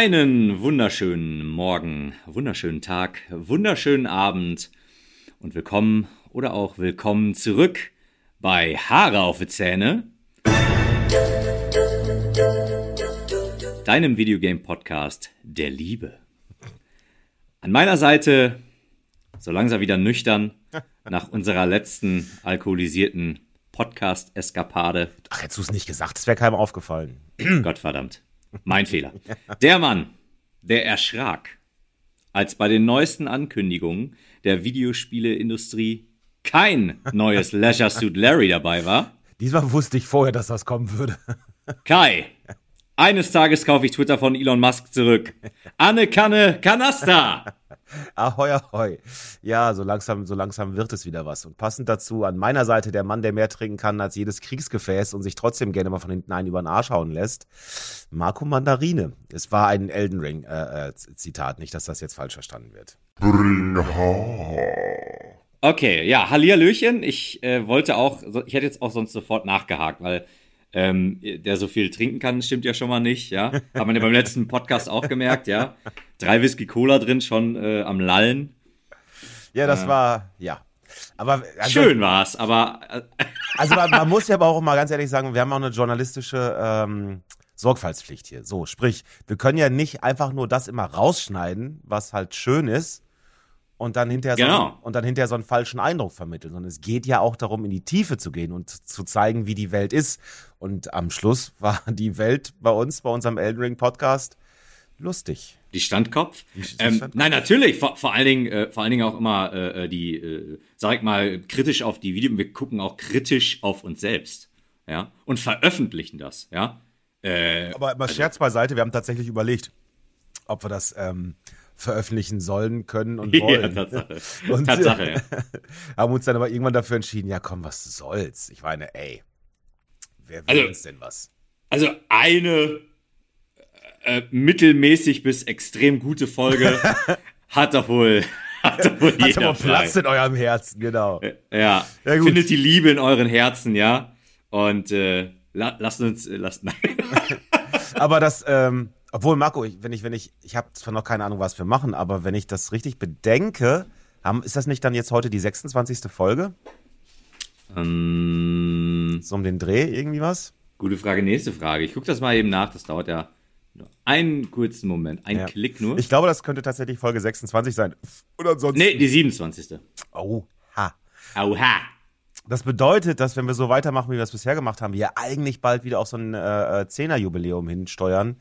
Einen wunderschönen Morgen, wunderschönen Tag, wunderschönen Abend und willkommen oder auch willkommen zurück bei Haare auf die Zähne, deinem Videogame-Podcast der Liebe. An meiner Seite, so langsam wieder nüchtern, nach unserer letzten alkoholisierten Podcast-Eskapade. Ach, hättest du es nicht gesagt, es wäre keinem aufgefallen. Gottverdammt. Mein Fehler. Der Mann, der erschrak, als bei den neuesten Ankündigungen der Videospieleindustrie kein neues Leisure Suit Larry dabei war. Diesmal wusste ich vorher, dass das kommen würde. Kai, eines Tages kaufe ich Twitter von Elon Musk zurück. Anne Kanne Kanaster. Ahoi, ahoi. Ja, so langsam, so langsam wird es wieder was. Und passend dazu an meiner Seite der Mann, der mehr trinken kann als jedes Kriegsgefäß und sich trotzdem gerne mal von hinten einen über den Arsch hauen lässt. Marco Mandarine. Es war ein Elden Ring äh, äh, Zitat, nicht, dass das jetzt falsch verstanden wird. Bring Okay, ja, Hallihallöchen. Ich äh, wollte auch, ich hätte jetzt auch sonst sofort nachgehakt, weil ähm, der so viel trinken kann, stimmt ja schon mal nicht, ja. Hat man ja beim letzten Podcast auch gemerkt, ja. Drei Whisky Cola drin, schon äh, am Lallen. Ja, das äh, war, ja. Aber also, schön war's, aber äh, also man, man, muss ja aber auch mal ganz ehrlich sagen, wir haben auch eine journalistische ähm, Sorgfaltspflicht hier. So, sprich, wir können ja nicht einfach nur das immer rausschneiden, was halt schön ist, und dann hinterher genau. so, und dann hinterher so einen falschen Eindruck vermitteln, sondern es geht ja auch darum, in die Tiefe zu gehen und zu zeigen, wie die Welt ist. Und am Schluss war die Welt bei uns, bei unserem Elden Ring Podcast, lustig. Die Standkopf? Die, ähm, Standkopf. Nein, natürlich. Vor, vor, allen Dingen, äh, vor allen Dingen auch immer äh, die, äh, sag ich mal, kritisch auf die Videos. Wir gucken auch kritisch auf uns selbst, ja, und veröffentlichen das, ja. Äh, Aber mal also, Scherz beiseite. Wir haben tatsächlich überlegt, ob wir das ähm, veröffentlichen sollen, können und wollen. Ja, Tatsache. Und Tatsache, ja. haben uns dann aber irgendwann dafür entschieden, ja komm, was soll's. Ich meine, ey, wer will also, uns denn was? Also eine äh, mittelmäßig bis extrem gute Folge hat doch wohl hat doch wohl hat jeder Platz in eurem Herzen, genau. Äh, ja, ja findet die Liebe in euren Herzen, ja. Und äh, la lasst uns, äh, lasst, nein. aber das, ähm, obwohl, Marco, ich, wenn ich, wenn ich, ich habe zwar noch keine Ahnung, was wir machen, aber wenn ich das richtig bedenke, haben, ist das nicht dann jetzt heute die 26. Folge? Ähm, so um den Dreh, irgendwie was? Gute Frage, nächste Frage. Ich gucke das mal eben nach, das dauert ja nur einen kurzen Moment, einen ja. Klick nur. Ich glaube, das könnte tatsächlich Folge 26 sein. Oder ansonsten. Nee, die 27. Oha. Oha. Das bedeutet, dass wenn wir so weitermachen, wie wir es bisher gemacht haben, wir eigentlich bald wieder auf so ein äh, äh, Zehner-Jubiläum hinsteuern.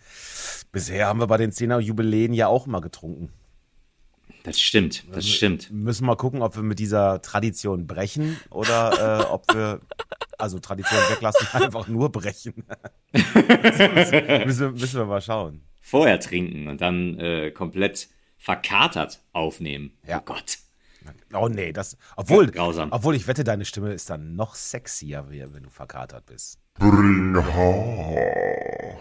Bisher haben wir bei den Zehner-Jubiläen ja auch immer getrunken. Das stimmt, das wir stimmt. Müssen mal gucken, ob wir mit dieser Tradition brechen oder äh, ob wir, also Tradition weglassen, einfach nur brechen. müssen, müssen wir mal schauen. Vorher trinken und dann äh, komplett verkatert aufnehmen. Ja. Oh Gott. Oh nee, das. Obwohl, Grausam. obwohl ich wette, deine Stimme ist dann noch sexier, wenn du verkatert bist. Bring her.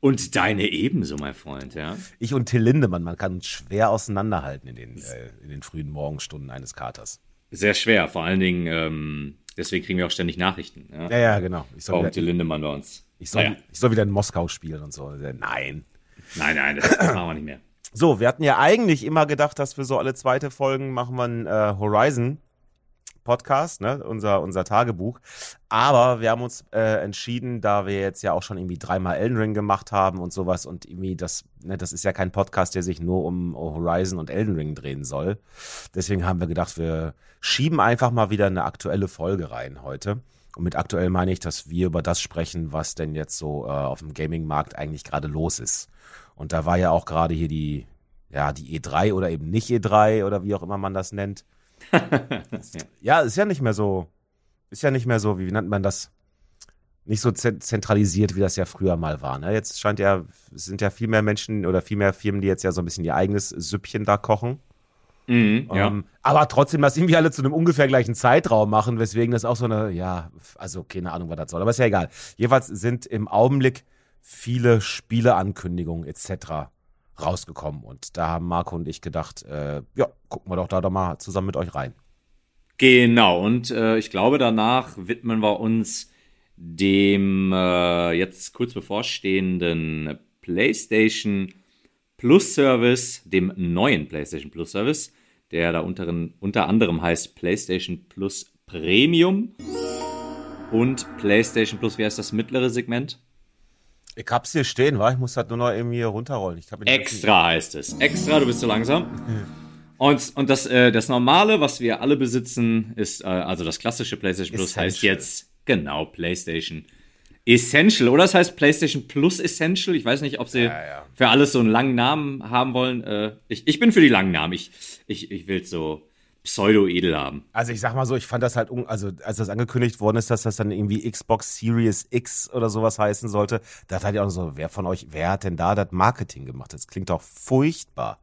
Und deine ebenso, mein Freund, ja. Ich und Till Lindemann, man kann uns schwer auseinanderhalten in den, äh, in den frühen Morgenstunden eines Katers. Sehr schwer, vor allen Dingen, ähm, deswegen kriegen wir auch ständig Nachrichten. Ja, ja, ja genau. Ich soll Warum wieder, Till Lindemann bei uns. Ich soll, naja. ich soll wieder in Moskau spielen und so. Nein. Nein, nein, das machen wir nicht mehr. So, wir hatten ja eigentlich immer gedacht, dass wir so alle zweite Folgen machen wir einen äh, Horizon Podcast, ne, unser, unser Tagebuch. Aber wir haben uns äh, entschieden, da wir jetzt ja auch schon irgendwie dreimal Elden Ring gemacht haben und sowas und irgendwie das, ne, das ist ja kein Podcast, der sich nur um Horizon und Elden Ring drehen soll. Deswegen haben wir gedacht, wir schieben einfach mal wieder eine aktuelle Folge rein heute. Und mit aktuell meine ich, dass wir über das sprechen, was denn jetzt so äh, auf dem Gaming-Markt eigentlich gerade los ist. Und da war ja auch gerade hier die, ja, die E3 oder eben nicht E3 oder wie auch immer man das nennt. ja, ist ja nicht mehr so, ist ja nicht mehr so, wie nennt man das? Nicht so zentralisiert, wie das ja früher mal war. Ne? Jetzt scheint ja, es sind ja viel mehr Menschen oder viel mehr Firmen, die jetzt ja so ein bisschen ihr eigenes Süppchen da kochen. Mhm, ja. ähm, aber trotzdem das irgendwie alle zu einem ungefähr gleichen Zeitraum machen, weswegen das auch so eine, ja, also keine Ahnung, was das soll. Aber ist ja egal. Jedenfalls sind im Augenblick viele Spieleankündigungen etc. rausgekommen. Und da haben Marco und ich gedacht, äh, ja, gucken wir doch da doch mal zusammen mit euch rein. Genau, und äh, ich glaube, danach widmen wir uns dem äh, jetzt kurz bevorstehenden PlayStation Plus Service, dem neuen PlayStation Plus Service, der da unter, unter anderem heißt PlayStation Plus Premium und PlayStation Plus, wie heißt das mittlere Segment? Ich hab's hier stehen, wa? Ich muss halt nur noch irgendwie runterrollen. Extra heißt es. Extra, du bist zu langsam. Und, und das, äh, das Normale, was wir alle besitzen, ist, äh, also das klassische PlayStation Plus Essential. heißt jetzt genau PlayStation Essential. Oder es heißt PlayStation Plus Essential. Ich weiß nicht, ob sie ja, ja. für alles so einen langen Namen haben wollen. Äh, ich, ich bin für die langen Namen. Ich, ich, ich will so pseudo-edel haben. Also ich sag mal so, ich fand das halt, also als das angekündigt worden ist, dass das dann irgendwie Xbox Series X oder sowas heißen sollte, da hat ja auch so, wer von euch, wer hat denn da das Marketing gemacht? Das klingt doch furchtbar.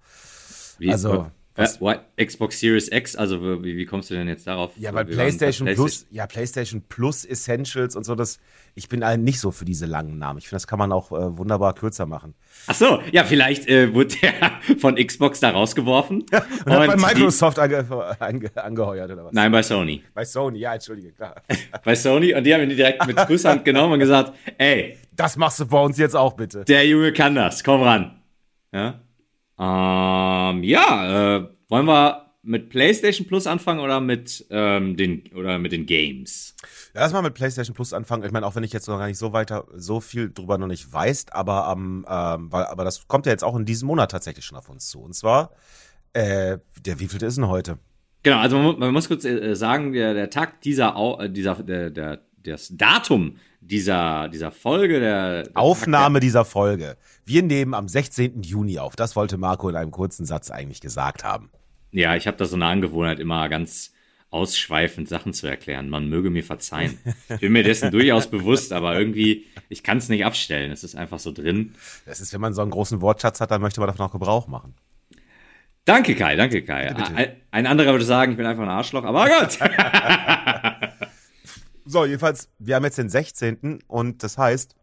Wie, also was? Äh, Xbox Series X, also wie, wie, kommst du denn jetzt darauf? Ja, weil PlayStation Plus, ja, PlayStation Plus Essentials und so, das, ich bin halt nicht so für diese langen Namen. Ich finde, das kann man auch äh, wunderbar kürzer machen. Ach so, ja, vielleicht äh, wurde der von Xbox da rausgeworfen. und, und hat bei Microsoft ange, ange, angeheuert oder was? Nein, bei Sony. Bei Sony, ja, entschuldige, klar. bei Sony und die haben ihn direkt mit Kusshand genommen und gesagt, ey. Das machst du bei uns jetzt auch bitte. Der Junge kann das, komm ran. Ja. Ähm, ja, äh, wollen wir mit PlayStation Plus anfangen oder mit, ähm, den, oder mit den Games? Ja, lass mal mit PlayStation Plus anfangen. Ich meine, auch wenn ich jetzt noch gar nicht so weiter, so viel drüber noch nicht weiß, aber, ähm, ähm, weil, aber das kommt ja jetzt auch in diesem Monat tatsächlich schon auf uns zu. Und zwar, äh, der wievielte ist denn heute? Genau, also man, man muss kurz äh, sagen, der, der Tag dieser, äh, dieser, der, der, das Datum dieser, dieser Folge, der, der Aufnahme dieser Folge. Wir nehmen am 16. Juni auf. Das wollte Marco in einem kurzen Satz eigentlich gesagt haben. Ja, ich habe da so eine Angewohnheit, immer ganz ausschweifend Sachen zu erklären. Man möge mir verzeihen. Ich bin mir dessen durchaus bewusst, aber irgendwie, ich kann es nicht abstellen. Es ist einfach so drin. Das ist, wenn man so einen großen Wortschatz hat, dann möchte man davon auch Gebrauch machen. Danke, Kai, danke, Kai. Bitte, bitte. Ein, ein anderer würde sagen, ich bin einfach ein Arschloch, aber Gott. So, jedenfalls, wir haben jetzt den 16. und das heißt,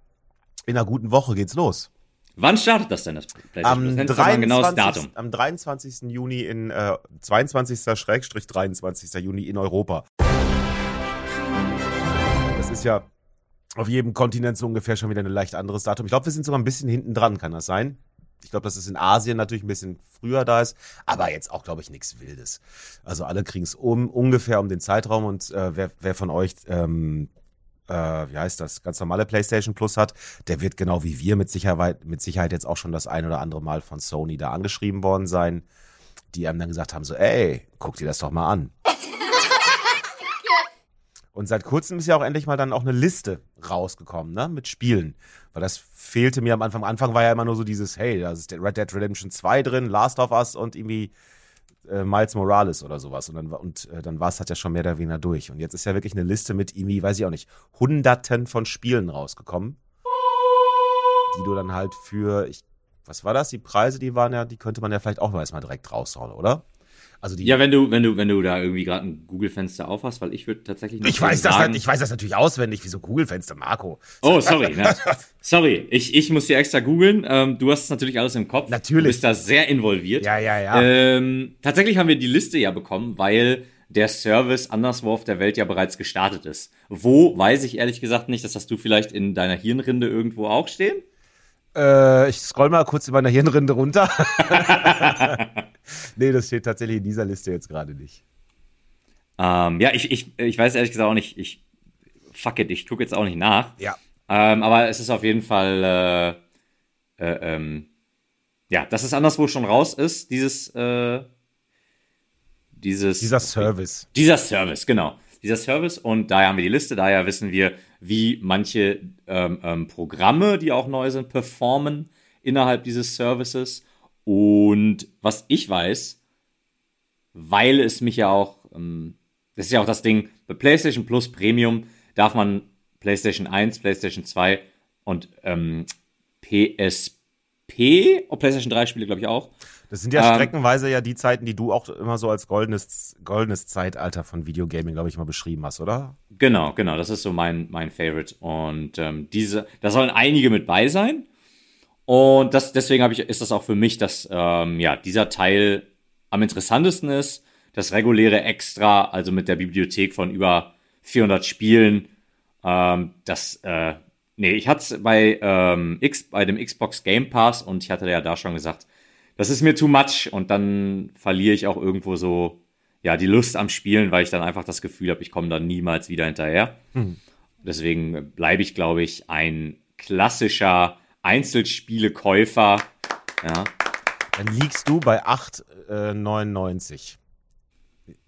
in einer guten Woche geht's los. Wann startet das denn, das PlayStation am 23, genaues Datum? Am 23. Juni in, äh, 22. Schrägstrich 23. Juni in Europa. Das ist ja auf jedem Kontinent so ungefähr schon wieder ein leicht anderes Datum. Ich glaube, wir sind sogar ein bisschen hinten dran, kann das sein? Ich glaube, dass es in Asien natürlich ein bisschen früher da ist, aber jetzt auch, glaube ich, nichts Wildes. Also alle kriegen es um, ungefähr um den Zeitraum und äh, wer, wer von euch, ähm, äh, wie heißt das, ganz normale PlayStation Plus hat, der wird genau wie wir mit Sicherheit, mit Sicherheit jetzt auch schon das ein oder andere Mal von Sony da angeschrieben worden sein, die einem dann gesagt haben, so, ey, guck dir das doch mal an. Und seit kurzem ist ja auch endlich mal dann auch eine Liste rausgekommen, ne, mit Spielen. Weil das fehlte mir am Anfang. Am Anfang war ja immer nur so dieses, hey, da ist Red Dead Redemption 2 drin, Last of Us und irgendwie äh, Miles Morales oder sowas. Und dann, und, äh, dann war es halt ja schon mehr oder weniger durch. Und jetzt ist ja wirklich eine Liste mit irgendwie, weiß ich auch nicht, Hunderten von Spielen rausgekommen, die du dann halt für, ich, was war das? Die Preise, die waren ja, die könnte man ja vielleicht auch mal erstmal direkt raushauen, oder? Also die ja, wenn du, wenn du, wenn du da irgendwie gerade ein Google-Fenster aufhast, weil ich würde tatsächlich ich weiß sagen, das, ich weiß das natürlich auswendig, wieso Google-Fenster, Marco. Oh, sorry. ne? Sorry, ich, ich muss hier extra googeln. Ähm, du hast es natürlich alles im Kopf. Natürlich. Du bist da sehr involviert. Ja, ja, ja. Ähm, tatsächlich haben wir die Liste ja bekommen, weil der Service anderswo auf der Welt ja bereits gestartet ist. Wo, weiß ich ehrlich gesagt nicht. Das hast du vielleicht in deiner Hirnrinde irgendwo auch stehen? Äh, ich scroll mal kurz in meiner Hirnrinde runter. nee, das steht tatsächlich in dieser Liste jetzt gerade nicht. Ähm, ja, ich, ich, ich weiß ehrlich gesagt auch nicht, ich, fuck it, ich gucke jetzt auch nicht nach. Ja. Ähm, aber es ist auf jeden Fall, äh, äh, ähm, ja, dass es anderswo schon raus ist, dieses, äh, dieses. Dieser Service. Dieser Service, genau. Dieser Service und daher haben wir die Liste, daher wissen wir, wie manche ähm, ähm, Programme, die auch neu sind, performen innerhalb dieses Services. Und was ich weiß, weil es mich ja auch, ähm, das ist ja auch das Ding, bei PlayStation Plus Premium darf man PlayStation 1, PlayStation 2 und ähm, PSP, und PlayStation 3 Spiele, glaube ich, auch. Das sind ja ähm, streckenweise ja die Zeiten, die du auch immer so als goldenes, goldenes Zeitalter von Videogaming, glaube ich, mal beschrieben hast, oder? Genau, genau. Das ist so mein, mein Favorite. Und ähm, diese, da sollen einige mit bei sein. Und das, deswegen ich, ist das auch für mich, dass ähm, ja, dieser Teil am interessantesten ist. Das reguläre Extra, also mit der Bibliothek von über 400 Spielen. Ähm, das, äh, nee, ich hatte es bei, ähm, X, bei dem Xbox Game Pass und ich hatte ja da schon gesagt, das ist mir too much und dann verliere ich auch irgendwo so, ja, die Lust am Spielen, weil ich dann einfach das Gefühl habe, ich komme da niemals wieder hinterher. Mhm. Deswegen bleibe ich, glaube ich, ein klassischer Einzelspielekäufer. Ja. Dann liegst du bei 8,99.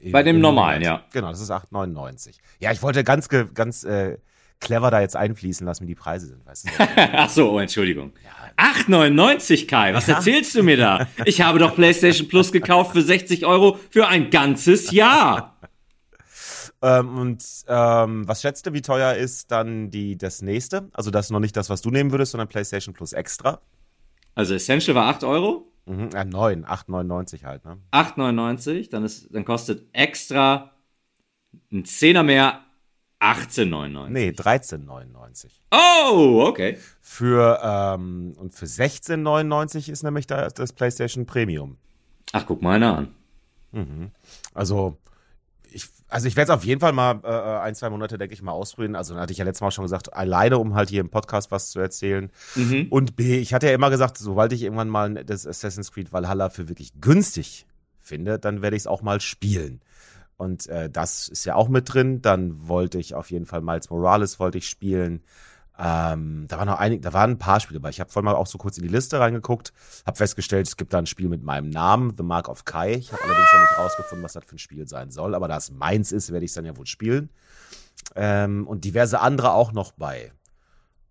Äh, bei dem normalen, ja. Genau, das ist 8,99. Ja, ich wollte ganz, ganz äh, clever da jetzt einfließen lassen, wie die Preise sind. Weißt du? Ach so, oh, Entschuldigung. Ja. 8,99 Kai, was ja. erzählst du mir da? Ich habe doch PlayStation Plus gekauft für 60 Euro für ein ganzes Jahr. Ähm, und ähm, was schätzt du, wie teuer ist dann die, das nächste? Also das ist noch nicht das, was du nehmen würdest, sondern PlayStation Plus extra. Also Essential war 8 Euro? Mhm, ja, 9, 8,99 halt, ne? 8,99, dann, dann kostet extra ein Zehner mehr 18,99. Nee, 13,99. Oh, okay. Für, ähm, und für 16,99 ist nämlich da das PlayStation Premium. Ach, guck mal einer an. Mhm. Also, ich, also ich werde es auf jeden Fall mal äh, ein, zwei Monate, denke ich, mal ausprobieren. Also, hatte ich ja letztes Mal schon gesagt, alleine, um halt hier im Podcast was zu erzählen. Mhm. Und B, ich hatte ja immer gesagt, sobald ich irgendwann mal das Assassin's Creed Valhalla für wirklich günstig finde, dann werde ich es auch mal spielen. Und äh, das ist ja auch mit drin. Dann wollte ich auf jeden Fall Miles Morales wollte ich spielen. Ähm, da waren noch einige, da waren ein paar Spiele bei. Ich habe vorhin mal auch so kurz in die Liste reingeguckt, habe festgestellt, es gibt da ein Spiel mit meinem Namen, The Mark of Kai. Ich habe allerdings noch nicht rausgefunden, was das für ein Spiel sein soll, aber da es meins ist, werde ich es dann ja wohl spielen. Ähm, und diverse andere auch noch bei.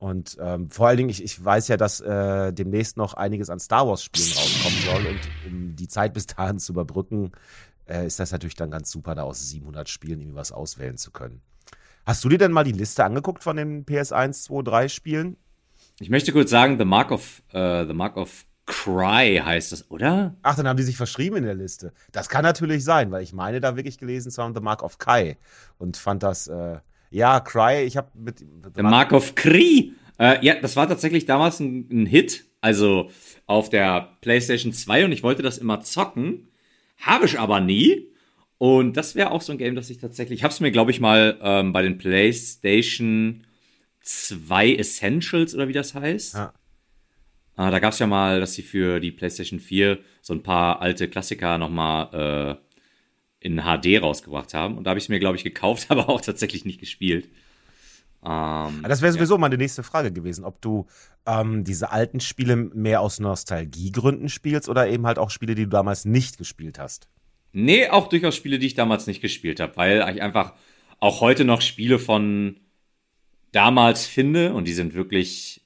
Und ähm, vor allen Dingen, ich, ich weiß ja, dass äh, demnächst noch einiges an Star Wars-Spielen rauskommen soll. Und um die Zeit bis dahin zu überbrücken, äh, ist das natürlich dann ganz super, da aus 700 Spielen irgendwie was auswählen zu können. Hast du dir denn mal die Liste angeguckt von den PS1, 2, 3 Spielen? Ich möchte kurz sagen, The Mark of, uh, The Mark of Cry heißt das, oder? Ach, dann haben die sich verschrieben in der Liste. Das kann natürlich sein, weil ich meine da wirklich gelesen zu haben The Mark of Kai und fand das, äh, ja, Cry, ich habe mit The, The Mark, Mark of Cry. Äh, ja, das war tatsächlich damals ein, ein Hit, also auf der PlayStation 2 und ich wollte das immer zocken. Habe ich aber nie. Und das wäre auch so ein Game, das ich tatsächlich. Ich habe es mir, glaube ich, mal ähm, bei den PlayStation 2 Essentials oder wie das heißt. Ja. Äh, da gab es ja mal, dass sie für die PlayStation 4 so ein paar alte Klassiker nochmal äh, in HD rausgebracht haben. Und da habe ich es mir, glaube ich, gekauft, aber auch tatsächlich nicht gespielt. Ähm, das wäre sowieso ja. meine nächste Frage gewesen, ob du ähm, diese alten Spiele mehr aus Nostalgiegründen spielst oder eben halt auch Spiele, die du damals nicht gespielt hast. Nee, auch durchaus Spiele, die ich damals nicht gespielt habe, weil ich einfach auch heute noch Spiele von damals finde und die sind wirklich,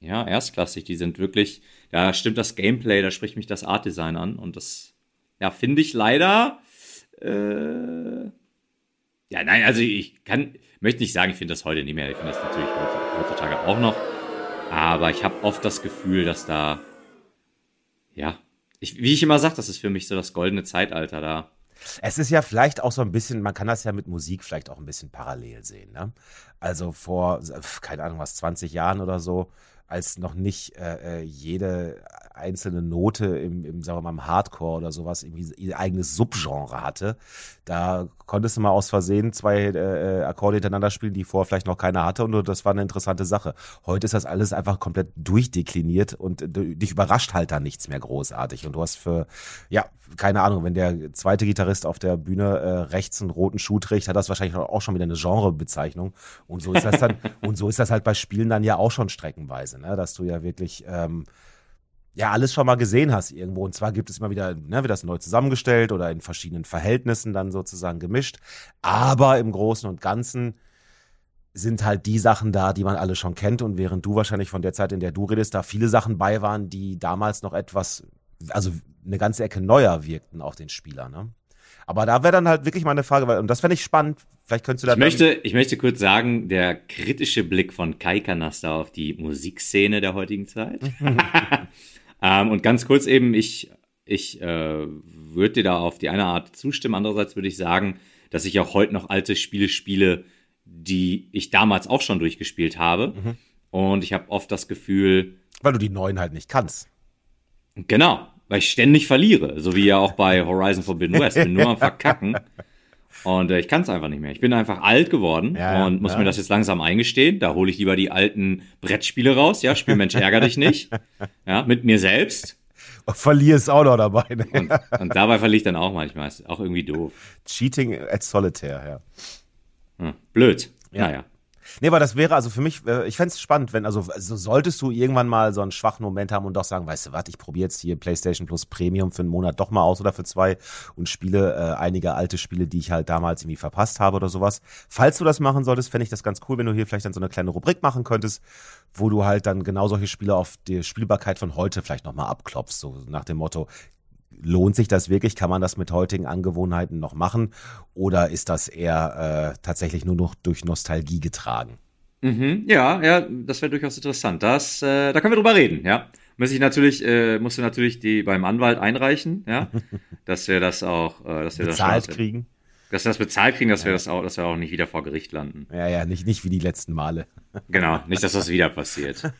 ja, erstklassig, die sind wirklich, da stimmt das Gameplay, da spricht mich das Artdesign an und das, ja, finde ich leider, äh, ja, nein, also ich kann, möchte nicht sagen, ich finde das heute nicht mehr, ich finde das natürlich heutzutage auch noch, aber ich habe oft das Gefühl, dass da, ja, ich, wie ich immer sage, das ist für mich so das goldene Zeitalter da. Es ist ja vielleicht auch so ein bisschen, man kann das ja mit Musik vielleicht auch ein bisschen parallel sehen. Ne? Also vor, keine Ahnung was, 20 Jahren oder so, als noch nicht äh, äh, jede einzelne Note im, im, sagen wir mal, im Hardcore oder sowas irgendwie ihr eigenes Subgenre hatte. Da konntest du mal aus Versehen zwei äh, Akkorde hintereinander spielen, die vorher vielleicht noch keiner hatte und das war eine interessante Sache. Heute ist das alles einfach komplett durchdekliniert und dich überrascht halt da nichts mehr großartig und du hast für, ja, keine Ahnung, wenn der zweite Gitarrist auf der Bühne äh, rechts einen roten Schuh trägt, hat das wahrscheinlich auch schon wieder eine Genrebezeichnung und so ist das dann, und so ist das halt bei Spielen dann ja auch schon streckenweise, ne? dass du ja wirklich, ähm, ja alles schon mal gesehen hast irgendwo. Und zwar gibt es immer wieder, ne, wird das neu zusammengestellt oder in verschiedenen Verhältnissen dann sozusagen gemischt. Aber im Großen und Ganzen sind halt die Sachen da, die man alle schon kennt. Und während du wahrscheinlich von der Zeit, in der du redest, da viele Sachen bei waren, die damals noch etwas, also eine ganze Ecke neuer wirkten auf den Spieler, ne? Aber da wäre dann halt wirklich meine Frage, weil, und das fände ich spannend. Vielleicht könntest du da. Ich möchte, ich möchte kurz sagen, der kritische Blick von Kai Kanaster auf die Musikszene der heutigen Zeit. Ähm, und ganz kurz eben, ich, ich äh, würde dir da auf die eine Art zustimmen. Andererseits würde ich sagen, dass ich auch heute noch alte Spiele spiele, die ich damals auch schon durchgespielt habe. Mhm. Und ich habe oft das Gefühl. Weil du die neuen halt nicht kannst. Genau, weil ich ständig verliere. So wie ja auch bei Horizon Forbidden West. Bin nur am Verkacken. Und äh, ich kann es einfach nicht mehr. Ich bin einfach alt geworden ja, und muss ja. mir das jetzt langsam eingestehen. Da hole ich lieber die alten Brettspiele raus. Ja, Spielmensch ärger dich nicht. Ja, mit mir selbst. Und verlierst auch noch dabei. Ne? Und, und dabei verliere ich dann auch manchmal. Ist auch irgendwie doof. Cheating at Solitaire, ja. Hm, blöd. Ja. Naja. Nee, aber das wäre also für mich, äh, ich fände es spannend, wenn, also, also solltest du irgendwann mal so einen schwachen Moment haben und doch sagen, weißt du was, ich probiere jetzt hier PlayStation Plus Premium für einen Monat doch mal aus oder für zwei und spiele äh, einige alte Spiele, die ich halt damals irgendwie verpasst habe oder sowas. Falls du das machen solltest, fände ich das ganz cool, wenn du hier vielleicht dann so eine kleine Rubrik machen könntest, wo du halt dann genau solche Spiele auf die Spielbarkeit von heute vielleicht nochmal abklopfst, so nach dem Motto, lohnt sich das wirklich? Kann man das mit heutigen Angewohnheiten noch machen? Oder ist das eher äh, tatsächlich nur noch durch Nostalgie getragen? Mhm, ja, ja, das wäre durchaus interessant. Das, äh, da können wir drüber reden, ja. Muss ich natürlich, äh, musst du natürlich die beim Anwalt einreichen, ja, dass wir das auch, äh, dass wir bezahlt das kriegen. Dass wir das bezahlt kriegen, dass ja. wir das auch, dass wir auch nicht wieder vor Gericht landen. Ja, ja, nicht, nicht wie die letzten Male. Genau, nicht, dass das wieder passiert.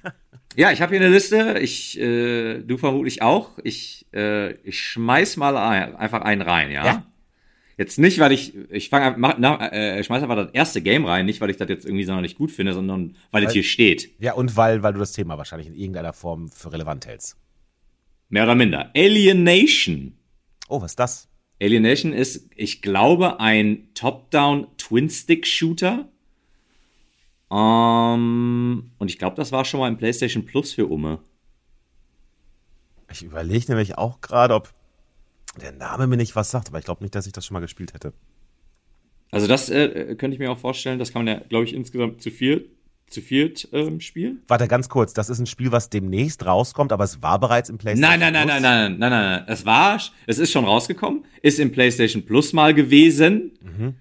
Ja, ich habe hier eine Liste. Ich, äh, du vermutlich auch. Ich, äh, ich schmeiß mal ein, einfach einen rein, ja? ja? Jetzt nicht, weil ich, ich fange äh, schmeiß einfach das erste Game rein, nicht weil ich das jetzt irgendwie so noch nicht gut finde, sondern weil, weil es hier steht. Ja, und weil, weil du das Thema wahrscheinlich in irgendeiner Form für relevant hältst. Mehr oder minder. Alienation. Oh, was ist das? Alienation ist, ich glaube, ein Top-Down Twin-Stick-Shooter um, und ich glaube, das war schon mal im PlayStation Plus für Umme. Ich überlege nämlich auch gerade, ob der Name mir nicht was sagt, aber ich glaube nicht, dass ich das schon mal gespielt hätte. Also das äh, könnte ich mir auch vorstellen, das kann man ja, glaube ich, insgesamt zu viel zu viert ähm, spielen. Warte, ganz kurz, das ist ein Spiel, was demnächst rauskommt, aber es war bereits im PlayStation nein, nein, nein, Plus? Nein, nein, nein, nein, nein, nein, es war, es ist schon rausgekommen, ist im PlayStation Plus mal gewesen mhm.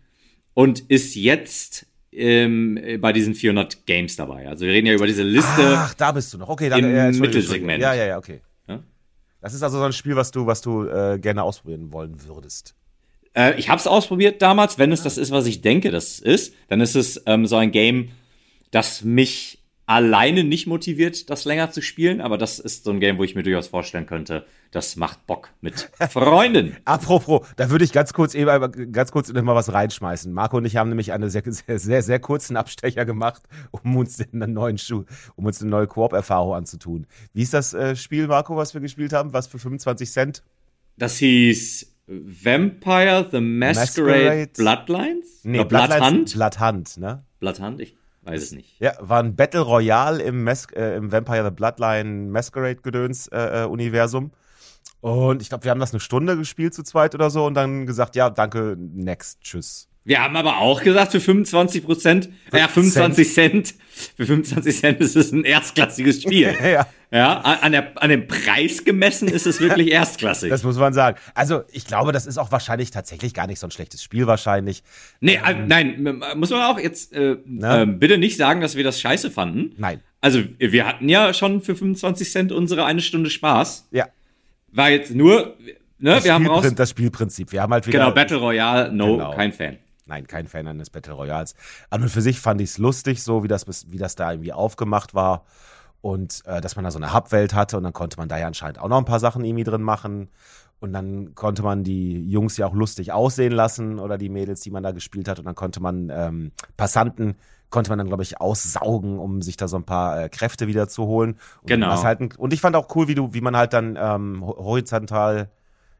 und ist jetzt ähm, bei diesen 400 Games dabei. Also wir reden ja über diese Liste. Ach, da bist du noch. Okay, dann im äh, Mittelsegment. Ja, ja, ja, okay. Ja? Das ist also so ein Spiel, was du, was du äh, gerne ausprobieren wollen würdest. Äh, ich habe es ausprobiert damals. Wenn es das ist, was ich denke, das ist, dann ist es ähm, so ein Game, das mich alleine nicht motiviert, das länger zu spielen, aber das ist so ein Game, wo ich mir durchaus vorstellen könnte, das macht Bock mit Freunden. Apropos, da würde ich ganz kurz eben ganz kurz noch mal was reinschmeißen. Marco und ich haben nämlich einen sehr, sehr, sehr, sehr kurzen Abstecher gemacht, um uns einen neuen Schuh, um uns eine neue Koop-Erfahrung anzutun. Wie ist das äh, Spiel, Marco, was wir gespielt haben? Was für 25 Cent? Das hieß Vampire the Masquerade, Masquerade Bloodlines? Nee, Bloodhunt? Bloodhunt, ne? Bloodhunt, ich Weiß es nicht. Ja, war ein Battle Royale im, Mas äh, im Vampire the Bloodline Masquerade Gedöns äh, äh, Universum. Und ich glaube, wir haben das eine Stunde gespielt zu zweit oder so und dann gesagt, ja, danke, next, tschüss. Wir haben aber auch gesagt, für 25 Prozent, ja, 25 Cent. Cent. Für 25 Cent ist es ein erstklassiges Spiel. ja. Ja, an, der, an dem Preis gemessen ist es wirklich erstklassig. Das muss man sagen. Also, ich glaube, das ist auch wahrscheinlich tatsächlich gar nicht so ein schlechtes Spiel, wahrscheinlich. Nee, ähm, nein, muss man auch jetzt äh, äh, bitte nicht sagen, dass wir das scheiße fanden. Nein. Also, wir hatten ja schon für 25 Cent unsere eine Stunde Spaß. Ja. War jetzt nur, ne, das wir haben raus. Das Spielprinzip. Wir haben halt wieder. Genau, Battle Royale, no, genau. kein Fan nein, kein Fan eines Battle Royals. An und für sich fand ich es lustig, so wie das, wie das da irgendwie aufgemacht war. Und äh, dass man da so eine Hubwelt hatte und dann konnte man da ja anscheinend auch noch ein paar Sachen irgendwie drin machen. Und dann konnte man die Jungs ja auch lustig aussehen lassen oder die Mädels, die man da gespielt hat. Und dann konnte man ähm, Passanten konnte man dann, glaube ich, aussaugen, um sich da so ein paar äh, Kräfte wieder zu holen. Und genau. Halt und ich fand auch cool, wie du, wie man halt dann ähm, horizontal,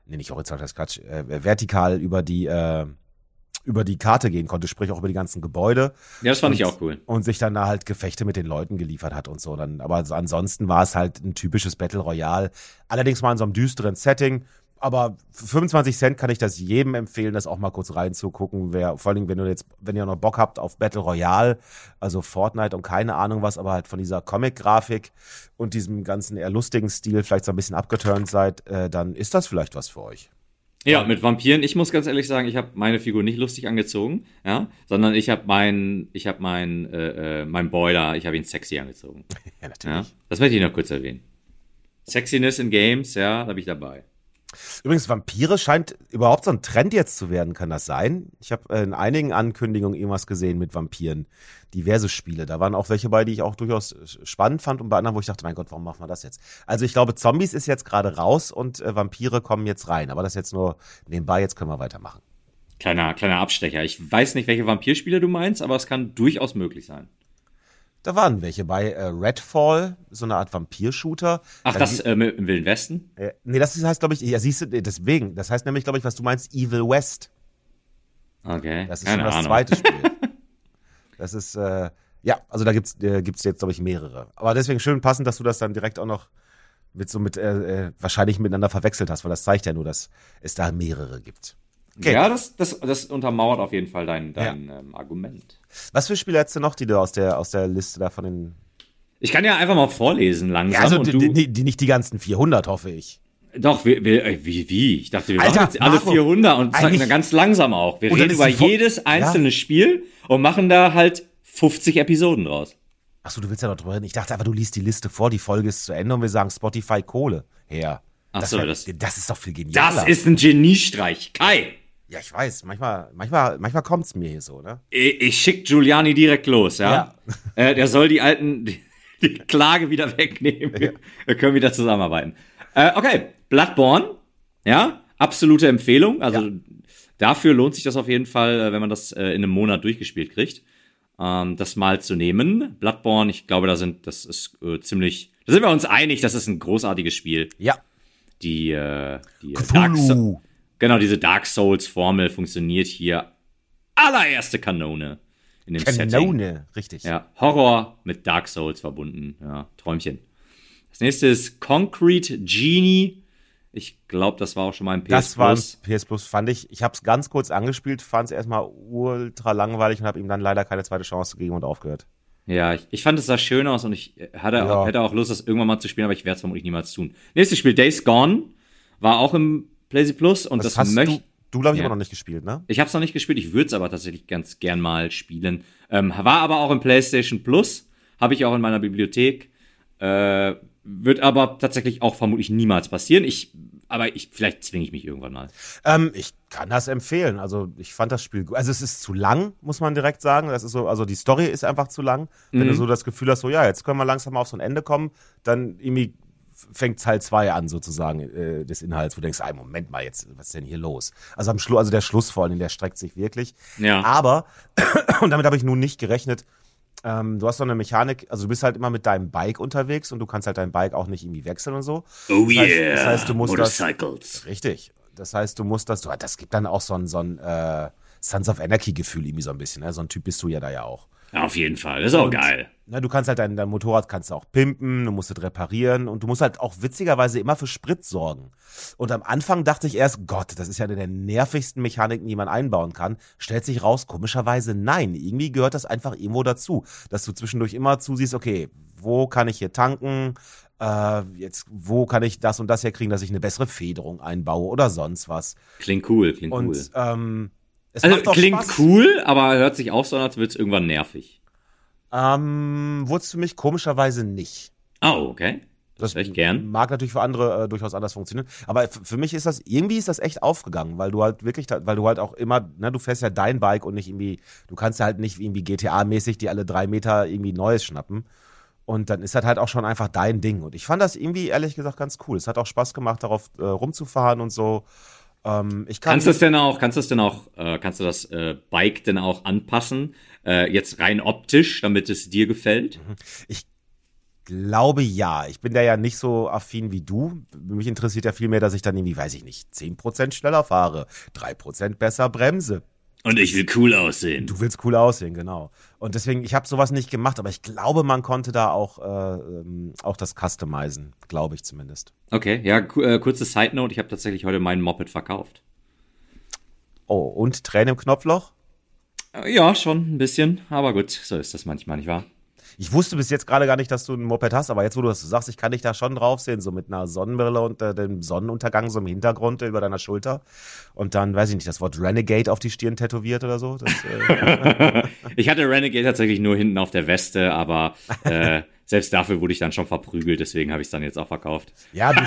nee, nicht horizontal, das ist Quatsch, äh, vertikal über die äh, über die Karte gehen konnte, sprich auch über die ganzen Gebäude. Ja, das fand und, ich auch cool. Und sich dann da halt Gefechte mit den Leuten geliefert hat und so. Dann, aber ansonsten war es halt ein typisches Battle Royale. Allerdings mal in so einem düsteren Setting. Aber für 25 Cent kann ich das jedem empfehlen, das auch mal kurz reinzugucken. Wer, vor allem, wenn du jetzt, wenn ihr noch Bock habt auf Battle Royale, also Fortnite und keine Ahnung was, aber halt von dieser Comic-Grafik und diesem ganzen eher lustigen Stil vielleicht so ein bisschen abgeturnt seid, äh, dann ist das vielleicht was für euch. Ja, mit Vampiren. Ich muss ganz ehrlich sagen, ich habe meine Figur nicht lustig angezogen, ja, sondern ich habe meinen, ich habe meinen, äh, äh, mein Boiler, ich habe ihn sexy angezogen. ja, natürlich. Ja, das möchte ich noch kurz erwähnen. Sexiness in Games, ja, da bin ich dabei. Übrigens, Vampire scheint überhaupt so ein Trend jetzt zu werden, kann das sein? Ich habe äh, in einigen Ankündigungen irgendwas gesehen mit Vampiren. Diverse Spiele. Da waren auch welche bei, die ich auch durchaus spannend fand und bei anderen, wo ich dachte, mein Gott, warum machen wir das jetzt? Also ich glaube, Zombies ist jetzt gerade raus und äh, Vampire kommen jetzt rein. Aber das jetzt nur nebenbei, jetzt können wir weitermachen. Kleiner, kleiner Abstecher. Ich weiß nicht, welche Vampirspiele du meinst, aber es kann durchaus möglich sein. Da waren welche bei. Äh, Redfall, so eine Art Vampir-Shooter. Ach, Dann das äh, im Wilden Westen? Äh, nee, das heißt, glaube ich, ja, siehst du, deswegen. Das heißt nämlich, glaube ich, was du meinst, Evil West. Okay. Das ist Keine schon das Ahnung. zweite Spiel. das ist, äh, ja, also da gibt's, äh, gibt's jetzt, glaube ich, mehrere. Aber deswegen schön passend, dass du das dann direkt auch noch mit so mit, äh, äh, wahrscheinlich miteinander verwechselt hast, weil das zeigt ja nur, dass es da mehrere gibt. Okay. Ja, das, das, das untermauert auf jeden Fall dein, dein ähm, Argument. Was für Spiele hättest du noch, die du aus der, aus der Liste da von den, Ich kann ja einfach mal vorlesen langsam. ja, also und die, du, die, die, nicht die ganzen 400, hoffe ich. Doch, wir, wir, äh, wie, wie? Ich dachte, wir Alter, machen jetzt alle Marco, 400 und eigentlich- sagen ganz langsam auch. Wir dann reden über jedes einzelne Spiel und machen da halt 50 Episoden draus. Achso, du willst ja noch drüber reden. Ich dachte einfach, du liest die Liste vor, die Folge ist zu Ende und wir sagen Spotify Kohle her. Ach das, so, wär- das- das ist doch viel genialer. Das ist ein Geniestreich. Kai, Ja, ich weiß. Manchmal, manchmal, manchmal kommt's mir hier so, ne? ich, ich schick Giuliani direkt los, ja? Äh, der soll die alten, die, die Klage wieder wegnehmen. Wir können wieder zusammenarbeiten. Äh, okay, Bloodborne, ja, absolute Empfehlung. Also dafür lohnt sich das auf jeden Fall, äh, wenn man das äh, in einem Monat durchgespielt kriegt, ähm, das mal zu nehmen. Bloodborne, ich glaube, da sind, das ist äh, ziemlich, da sind wir uns einig, das ist ein großartiges Spiel. Ja. Die, äh, die Dark so. Genau, diese Dark Souls-Formel funktioniert hier allererste Kanone in dem Setting. Kanone, richtig. Ja, Horror mit Dark Souls verbunden. Ja, Träumchen. Das nächste ist Concrete Genie. Ich glaube, das war auch schon mal ein PS Das war ein Plus. PS Plus, fand ich. Ich habe es ganz kurz angespielt, fand es erstmal ultra langweilig und habe ihm dann leider keine zweite Chance gegeben und aufgehört. Ja, ich, ich fand es sah schön aus und ich äh, hatte, Ja. hätte auch Lust, das irgendwann mal zu spielen, aber ich werde es vermutlich niemals tun. Nächstes Spiel, Days Gone, war auch im PlayStation Plus und Das, das, möchte du, du glaube ich, Ja. immer noch nicht gespielt, ne? Ich habe es noch nicht gespielt, ich würde es aber tatsächlich ganz gern mal spielen. Ähm, war aber auch im PlayStation Plus, habe ich auch in meiner Bibliothek. Äh, wird aber tatsächlich auch vermutlich niemals passieren. Ich, aber ich, vielleicht zwinge ich mich irgendwann mal. Ähm, ich kann das empfehlen. Also ich fand das Spiel gut. Also es ist zu lang, muss man direkt sagen. Das ist so, also die Story ist einfach zu lang. Wenn Mhm. du so das Gefühl hast, so ja, jetzt können wir langsam mal auf so ein Ende kommen, dann irgendwie fängt Teil 2 an, sozusagen, äh, des Inhalts, wo du denkst, ey, Moment mal, jetzt, was ist denn hier los? Also am Schluss, also der Schluss vor allem, der streckt sich wirklich. Ja. Aber, und damit habe ich nun nicht gerechnet, ähm, du hast so eine Mechanik, also du bist halt immer mit deinem Bike unterwegs und du kannst halt dein Bike auch nicht irgendwie wechseln und so. Oh das heißt, das heißt, du musst das, Motorcycles. Richtig. Das heißt, du musst das, du, das gibt dann auch so ein, so ein äh, Sons of Anarchy-Gefühl irgendwie so ein bisschen. Ne? So ein Typ bist du ja da ja auch. Ja, auf jeden Fall. Das ist auch Und, geil. Ne, du kannst halt dein, dein Motorrad kannst du auch pimpen, du musst es reparieren und du musst halt auch witzigerweise immer für Sprit sorgen. Und am Anfang dachte ich erst, Gott, das ist ja eine der nervigsten Mechaniken, die man einbauen kann. Stellt sich raus, komischerweise nein. Irgendwie gehört das einfach irgendwo dazu, dass du zwischendurch immer zusiehst, okay, wo kann ich hier tanken? Äh, jetzt, wo kann ich das und das herkriegen, dass ich eine bessere Federung einbaue oder sonst was? Klingt cool, klingt Und cool. ähm, es Also klingt Spaß. cool, aber hört sich auch so an, als wird es irgendwann nervig. Ähm, wurde es für mich komischerweise nicht. Oh, okay. Das ich gern. Mag natürlich für andere äh, durchaus anders funktionieren. Aber für mich ist das, irgendwie ist das echt aufgegangen, weil du halt wirklich, weil du halt auch immer, ne, du fährst ja dein Bike und nicht irgendwie, du kannst ja halt nicht irgendwie GTA-mäßig die alle drei Meter irgendwie Neues schnappen. Und dann ist das halt auch schon einfach dein Ding. Und ich fand das irgendwie, ehrlich gesagt, ganz cool. Es hat auch Spaß gemacht, darauf äh, rumzufahren und so. Ähm, ich kann Kannst du das denn auch, kannst du das denn auch, äh, kannst du das äh, Bike denn auch anpassen? Äh, jetzt rein optisch, damit es dir gefällt? Ich glaube ja. Ich bin da ja nicht so affin wie du. Mich interessiert ja viel mehr, dass ich dann irgendwie, weiß ich nicht, 10% schneller fahre, 3% besser bremse. Und ich will cool aussehen. Du willst cool aussehen, genau. Und deswegen, ich habe sowas nicht gemacht, aber ich glaube, man konnte da auch, äh, ähm, auch das customizen, glaube ich zumindest. Okay, ja, äh, kurze Side Note, ich habe tatsächlich heute meinen Moped verkauft. Oh, und Tränen im Knopfloch? Äh, ja, schon ein bisschen, aber gut, so ist das manchmal, nicht wahr? Ich wusste bis jetzt gerade gar nicht, dass du ein Moped hast, aber jetzt, wo du das sagst, ich kann dich da schon drauf sehen, so mit einer Sonnenbrille und äh, dem Sonnenuntergang so im Hintergrund über deiner Schulter. Und dann, weiß ich nicht, das Wort Renegade auf die Stirn tätowiert oder so. Das, äh, Ich hatte Renegade tatsächlich nur hinten auf der Weste, aber äh, selbst dafür wurde ich dann schon verprügelt, deswegen habe ich es dann jetzt auch verkauft. ja, du,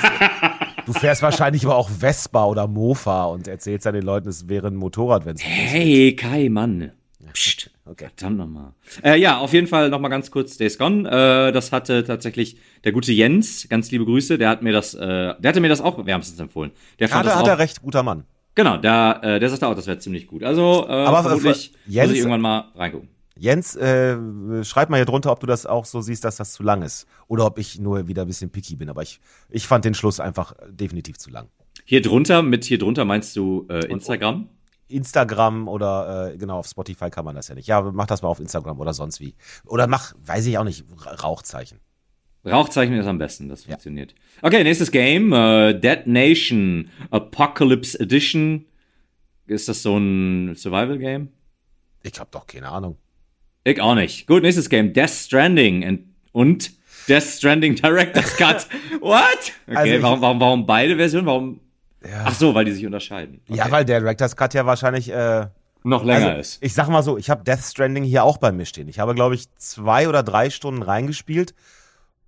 du fährst wahrscheinlich aber auch Vespa oder Mofa und erzählst dann den Leuten, es wäre ein Motorrad, wenn es Hey, Kai, Mann. Psst. Okay. Verdammt nochmal. Äh, ja, auf jeden Fall nochmal ganz kurz Days Gone. Äh, das hatte tatsächlich der gute Jens, ganz liebe Grüße, der hat mir das, äh, der hatte mir das auch wärmstens empfohlen. Der fand Gerade das hat auch, er recht, guter Mann. Genau, der, äh, der sagte auch, das wäre ziemlich gut. Also, äh, Aber vermutlich Jens- muss ich irgendwann mal reingucken. Jens, äh, schreib mal hier drunter, ob du das auch so siehst, dass das zu lang ist. Oder ob ich nur wieder ein bisschen picky bin. Aber ich, ich fand den Schluss einfach definitiv zu lang. Hier drunter, mit hier drunter meinst du äh, Instagram? Instagram oder äh, genau, auf Spotify kann man das ja nicht. Ja, mach das mal auf Instagram oder sonst wie. Oder mach, weiß ich auch nicht, Rauchzeichen. Rauchzeichen ist am besten, das funktioniert. Ja. Okay, nächstes Game. Uh, Dead Nation Apocalypse Edition. Ist das so ein Survival-Game? Ich hab doch keine Ahnung. Ich auch nicht. Gut, nächstes Game. Death Stranding und Death Stranding Director's Cut. What? Okay, also warum, warum, warum beide Versionen? Warum? Ja. Ach so, weil die sich unterscheiden. Okay. Ja, weil der Director's Cut ja wahrscheinlich äh, noch länger also, ist. Ich sag mal so, ich habe Death Stranding hier auch bei mir stehen. Ich habe, glaube ich, zwei oder drei Stunden reingespielt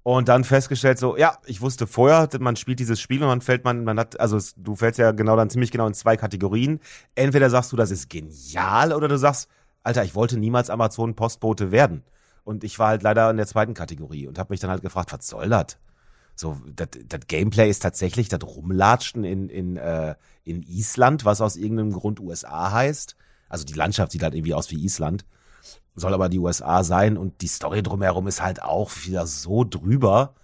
und dann festgestellt, so, ja, ich wusste vorher, man spielt dieses Spiel und man fällt man, man hat, also du fällst ja genau dann ziemlich genau in zwei Kategorien. Entweder sagst du, das ist genial, oder du sagst, Alter, ich wollte niemals Amazon-Postbote werden. Und ich war halt leider in der zweiten Kategorie und habe mich dann halt gefragt, was soll das? So, das Gameplay ist tatsächlich das Rumlatschen in, in, äh, in Island, was aus irgendeinem Grund USA heißt. Also die Landschaft sieht halt irgendwie aus wie Island soll aber die USA sein und die Story drumherum ist halt auch wieder so drüber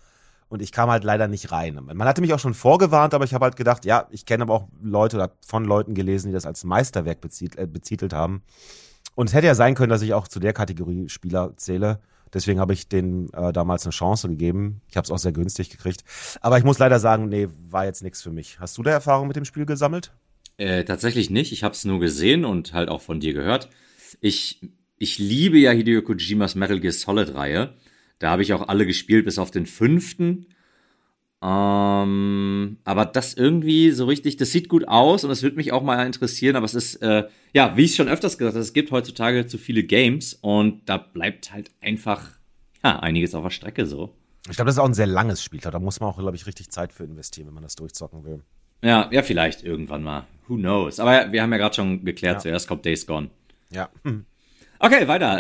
und ich kam halt leider nicht rein. Man hatte mich auch schon vorgewarnt, aber ich habe halt gedacht, ja, ich kenne aber auch Leute oder von Leuten gelesen, die das als Meisterwerk bezit äh, bezitelt haben. Und es hätte ja sein können, dass ich auch zu der Kategorie Spieler zähle. Deswegen habe ich denen äh, damals eine Chance gegeben. Ich habe es auch sehr günstig gekriegt. Aber ich muss leider sagen, nee, war jetzt nichts für mich. Hast du da Erfahrung mit dem Spiel gesammelt? Äh, tatsächlich nicht. Ich habe es nur gesehen und halt auch von dir gehört. Ich ich liebe ja Hideo Kojimas Metal Gear Solid Reihe. Da habe ich auch alle gespielt, bis auf den fünften. Ähm, aber das irgendwie so richtig, das sieht gut aus und es würde mich auch mal interessieren, aber es ist, äh, ja, wie ich schon öfters gesagt habe, es gibt heutzutage zu viele Games und da bleibt halt einfach, ja, einiges auf der Strecke so. Ich glaube, das ist auch ein sehr langes Spiel. Da muss man auch, glaube ich, richtig Zeit für investieren, wenn man das durchzocken will. Ja, ja, vielleicht irgendwann mal. Who knows? Aber wir haben ja gerade schon geklärt, ja. zuerst kommt Days Gone. Ja. Hm. Okay, weiter.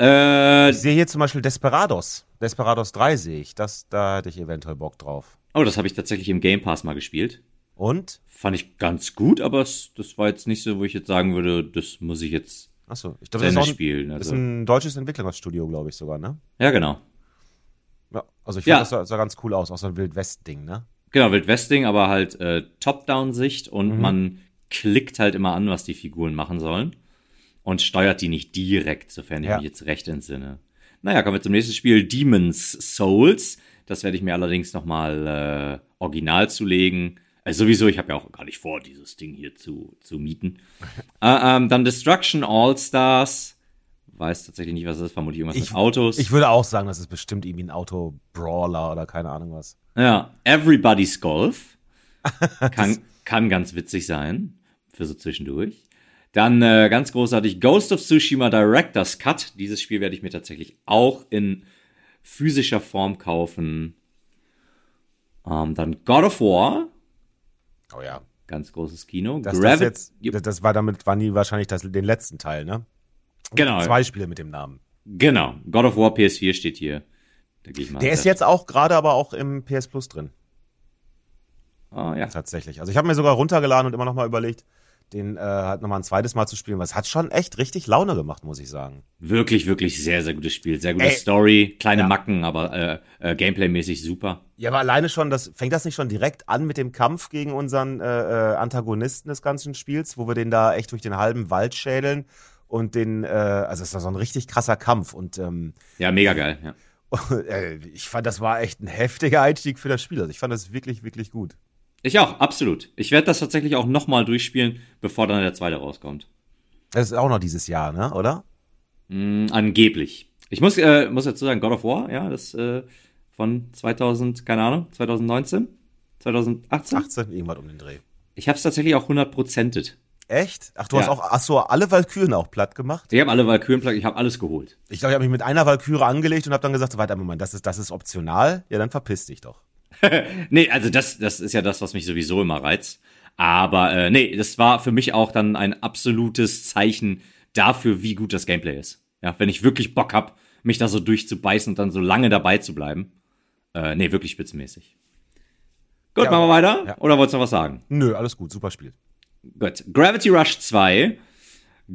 Äh, ich sehe hier zum Beispiel Desperados. Desperados 3 sehe ich. Das, da hätte ich eventuell Bock drauf. Oh, das habe ich tatsächlich im Game Pass mal gespielt. Und? Fand ich ganz gut, aber das war jetzt nicht so, wo ich jetzt sagen würde, das muss ich jetzt Achso, ich glaube, das ist, ein, spielen. Also. ist ein deutsches Entwicklungsstudio, glaube ich sogar, ne? Ja, genau. Ja, also ich fand, ja. das sah, sah, ganz cool aus, auch so ein Wildwest-Ding, ne? Genau, Wildwest-Ding, aber halt äh, Top-Down-Sicht und mhm. man klickt halt immer an, was die Figuren machen sollen und steuert die nicht direkt, sofern ich ja. mich jetzt recht entsinne. Naja, kommen wir zum nächsten Spiel, Demon's Souls. Das werde ich mir allerdings nochmal äh, original zulegen. Also sowieso, ich habe ja auch gar nicht vor, dieses Ding hier zu, zu mieten. äh, ähm, dann Destruction All-Stars. Weiß tatsächlich nicht, was das ist. Vermutlich irgendwas ich, mit Autos. Ich würde auch sagen, das ist bestimmt irgendwie ein Auto-Brawler oder keine Ahnung was. Ja, Everybody's Golf. kann, kann ganz witzig sein. Für so zwischendurch. Dann äh, ganz großartig Ghost of Tsushima Director's Cut. Dieses Spiel werde ich mir tatsächlich auch in physischer Form kaufen. Ähm, dann God of War. Oh ja. Ganz großes Kino. Das, das, jetzt, das war damit, waren die wahrscheinlich das, den letzten Teil, ne? Genau. Zwei Spiele mit dem Namen. Genau. God of War PS4 steht hier. Da gehe ich mal. Der ist jetzt auch gerade aber auch im PS Plus drin. Oh, ja. Tatsächlich. Also ich habe mir sogar runtergeladen und immer noch mal überlegt, den äh, halt nochmal ein zweites Mal zu spielen. Was hat schon echt richtig Laune gemacht, muss ich sagen. Wirklich, wirklich sehr, sehr gutes Spiel. Sehr gute Ey, Story, kleine ja. Macken, aber äh, äh, Gameplay-mäßig super. Ja, aber alleine schon, das fängt das nicht schon direkt an mit dem Kampf gegen unseren äh, äh, Antagonisten des ganzen Spiels, wo wir den da echt durch den halben Wald schädeln und den, äh, also es war so ein richtig krasser Kampf und ähm, ja, mega geil. Ja. Äh, ich fand, das war echt ein heftiger Einstieg für das Spiel. Also ich fand das wirklich, wirklich gut. Ich auch, absolut. Ich werde das tatsächlich auch nochmal durchspielen, bevor dann der zweite rauskommt. Das ist auch noch dieses Jahr, ne? Oder? Mm, angeblich. Ich muss, äh, muss dazu sagen, God of War, ja, das äh, von 2000, keine Ahnung, 2019? 2018? 18, irgendwas um den Dreh. Ich habe es tatsächlich auch 100%ed. Echt? Ach, du ja. hast auch, hast du alle Valkyren auch platt gemacht? Ich habe alle Valkyren platt, ich habe alles geholt. Ich glaube, ich habe mich mit einer Valkyre angelegt und habe dann gesagt, warte, Moment, das ist, das ist optional. Ja, dann verpiss dich doch. nee, also das, das ist ja das, was mich sowieso immer reizt. Aber äh, nee, das war für mich auch dann ein absolutes Zeichen dafür, wie gut das Gameplay ist. Ja, wenn ich wirklich Bock hab, mich da so durchzubeißen und dann so lange dabei zu bleiben. Äh, nee, wirklich spitzenmäßig. Gut, ja, machen wir weiter? Ja. Oder wolltest du noch was sagen? Nö, alles gut, super Spiel. Gut. Gravity Rush 2.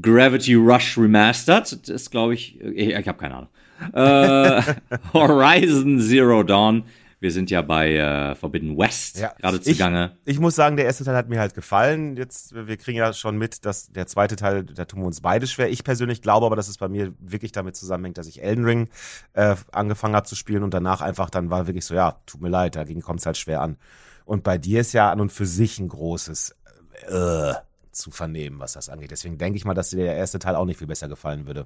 Gravity Rush Remastered. Das ist, glaube ich, ich, ich habe keine Ahnung. Äh, Horizon Zero Dawn. Wir sind ja bei äh, Forbidden West Ja, gerade ich- zugange. Ich muss sagen, der erste Teil hat mir halt gefallen. Jetzt, wir kriegen ja schon mit, dass der zweite Teil, da tun wir uns beide schwer. Ich persönlich glaube aber, dass es bei mir wirklich damit zusammenhängt, dass ich Elden Ring äh, angefangen habe zu spielen und danach einfach dann war wirklich so, ja, tut mir leid, dagegen kommt es halt schwer an. Und bei dir ist ja an und für sich ein großes äh, zu vernehmen, was das angeht. Deswegen denke ich mal, dass dir der erste Teil auch nicht viel besser gefallen würde.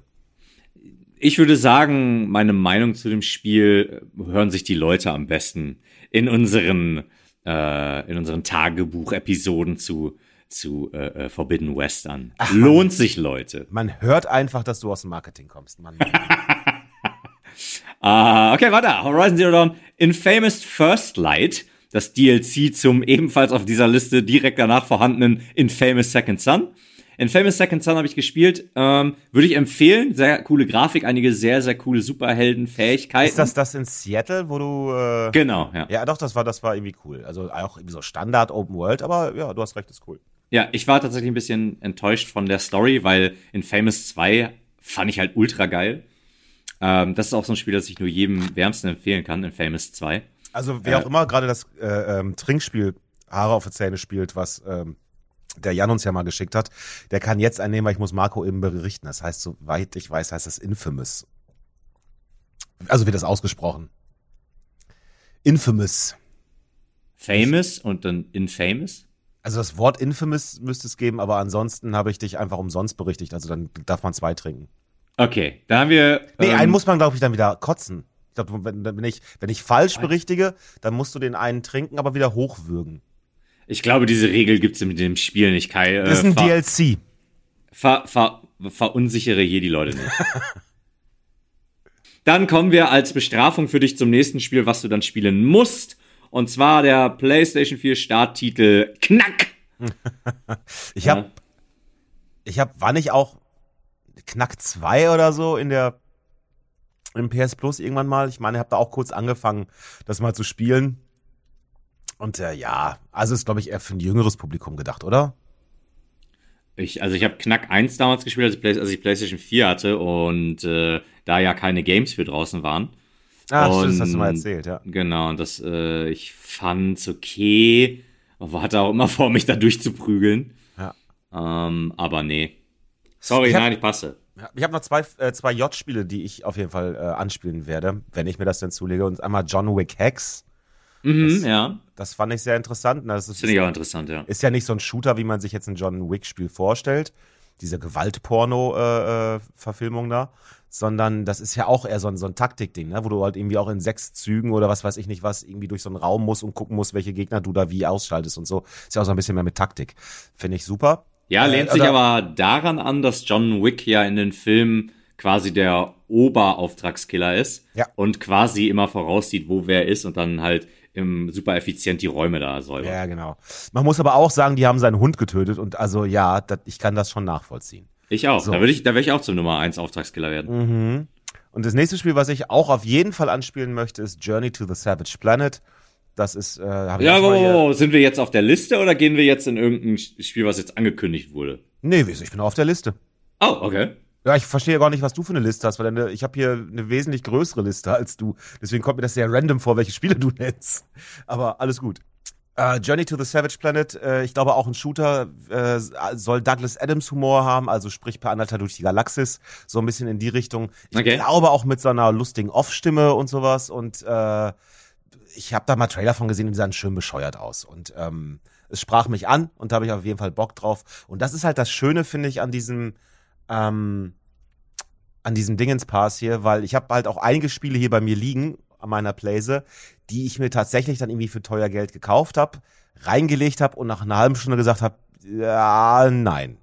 Ich würde sagen, meine Meinung zu dem Spiel äh, hören sich die Leute am besten in unseren, äh, in unseren Tagebuch-Episoden zu, zu äh, äh, Forbidden West an. Lohnt sich, Leute. Man hört einfach, dass du aus dem Marketing kommst. Mann. Ah, okay, warte. Horizon Zero Dawn Infamous First Light, das DLC zum ebenfalls auf dieser Liste direkt danach vorhandenen Infamous Second Son. Infamous Second Son habe ich gespielt. Ähm, Würde ich empfehlen. Sehr coole Grafik, einige sehr, sehr coole Superhelden-Fähigkeiten. ist das das in Seattle, wo du äh, Genau, ja. Ja, doch, das war, das war irgendwie cool. Also auch irgendwie so Standard Open World, aber ja, du hast recht, ist cool. Ja, ich war tatsächlich ein bisschen enttäuscht von der Story, weil Infamous 2 fand ich halt ultra geil. Ähm, das ist auch so ein Spiel, das ich nur jedem wärmsten empfehlen kann, Infamous 2. Also wer auch immer gerade das äh, ähm, Trinkspiel Haare auf die Zähne spielt, was ähm, der Jan uns ja mal geschickt hat, der kann jetzt einnehmen, weil ich muss Marco eben berichten. Das heißt, soweit ich weiß, heißt das Infamous. Also wird das ausgesprochen. Infamous. Famous und dann Infamous? Also das Wort Infamous müsste es geben, aber ansonsten habe ich dich einfach umsonst berichtigt. Also dann darf man zwei trinken. Okay, da haben wir. Nee, ähm, einen muss man, glaube ich, dann wieder kotzen. Ich glaube, wenn, wenn, ich, wenn ich falsch berichtige, dann musst du den einen trinken, aber wieder hochwürgen. Ich glaube, diese Regel gibt's in dem Spiel nicht, Kai. Äh, Das ist ein ver, DLC. ver, ver, verunsichere hier die Leute nicht. dann kommen wir als Bestrafung für dich zum nächsten Spiel, was du dann spielen musst. Und zwar der PlayStation 4 Starttitel Knack. Ich Ja. habe, ich habe, war nicht auch Knack 2 oder so in der im PS Plus irgendwann mal. Ich meine, ich habe da auch kurz angefangen, das mal zu spielen. Und äh, ja, also ist, glaube ich, eher für ein jüngeres Publikum gedacht, oder? Ich, also ich habe Knack 1 damals gespielt, als ich, Play, als ich PlayStation 4 hatte und äh, da ja keine Games für draußen waren. Ah, Und- stimmt, das hast du mal erzählt, ja. Genau, und das, äh, ich fand's okay, aber hatte auch immer vor, mich da durchzuprügeln. Ja. Ähm, aber nee. Sorry, Ich hab- nein, ich passe. Ich habe noch zwei, äh, zwei J-Spiele, die ich auf jeden Fall äh, anspielen werde, wenn ich mir das denn zulege. Und einmal John Wick Hex. Mhm, ja, Das fand ich sehr interessant. Das ist, finde ich auch interessant, ja. ist ja nicht so ein Shooter, wie man sich jetzt ein John Wick-Spiel vorstellt. Diese Gewaltporno-Verfilmung da. Sondern das ist ja auch eher so ein, so ein Taktikding, ne? wo du halt irgendwie auch in sechs Zügen oder was weiß ich nicht was irgendwie durch so einen Raum musst und gucken musst, welche Gegner du da wie ausschaltest und so. Ist ja auch so ein bisschen mehr mit Taktik. Finde ich super. Ja, Äh, lehnt sich oder- aber daran an, dass John Wick ja in den Filmen quasi der Oberauftragskiller ist Ja. und quasi immer voraussieht, wo wer ist und dann halt im, super effizient die Räume da säubert. Ja, genau. Man muss aber auch sagen, die haben seinen Hund getötet und also ja, dat, ich kann das schon nachvollziehen. Ich auch. So. Da würde ich, da wäre ich auch zum Nummer 1 Auftragskiller werden. Mhm. Und das nächste Spiel, was ich auch auf jeden Fall anspielen möchte, ist Journey to the Savage Planet. Das ist, äh, habe ich Ja, aber sind wir jetzt auf der Liste oder gehen wir jetzt in irgendein Spiel, was jetzt angekündigt wurde? Nee, wieso? Ich bin auf der Liste. Oh, okay. Ja, ich verstehe gar nicht, was du für eine Liste hast, weil deine, ich habe hier eine wesentlich größere Liste als du. Deswegen kommt mir das sehr random vor, welche Spiele du nennst. Aber alles gut. Äh, Journey to the Savage Planet, äh, ich glaube auch ein Shooter äh, soll Douglas Adams Humor haben, also sprich per Anhalter durch die Galaxis, so ein bisschen in die Richtung. Ich Okay. glaube auch mit so einer lustigen Off-Stimme und sowas und äh, ich habe da mal Trailer von gesehen und die sahen schön bescheuert aus und ähm, es sprach mich an und da habe ich auf jeden Fall Bock drauf und das ist halt das Schöne, finde ich, an diesem ähm, an diesem Dingenspass hier, weil ich habe halt auch einige Spiele hier bei mir liegen an meiner Playse, die ich mir tatsächlich dann irgendwie für teuer Geld gekauft habe, reingelegt habe und nach einer halben Stunde gesagt habe, ja, nein.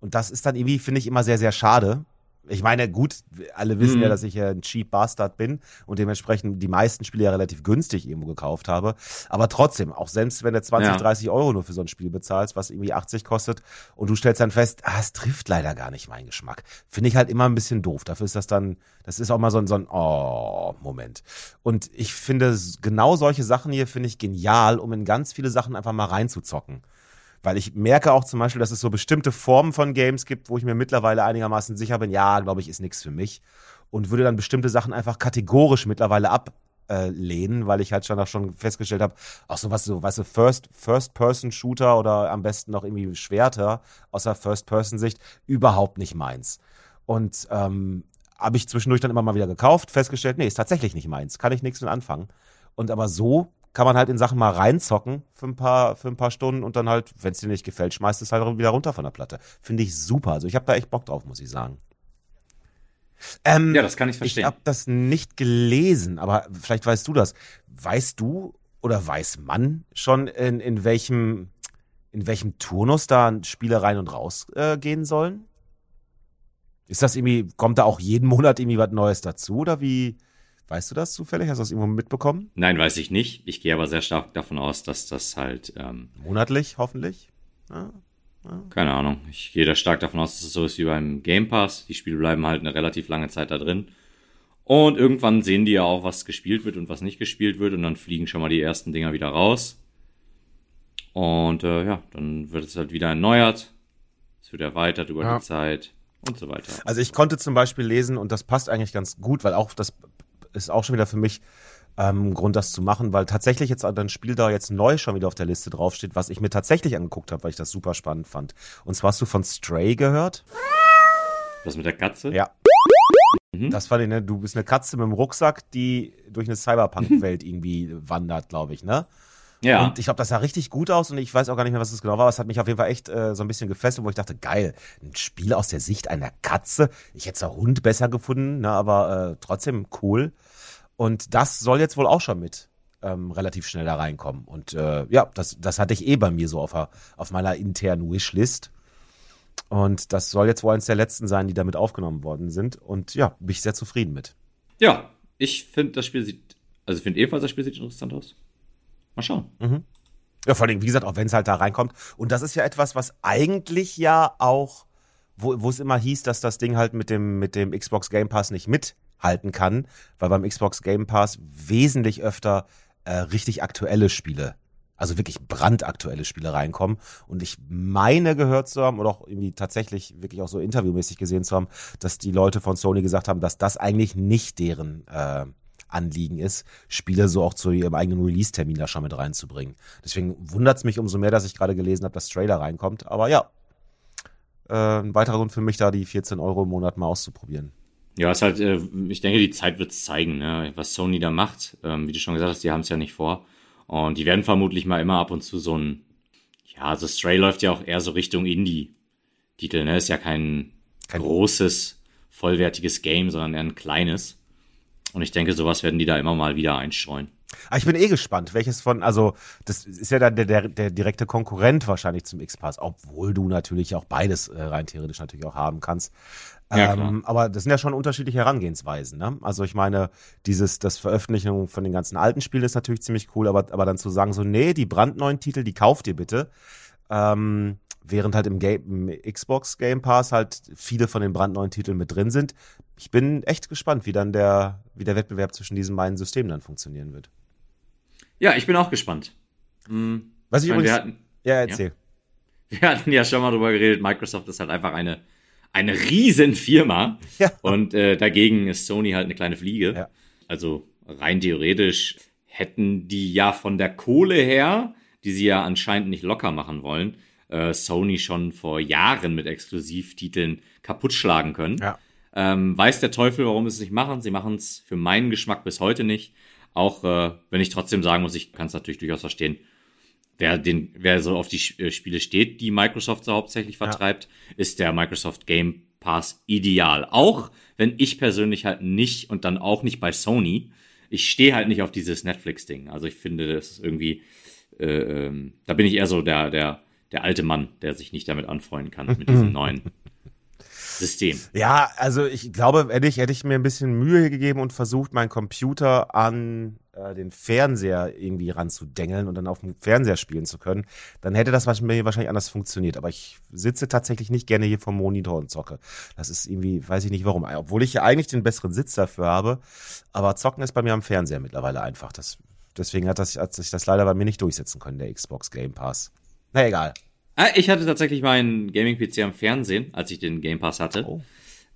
Und das ist dann irgendwie, finde ich, immer sehr, sehr schade. Ich meine, gut, alle wissen Mhm. ja, dass ich ja ein Cheap Bastard bin und dementsprechend die meisten Spiele ja relativ günstig irgendwo gekauft habe. Aber trotzdem, auch selbst wenn du 20, Ja. 30 Euro nur für so ein Spiel bezahlst, was irgendwie 80 kostet und du stellst dann fest, ah, es trifft leider gar nicht meinen Geschmack. Finde ich halt immer ein bisschen doof. Dafür ist das dann, das ist auch mal so ein, so ein Oh-Moment. Und ich finde, genau solche Sachen hier finde ich genial, um in ganz viele Sachen einfach mal reinzuzocken. Weil ich merke auch zum Beispiel, dass es so bestimmte Formen von Games gibt, wo ich mir mittlerweile einigermaßen sicher bin, ja, glaube ich, ist nichts für mich. Und würde dann bestimmte Sachen einfach kategorisch mittlerweile ablehnen, weil ich halt schon auch schon festgestellt habe, auch so was so, weißt du, First, First-Person-Shooter oder am besten noch irgendwie Schwerter aus der First-Person-Sicht überhaupt nicht meins. Und ähm, habe ich zwischendurch dann immer mal wieder gekauft, festgestellt, nee, ist tatsächlich nicht meins, kann ich nichts mit anfangen. Und aber so kann man halt in Sachen mal reinzocken für ein paar, für ein paar Stunden und dann halt, wenn es dir nicht gefällt, schmeißt es halt wieder runter von der Platte. Finde ich super. Also ich habe da echt Bock drauf, muss ich sagen. Ähm, ja, das kann ich verstehen. Ich habe das nicht gelesen, aber vielleicht weißt du das. Weißt du oder weiß man schon, in, in welchem in welchem Turnus da Spiele rein und raus äh, gehen sollen? Ist das irgendwie, kommt da auch jeden Monat irgendwie was Neues dazu oder wie? Weißt du das zufällig? Hast du das irgendwo mitbekommen? Nein, weiß ich nicht. Ich gehe aber sehr stark davon aus, dass das halt. Ähm, Monatlich, hoffentlich? Ja, ja. Keine Ahnung. Ich gehe da stark davon aus, dass es so ist wie beim Game Pass. Die Spiele bleiben halt eine relativ lange Zeit da drin. Und irgendwann sehen die ja auch, was gespielt wird und was nicht gespielt wird. Und dann fliegen schon mal die ersten Dinger wieder raus. Und äh, ja, dann wird es halt wieder erneuert. Es wird erweitert über ja. die Zeit und so weiter. Also ich konnte zum Beispiel lesen, und das passt eigentlich ganz gut, weil auch das ist auch schon wieder für mich ähm, Grund, das zu machen, weil tatsächlich jetzt ein Spiel da jetzt neu schon wieder auf der Liste draufsteht, was ich mir tatsächlich angeguckt habe, weil ich das super spannend fand. Und zwar hast du von Stray gehört? Was mit der Katze? Ja. Mhm. Das fand ich, ne? Du bist eine Katze mit einem Rucksack, die durch eine Cyberpunk-Welt irgendwie wandert, glaube ich, ne? Ja. Und ich glaube, das sah richtig gut aus und ich weiß auch gar nicht mehr, was es genau war. Es hat mich auf jeden Fall echt äh, so ein bisschen gefesselt, wo ich dachte, geil, ein Spiel aus der Sicht einer Katze. Ich hätte es Hund besser gefunden, ne, aber äh, trotzdem cool. Und das soll jetzt wohl auch schon mit ähm, relativ schnell da reinkommen. Und äh, ja, das, das hatte ich eh bei mir so auf, auf meiner internen Wishlist. Und das soll jetzt wohl eines der letzten sein, die damit aufgenommen worden sind. Und ja, bin ich sehr zufrieden mit. Ja, ich finde, das Spiel sieht, also ich finde ebenfalls, das Spiel sieht interessant aus. Mal schauen. Mhm. Ja, vor allem, wie gesagt, auch wenn es halt da reinkommt. Und das ist ja etwas, was eigentlich ja auch, wo, es immer hieß, dass das Ding halt mit dem, mit dem Xbox Game Pass nicht mithalten kann, weil beim Xbox Game Pass wesentlich öfter äh, richtig aktuelle Spiele, also wirklich brandaktuelle Spiele reinkommen. Und ich meine gehört zu haben, oder auch irgendwie tatsächlich wirklich auch so interviewmäßig gesehen zu haben, dass die Leute von Sony gesagt haben, dass das eigentlich nicht deren äh, Anliegen ist, Spiele so auch zu ihrem eigenen Release-Termin da schon mit reinzubringen. Deswegen wundert es mich umso mehr, dass ich gerade gelesen habe, dass Trailer reinkommt. Aber ja, äh, ein weiterer Grund für mich, da die 14 Euro im Monat mal auszuprobieren. Ja, ist halt, äh, ich denke, die Zeit wird es zeigen, ne? was Sony da macht. Ähm, wie du schon gesagt hast, die haben es ja nicht vor. Und die werden vermutlich mal immer ab und zu so ein, ja, also Stray läuft ja auch eher so Richtung Indie-Titel, ne? Ist ja kein, kein großes, vollwertiges Game, sondern eher ein kleines. Und ich denke, sowas werden die da immer mal wieder einstreuen. Ah, ich bin eh gespannt, welches von, also das ist ja dann der, der, der direkte Konkurrent wahrscheinlich zum X-Pass, obwohl du natürlich auch beides äh, rein theoretisch natürlich auch haben kannst. Ja, ähm, aber das sind ja schon unterschiedliche Herangehensweisen. Ne? Also ich meine, dieses, das Veröffentlichung von den ganzen alten Spielen ist natürlich ziemlich cool, aber, aber dann zu sagen, so, nee, die brandneuen Titel, die kauft ihr bitte. Ähm, während halt im, Game, im Xbox Game Pass halt viele von den brandneuen Titeln mit drin sind. Ich bin echt gespannt, wie dann der, wie der Wettbewerb zwischen diesen beiden Systemen dann funktionieren wird. Ja, ich bin auch gespannt. Hm, Was ich, ich meine, übrigens, hatten, ja, erzähl. Ja, wir hatten ja schon mal drüber geredet, Microsoft ist halt einfach eine, eine Riesenfirma ja. und äh, dagegen ist Sony halt eine kleine Fliege. Ja. Also rein theoretisch hätten die ja von der Kohle her, die sie ja anscheinend nicht locker machen wollen, äh, Sony schon vor Jahren mit Exklusivtiteln kaputt schlagen können. Ja. Ähm, weiß der Teufel, warum sie es nicht machen. Sie machen es für meinen Geschmack bis heute nicht. Auch äh, wenn ich trotzdem sagen muss, ich kann es natürlich durchaus verstehen. Wer, den, wer so auf die äh, Spiele steht, die Microsoft so hauptsächlich vertreibt, ja. ist der Microsoft Game Pass ideal. Auch wenn ich persönlich halt nicht und dann auch nicht bei Sony, ich stehe halt nicht auf dieses Netflix-Ding. Also ich finde, das ist irgendwie, äh, ähm, da bin ich eher so der, der der alte Mann, der sich nicht damit anfreunden kann, mit diesem neuen System. Ja, also ich glaube, hätte ich, hätte ich mir ein bisschen Mühe gegeben und versucht, meinen Computer an äh, den Fernseher irgendwie ranzudengeln und dann auf dem Fernseher spielen zu können, dann hätte das wahrscheinlich anders funktioniert. Aber ich sitze tatsächlich nicht gerne hier vom Monitor und zocke. Das ist irgendwie, weiß ich nicht warum. Obwohl ich ja eigentlich den besseren Sitz dafür habe. Aber zocken ist bei mir am Fernseher mittlerweile einfach. Das, deswegen hat, das, hat sich das leider bei mir nicht durchsetzen können, der Xbox Game Pass. Na egal. Ah, ich hatte tatsächlich meinen Gaming-PC am Fernsehen, als ich den Game Pass hatte. Oh.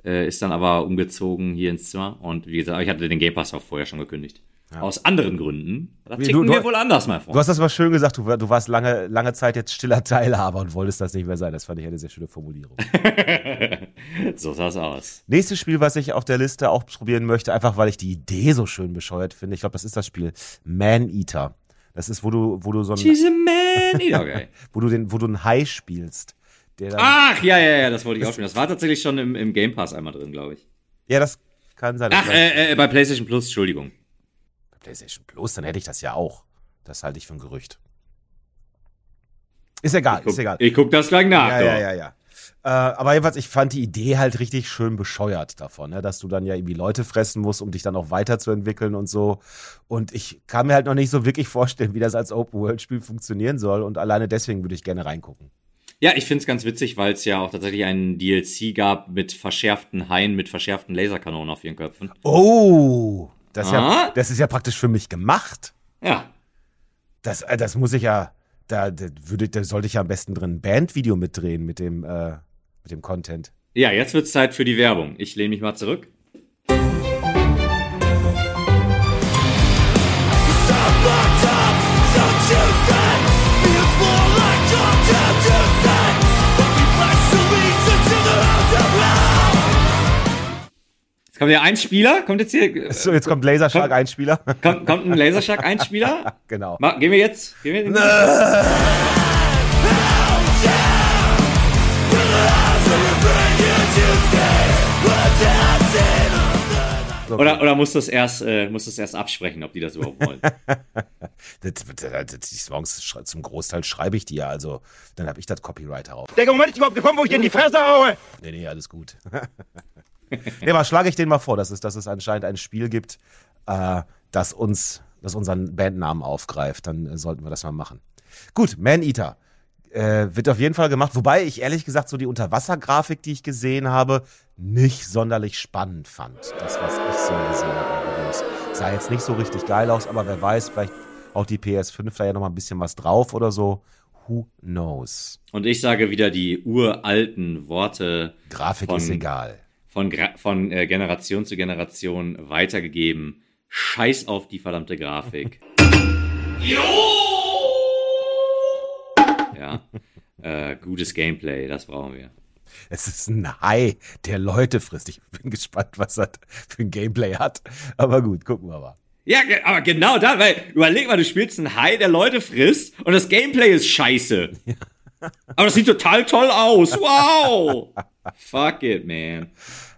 Äh, ist dann aber umgezogen hier ins Zimmer. Und wie gesagt, ich hatte den Game Pass auch vorher schon gekündigt. Ja. Aus anderen Gründen. Da ticken du, wir wohl anders, mein Freund. Du hast das mal schön gesagt, du, du, warst lange, lange Zeit jetzt stiller Teilhaber und wolltest das nicht mehr sein. Das fand ich eine sehr schöne Formulierung. so sah es aus. Nächstes Spiel, was ich auf der Liste auch probieren möchte, einfach weil ich die Idee so schön bescheuert finde. Ich glaube, das ist das Spiel Man Eater. Das ist, wo du, wo du so ein. She's a man eater, okay. wo du den, wo du einen Hai spielst. Ach, ja, ja, ja, das wollte ich auch spielen. Das war tatsächlich schon im, im Game Pass einmal drin, glaube ich. Ja, das kann sein. Ach, äh, äh, bei PlayStation Plus, Entschuldigung. Bei PlayStation Plus, dann hätte ich das ja auch. Das halte ich für ein Gerücht. Ist egal, guck, ist egal. Ich gucke das gleich nach. Ja, ja, ja, ja. Äh, aber jedenfalls, ich fand die Idee halt richtig schön bescheuert davon, ne? dass du dann ja irgendwie Leute fressen musst, um dich dann auch weiterzuentwickeln und so. Und ich kann mir halt noch nicht so wirklich vorstellen, wie das als Open-World-Spiel funktionieren soll. Und alleine deswegen würde ich gerne reingucken. Ja, ich finde es ganz witzig, weil es ja auch tatsächlich einen DLC gab mit verschärften Haien, mit verschärften Laserkanonen auf ihren Köpfen. Oh, das, ah? ja, das ist ja praktisch für mich gemacht. Ja. Das, äh, das muss ich ja da, da, würde, da sollte ich ja am besten drin ein Bandvideo mitdrehen mit dem, äh, mit dem Content. Ja, jetzt wird's Zeit für die Werbung. Ich lehne mich mal zurück. Jetzt kommt ja ein Spieler, kommt jetzt hier. So, jetzt kommt Lasershark ein Spieler. Kommt, kommt ein Lasershark ein Spieler? genau. Ma, gehen wir jetzt? Gehen wir jetzt? Oder, oder musst du es erst, äh, musst du es erst absprechen, ob die das überhaupt wollen? die Songs zum Großteil schreibe ich die ja, also dann habe ich das Copyright darauf. Der Moment ist überhaupt gekommen, wo ich dir in die Fresse haue. Nee, nee, alles gut. nee, aber schlage ich den mal vor, dass es, dass es anscheinend ein Spiel gibt, äh, das uns, das unseren Bandnamen aufgreift. Dann äh, sollten wir das mal machen. Gut, Man Eater. Äh, wird auf jeden Fall gemacht, wobei ich ehrlich gesagt so die Unterwassergrafik, die ich gesehen habe, nicht sonderlich spannend fand. Das, was ich so gesehen habe. Sah jetzt nicht so richtig geil aus, aber wer weiß, vielleicht auch die PS5 da ja noch mal ein bisschen was drauf oder so. Who knows? Und ich sage wieder die uralten Worte. Grafik ist egal von, von äh, Generation zu Generation weitergegeben. Scheiß auf die verdammte Grafik. ja. Äh, gutes Gameplay, das brauchen wir. Es ist ein Hai, der Leute frisst. Ich bin gespannt, was das für ein Gameplay hat. Aber gut, gucken wir mal. Ja, aber genau da, weil überleg mal, du spielst einen Hai, der Leute frisst und das Gameplay ist scheiße. Ja. Aber das sieht total toll aus. Wow. Fuck it, man.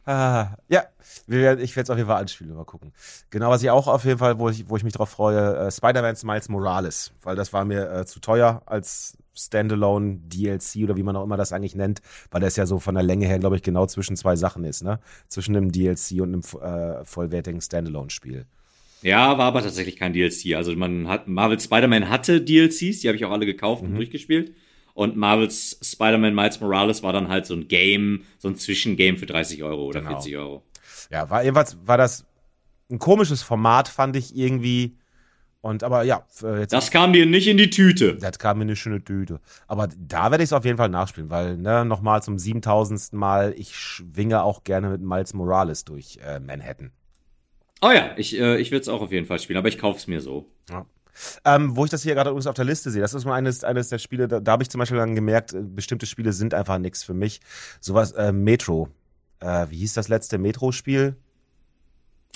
Ah, ja, ich werde es auf jeden Fall anspielen, mal gucken. Genau, was ich auch auf jeden Fall, wo ich, wo ich mich drauf freue, äh, Spider-Man Miles Morales, weil das war mir äh, zu teuer als Standalone DLC oder wie man auch immer das eigentlich nennt, weil das ja so von der Länge her, glaube ich, genau zwischen zwei Sachen ist, ne? Zwischen einem DLC und einem äh, vollwertigen Standalone-Spiel. Ja, war aber tatsächlich kein DLC. Also man hat, Marvel Spider-Man hatte DLCs, die habe ich auch alle gekauft mhm. und durchgespielt. Und Marvels Spider-Man Miles Morales war dann halt so ein Game, so ein Zwischengame für 30 Euro oder genau. 40 Euro. Ja, war jedenfalls war das ein komisches Format, fand ich irgendwie. Und aber ja, jetzt das kam dir nicht in die Tüte. Das kam mir eine schöne Tüte. Aber da werde ich es auf jeden Fall nachspielen, weil ne, nochmal zum 7000. Mal, ich schwinge auch gerne mit Miles Morales durch äh, Manhattan. Oh ja, ich, äh, ich würde es auch auf jeden Fall spielen, aber ich kaufe es mir so. Ja. Ähm, wo ich das hier gerade übrigens auf der Liste sehe, das ist mal eines, eines der Spiele, da, da habe ich zum Beispiel dann gemerkt, äh, bestimmte Spiele sind einfach nichts für mich. Sowas, äh, Metro. Äh, wie hieß das letzte Metro-Spiel?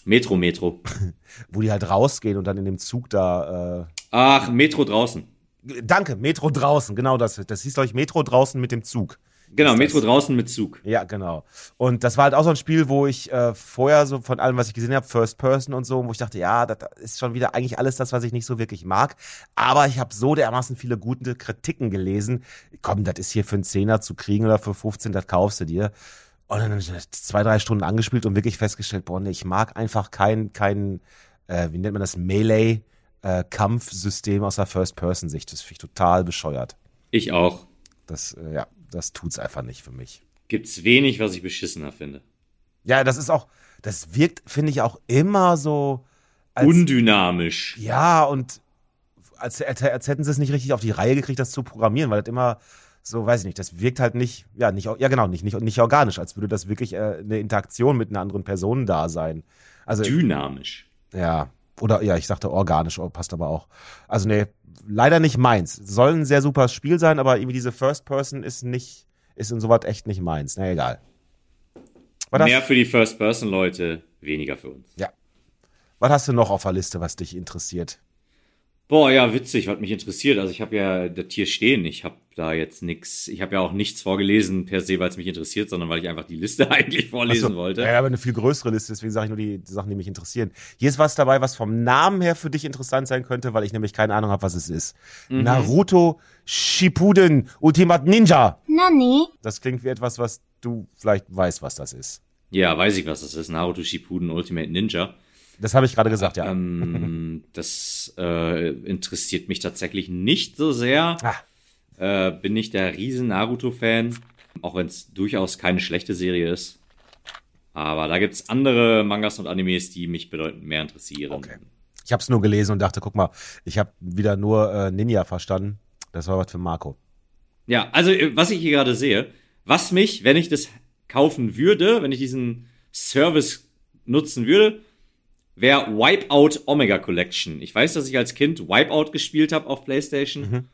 Metro, Metro. wo die halt rausgehen und dann in dem Zug da. Äh Ach, Metro draußen. Danke, Metro draußen, genau das. Das hieß, glaube ich, Metro draußen mit dem Zug. Genau, Metro draußen mit Zug. Ja, genau. Und das war halt auch so ein Spiel, wo ich äh, vorher so von allem, was ich gesehen habe, First Person und so, wo ich dachte, ja, das ist schon wieder eigentlich alles das, was ich nicht so wirklich mag. Aber ich habe so dermaßen viele gute Kritiken gelesen. Komm, das ist hier für einen Zehner zu kriegen oder für 15, das kaufst du dir. Und dann zwei, drei Stunden angespielt und wirklich festgestellt, boah, nee, ich mag einfach kein, kein, äh, wie nennt man das, Melee, äh, Kampfsystem aus der First-Person-Sicht. Das finde ich total bescheuert. Ich auch. Das, äh, ja, das tut's einfach nicht für mich. Gibt's wenig, was ich beschissener finde. Ja, das ist auch, das wirkt, finde ich, auch immer so als, undynamisch. Ja, und als, als, als hätten sie es nicht richtig auf die Reihe gekriegt, das zu programmieren, weil das immer so weiß ich nicht, das wirkt halt nicht, ja, nicht, ja genau, nicht, nicht, nicht organisch, als würde das wirklich äh, eine Interaktion mit einer anderen Person da sein. Also, Dynamisch. ja, oder ja, ich sagte organisch, oh, passt aber auch. Also nee, leider nicht meins. Soll ein sehr super Spiel sein, aber irgendwie diese First Person ist nicht, ist insoweit echt nicht meins. Na egal. Mehr für die First-Person-Leute, weniger für uns. was hast du noch auf der Liste, was dich interessiert? Boah, ja, witzig, was mich interessiert. Also ich habe ja das hier stehen. Ich habe da jetzt nix. Ich habe ja auch nichts vorgelesen per se, weil es mich interessiert, sondern weil ich einfach die Liste eigentlich vorlesen Ach so, wollte. Ja, aber eine viel größere Liste, deswegen sage ich nur die, die Sachen, die mich interessieren. Hier ist was dabei, was vom Namen her für dich interessant sein könnte, weil ich nämlich keine Ahnung habe, was es ist. Mhm. Naruto Shippuden Ultimate Ninja. 何 Das klingt wie etwas, was du vielleicht weißt, was das ist. Ja, weiß ich, was das ist. Naruto Shippuden Ultimate Ninja. Das habe ich gerade gesagt, ja. Ähm, das äh, interessiert mich tatsächlich nicht so sehr. Ah. Äh, bin nicht der riesen Naruto-Fan, auch wenn es durchaus keine schlechte Serie ist. Aber da gibt's andere Mangas und Animes, die mich bedeutend mehr interessieren. Okay. Ich habe es nur gelesen und dachte, guck mal, ich habe wieder nur äh, Ninja verstanden. Das war was für Marco. Ja, also äh, was ich hier gerade sehe, was mich, wenn ich das kaufen würde, wenn ich diesen Service nutzen würde, wäre Wipeout Omega Collection. Ich weiß, dass ich als Kind Wipeout gespielt habe auf PlayStation.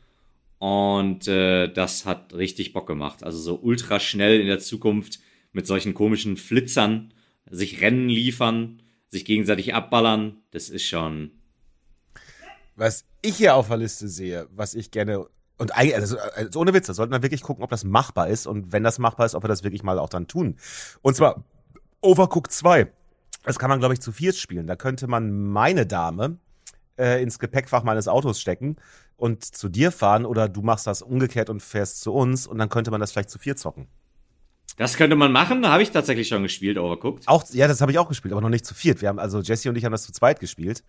Und äh, das hat richtig Bock gemacht. Also so ultra schnell in der Zukunft mit solchen komischen Flitzern, sich Rennen liefern, sich gegenseitig abballern. Das ist schon. Was ich hier auf der Liste sehe, was ich gerne und eigentlich, also, also ohne Witz, da sollten wir wirklich gucken, ob das machbar ist und wenn das machbar ist, ob wir das wirklich mal auch dann tun. Und zwar Overcooked 2. Das kann man, glaube ich, zu viert spielen. Da könnte man meine Dame äh, ins Gepäckfach meines Autos stecken und zu dir fahren oder du machst das umgekehrt und fährst zu uns und dann könnte man das vielleicht zu vier zocken. Das könnte man machen. Da habe ich tatsächlich schon gespielt, Overcooked. Auch, ja, das habe ich auch gespielt, aber noch nicht zu viert. Wir haben, also Jesse und ich haben das zu zweit gespielt.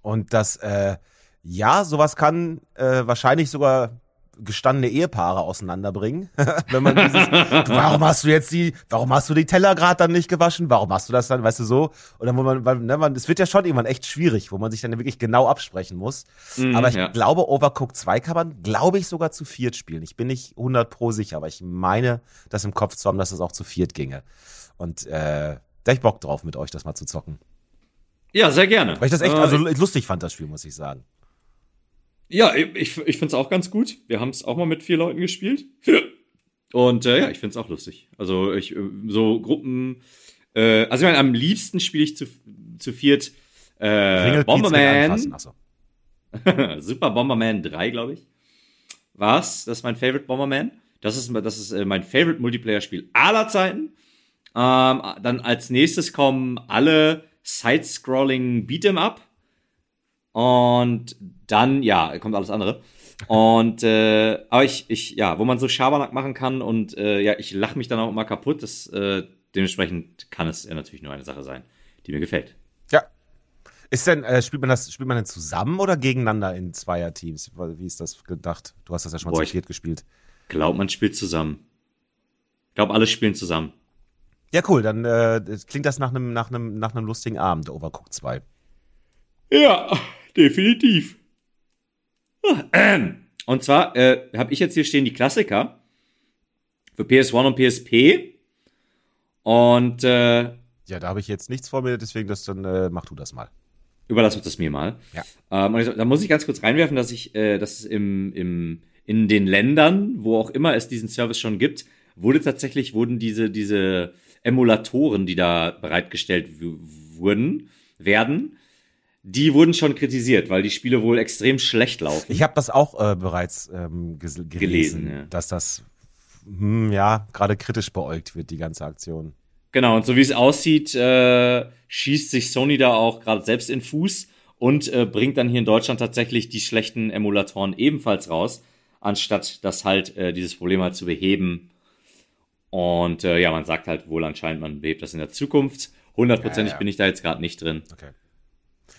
Und das, äh, ja, sowas kann äh, wahrscheinlich sogar gestandene Ehepaare auseinanderbringen. Wenn man dieses, warum hast du jetzt die, warum hast du die Teller gerade dann nicht gewaschen? Warum hast du das dann, weißt du so? Und dann, wo man, weil, ne, man, es wird ja schon irgendwann echt schwierig, wo man sich dann wirklich genau absprechen muss. Mhm, aber ich ja. glaube, Overcooked 2 kann man, glaube ich, sogar zu viert spielen. Ich bin nicht 100 pro sicher, aber ich meine, das im Kopf zu haben, dass das auch zu viert ginge. Und, äh, da hab ich Bock drauf, mit euch das mal zu zocken. Ja, sehr gerne. Weil ich das echt Äh, also lustig fand, das Spiel, muss ich sagen. Ja, ich, ich finde es auch ganz gut. Wir haben es auch mal mit vier Leuten gespielt. Und äh, ja, ich finde es auch lustig. Also ich äh, so Gruppen. Äh, also ich meine, am liebsten spiele ich zu, zu viert äh, Bomberman. Achso. Super Bomberman 3, glaube ich. Was? Das ist mein Favorite Bomberman. Das ist, das ist äh, mein Favorite Multiplayer-Spiel aller Zeiten. Ähm, dann als nächstes kommen alle Side-Scrolling Beat'em Up. Und dann, ja, kommt alles andere. Und äh, aber ich, ich, ja, wo man so Schabernack machen kann und äh, ja, ich lache mich dann auch immer kaputt. Das, äh, dementsprechend kann es ja natürlich nur eine Sache sein, die mir gefällt. Ja. Ist denn, äh, spielt man das, spielt man denn zusammen oder gegeneinander in Zweierteams? Wie ist das gedacht? Du hast das ja schon mal Boah, zu viert gespielt. Glaub, man spielt zusammen. Ich glaube, alle spielen zusammen. Ja, cool, dann äh, klingt das nach einem nach einem nach einem lustigen Abend, Overcooked 2. Ja, definitiv. Und zwar äh, habe ich jetzt hier stehen die Klassiker für PS1 und PSP. Und äh, Ja, da habe ich jetzt nichts vor mir, deswegen das dann äh, mach du das mal. überlass uns das mir mal. Ja. Ähm, und ich, da muss ich ganz kurz reinwerfen, dass ich, äh, dass es im, im, in den Ländern, wo auch immer es diesen Service schon gibt, wurde tatsächlich, wurden diese, diese Emulatoren, die da bereitgestellt wurden, werden, die wurden schon kritisiert, weil die Spiele wohl extrem schlecht laufen. Ich habe das auch äh, bereits ähm, gelesen, Gelesen, ja. dass das hm, ja gerade kritisch beäugt wird, die ganze Aktion. Genau, und so wie es aussieht, äh, schießt sich Sony da auch gerade selbst in Fuß und äh, bringt dann hier in Deutschland tatsächlich die schlechten Emulatoren ebenfalls raus, anstatt das halt äh, dieses Problem halt zu beheben. Und äh, ja, man sagt halt wohl anscheinend, man behebt das in der Zukunft. Hundertprozentig Ja, ja. bin ich da jetzt gerade nicht drin. Okay.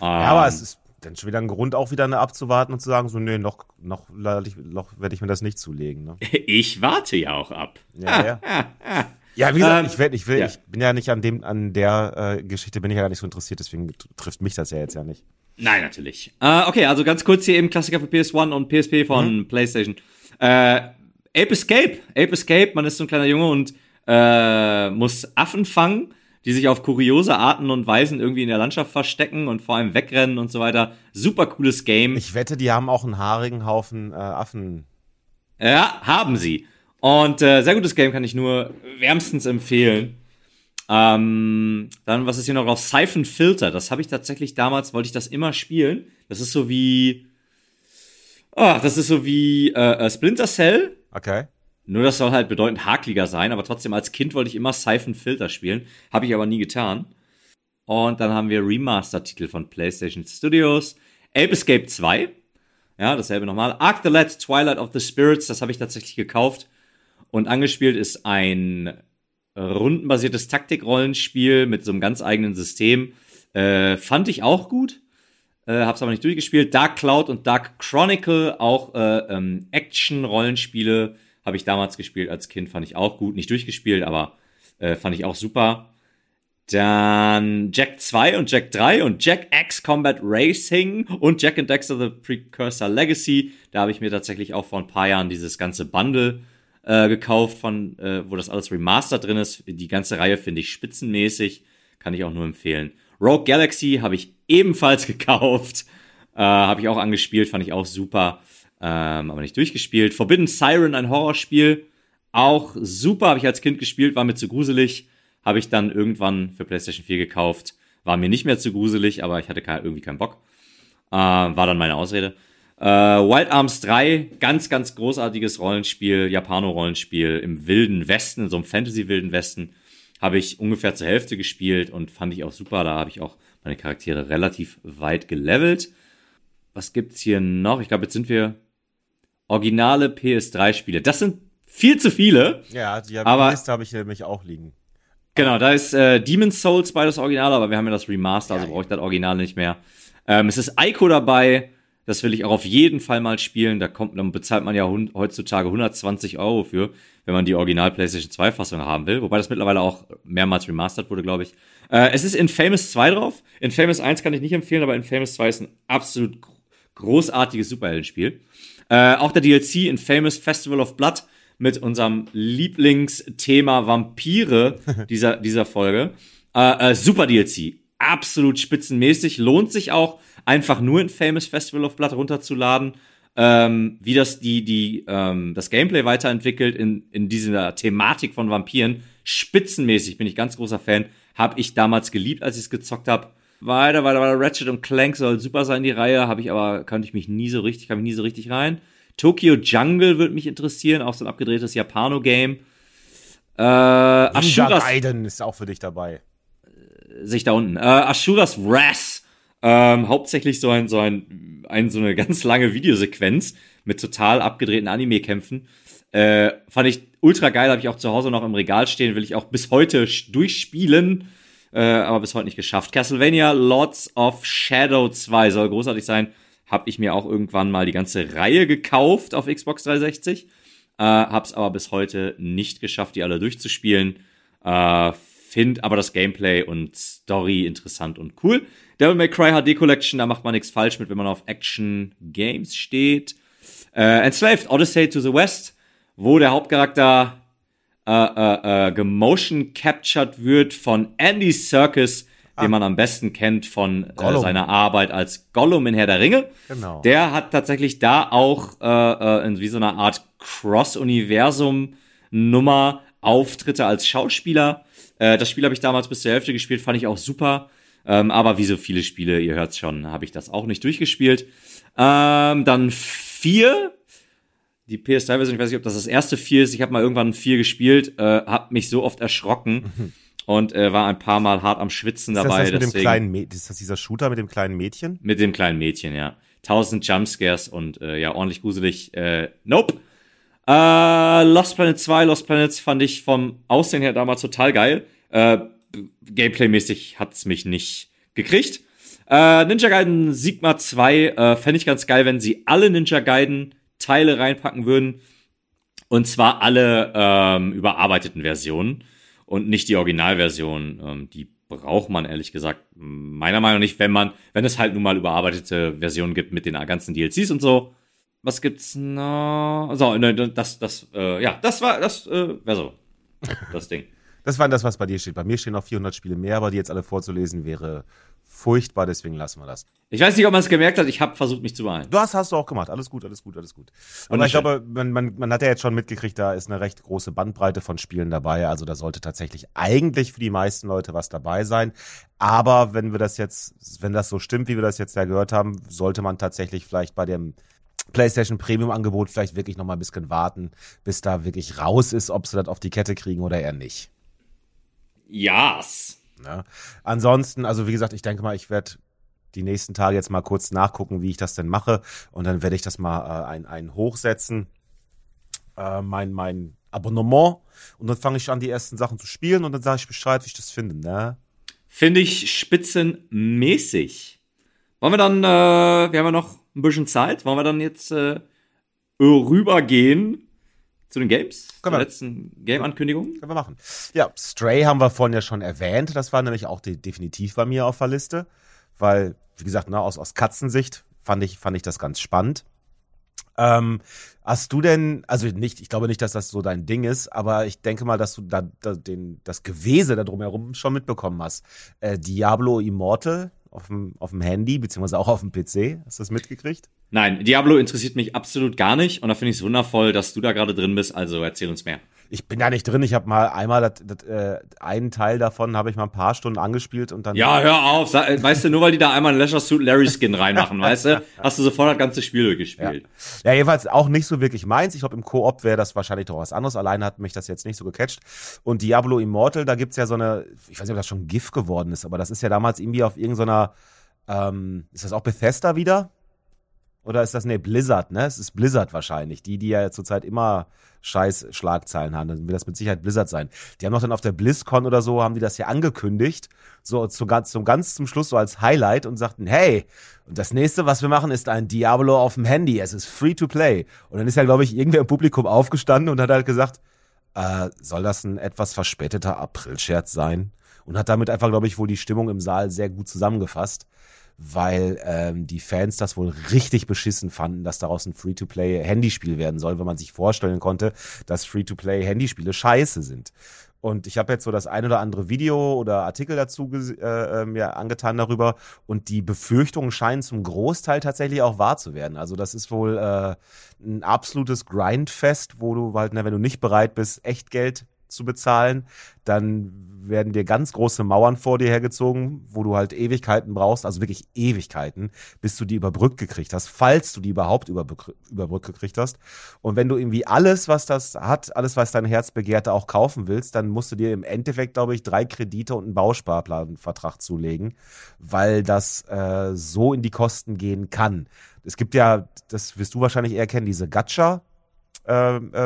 Ähm, Ja, aber es ist dann schon wieder ein Grund, auch wieder eine abzuwarten und zu sagen, so, nee, noch, noch, noch werde ich mir das nicht zulegen. Ne? ich warte ja auch ab. Ja, ja. Ja, wie gesagt, Ähm, ich, werd, ich, will, ja. ich bin ja nicht an dem, an der äh, Geschichte bin ich ja gar nicht so interessiert, deswegen trifft mich das ja jetzt ja nicht. Nein, natürlich. Äh, okay, also ganz kurz hier eben Klassiker für PS1 und PSP von PlayStation. Äh, Ape Escape. Ape Escape, man ist so ein kleiner Junge und äh, muss Affen fangen, die sich auf kuriose Arten und Weisen irgendwie in der Landschaft verstecken und vor allem wegrennen und so weiter. Super cooles Game. Ich wette, die haben auch einen haarigen Haufen äh, Affen. Ja, haben sie. Und äh, sehr gutes Game kann ich nur wärmstens empfehlen. Ähm, dann, was ist hier noch auf Siphon Filter? Das habe ich tatsächlich damals, wollte ich das immer spielen. Das ist so wie. Ah, das ist so wie äh, Splinter Cell. Okay. Nur das soll halt bedeutend hakliger sein, aber trotzdem als Kind wollte ich immer Siphon Filter spielen. Habe ich aber nie getan. Und dann haben wir Remaster-Titel von PlayStation Studios. Ape Escape 2. Ja, dasselbe nochmal. Arc the Lad, Twilight of the Spirits, das habe ich tatsächlich gekauft. Und angespielt ist ein rundenbasiertes Taktikrollenspiel mit so einem ganz eigenen System. Äh, fand ich auch gut. Äh, hab's aber nicht durchgespielt. Dark Cloud und Dark Chronicle, auch äh, ähm, Action-Rollenspiele, habe ich damals gespielt als Kind, fand ich auch gut. Nicht durchgespielt, aber äh, fand ich auch super. Dann Jack 2 und Jack 3 und Jack X Combat Racing und Jack and Dexter The Precursor Legacy. Da habe ich mir tatsächlich auch vor ein paar Jahren dieses ganze Bundle äh, gekauft, von, äh, wo das alles remastered drin ist. Die ganze Reihe finde ich spitzenmäßig. Kann ich auch nur empfehlen. Rogue Galaxy habe ich ebenfalls gekauft. Äh, habe ich auch angespielt, fand ich auch super. Ähm, aber nicht durchgespielt. Forbidden Siren, ein Horrorspiel. Auch super, habe ich als Kind gespielt, war mir zu gruselig. Habe ich dann irgendwann für PlayStation 4 gekauft. War mir nicht mehr zu gruselig, aber ich hatte irgendwie keinen Bock. Äh, war dann meine Ausrede. Äh, Wild Arms 3, ganz, ganz großartiges Rollenspiel, Japano-Rollenspiel im wilden Westen, in so einem Fantasy-wilden Westen. Habe ich ungefähr zur Hälfte gespielt und fand ich auch super. Da habe ich auch meine Charaktere relativ weit gelevelt. Was gibt's hier noch? Ich glaube, jetzt sind wir originale PS3-Spiele. Das sind viel zu viele. Ja, die aber, Liste habe ich nämlich auch liegen. Genau, da ist äh, Demon's Souls bei das Original, aber wir haben ja das Remaster, also Ja, brauche ich das Original nicht mehr. Ähm, es ist Ico dabei, das will ich auch auf jeden Fall mal spielen. Da kommt, dann bezahlt man ja heutzutage 120 Euro für, wenn man die Original PlayStation 2 Fassung haben will. Wobei das mittlerweile auch mehrmals remastered wurde, glaube ich. Äh, es ist Infamous 2 drauf. Infamous 1 kann ich nicht empfehlen, aber Infamous 2 ist ein absolut gro- großartiges Superheldenspiel. Äh, auch der DLC Infamous Festival of Blood mit unserem Lieblingsthema Vampire dieser, dieser Folge. Äh, äh, super DLC. Absolut spitzenmäßig. Lohnt sich auch, einfach nur Infamous Festival of Blood runterzuladen. Ähm, wie das die, die, ähm, das Gameplay weiterentwickelt in, in dieser Thematik von Vampiren. Spitzenmäßig bin ich ganz großer Fan. Hab ich damals geliebt, als ich es gezockt habe. Weiter, weiter, weiter. Ratchet und Clank soll super sein, die Reihe. Habe ich aber, kannte ich mich nie so richtig, kam ich nie so richtig rein. Tokyo Jungle würde mich interessieren, auch so ein abgedrehtes Japano-Game. Äh, Ninja Ashuras, Gaiden ist auch für dich dabei. sich da unten. Äh, Ashuras Wrath. Ähm, hauptsächlich so ein, so ein, ein, so eine ganz lange Videosequenz mit total abgedrehten Anime-Kämpfen. Äh, fand ich ultra geil, habe ich auch zu Hause noch im Regal stehen, will ich auch bis heute durchspielen, äh, aber bis heute nicht geschafft. Castlevania Lords of Shadow 2 soll großartig sein. Habe ich mir auch irgendwann mal die ganze Reihe gekauft auf Xbox 360. Äh, hab's aber bis heute nicht geschafft, die alle durchzuspielen. Äh, find aber das Gameplay und Story interessant und cool. Devil May Cry HD Collection, da macht man nichts falsch mit, wenn man auf Action Games steht. Äh, Enslaved Odyssey to the West, wo der Hauptcharakter äh, äh, äh, gemotion captured wird von Andy Serkis, den man am besten kennt von äh, seiner Arbeit als Gollum in Herr der Ringe. Genau. Der hat tatsächlich da auch äh, äh, in wie so einer Art Cross-Universum-Nummer Auftritte als Schauspieler. Äh, das Spiel habe ich damals bis zur Hälfte gespielt, fand ich auch super. Ähm, aber wie so viele Spiele, ihr hört's schon, habe ich das auch nicht durchgespielt. Ähm, dann vier. Die PS3-Version, ich weiß nicht, ob das das erste vier ist. Ich habe mal irgendwann ein vier gespielt, äh, habe mich so oft erschrocken und äh, war ein paar Mal hart am Schwitzen Ist das, dabei. das mit dem kleinen ist das dieser Shooter mit dem kleinen Mädchen? mit dem kleinen Mädchen, ja. Tausend Jumpscares und äh, ja, ordentlich gruselig. Äh, nope. Äh, Lost Planet 2, Lost Planets fand ich vom Aussehen her damals total geil. Äh, Gameplay-mäßig hat's mich nicht gekriegt. Äh, Ninja Gaiden Sigma 2 äh, fände ich ganz geil, wenn sie alle Ninja Gaiden Teile reinpacken würden. Und zwar alle ähm, überarbeiteten Versionen und nicht die Originalversion. Ähm, die braucht man ehrlich gesagt meiner Meinung nach nicht, wenn man, wenn es halt nun mal überarbeitete Versionen gibt mit den ganzen DLCs und so. was gibt's noch? So, ne, das, das, äh, ja, das war, das äh, wäre so. Das Ding. Das war das, was bei dir steht. Bei mir stehen noch 400 Spiele mehr, aber die jetzt alle vorzulesen wäre furchtbar, deswegen lassen wir das. Ich weiß nicht, ob man es gemerkt hat, ich habe versucht, mich zu beeilen. Du hast, hast du auch gemacht. Alles gut, alles gut, alles gut. Aber ich glaube, man, man, man hat ja jetzt schon mitgekriegt, da ist eine recht große Bandbreite von Spielen dabei. Also da sollte tatsächlich eigentlich für die meisten Leute was dabei sein. Aber wenn wir das jetzt, wenn das so stimmt, wie wir das jetzt ja gehört haben, sollte man tatsächlich vielleicht bei dem PlayStation Premium Angebot vielleicht wirklich noch mal ein bisschen warten, bis da wirklich raus ist, ob sie das auf die Kette kriegen oder eher nicht. Yes. Ne? Ansonsten, also wie gesagt, ich denke mal, ich werde die nächsten Tage jetzt mal kurz nachgucken, wie ich das denn mache. Und dann werde ich das mal äh, ein, ein hochsetzen, äh, mein, mein Abonnement. Und dann fange ich an, die ersten Sachen zu spielen und dann sage ich Bescheid, wie ich das finde. Ne? Finde ich spitzenmäßig. Wollen wir dann, äh, wir haben ja noch ein bisschen Zeit, wollen wir dann jetzt äh, rübergehen zu den Games? Können wir. letzten Game-Ankündigung? Können wir machen. Ja, Stray haben wir vorhin ja schon erwähnt. Das war nämlich auch die, definitiv bei mir auf der Liste. Weil, wie gesagt, ne, aus, aus Katzensicht fand ich, fand ich das ganz spannend. Ähm, hast du denn, also nicht, ich glaube nicht, dass das so dein Ding ist, aber ich denke mal, dass du da, da den, das Gewese da drumherum schon mitbekommen hast. Äh, Diablo Immortal auf dem, auf dem Handy, beziehungsweise auch auf dem PC. Hast du das mitgekriegt? Nein, Diablo interessiert mich absolut gar nicht und da finde ich es wundervoll, dass du da gerade drin bist, also erzähl uns mehr. Ich bin da nicht drin. Ich habe mal einmal das, das, äh, einen Teil davon habe ich mal ein paar Stunden angespielt und dann. Ja, hör auf. Äh, Weißt du, nur weil die da einmal einen Leisure Suit Larry Skin reinmachen, weißt du, hast du sofort das ganze Spiel durchgespielt. Ja, jedenfalls auch nicht so wirklich meins. Ich glaube, im Koop wäre das wahrscheinlich doch was anderes. Alleine hat mich das jetzt nicht so gecatcht. Und Diablo Immortal, da gibt's ja so eine, ich weiß nicht, ob das schon GIF geworden ist, aber das ist ja damals irgendwie auf irgendeiner, ähm, ist das auch Bethesda wieder? Oder ist das, nee, Blizzard, ne? Es ist Blizzard wahrscheinlich. Die, die ja zurzeit immer scheiß Schlagzeilen haben. Dann wird das mit Sicherheit Blizzard sein. Die haben doch dann auf der BlizzCon oder so, haben die das ja angekündigt. So zu, ganz, zum ganz zum Schluss so als Highlight und sagten, hey, und das nächste, was wir machen, ist ein Diablo auf dem Handy. Es ist free to play. Und dann ist ja, glaube ich, irgendwer im Publikum aufgestanden und hat halt gesagt, äh, soll das ein etwas verspäteter Aprilscherz sein? Und hat damit einfach, glaube ich, wohl die Stimmung im Saal sehr gut zusammengefasst weil ähm, die Fans das wohl richtig beschissen fanden, dass daraus ein Free-to-Play-Handyspiel werden soll, wenn man sich vorstellen konnte, dass Free-to-Play-Handyspiele scheiße sind. Und ich habe jetzt so das ein oder andere Video oder Artikel dazu äh, äh, mir angetan darüber und die Befürchtungen scheinen zum Großteil tatsächlich auch wahr zu werden. Also das ist wohl äh, ein absolutes Grindfest, wo du halt, ne, wenn du nicht bereit bist, echt Geld zu bezahlen, dann werden dir ganz große Mauern vor dir hergezogen, wo du halt Ewigkeiten brauchst, also wirklich Ewigkeiten, bis du die überbrückt gekriegt hast, falls du die überhaupt überbrück- überbrückt gekriegt hast. Und wenn du irgendwie alles, was das hat, alles, was dein Herz begehrt, auch kaufen willst, dann musst du dir im Endeffekt, glaube ich, drei Kredite und einen Bausparplanvertrag zulegen, weil das äh, so in die Kosten gehen kann. Es gibt ja, das wirst du wahrscheinlich eher kennen, diese Gacha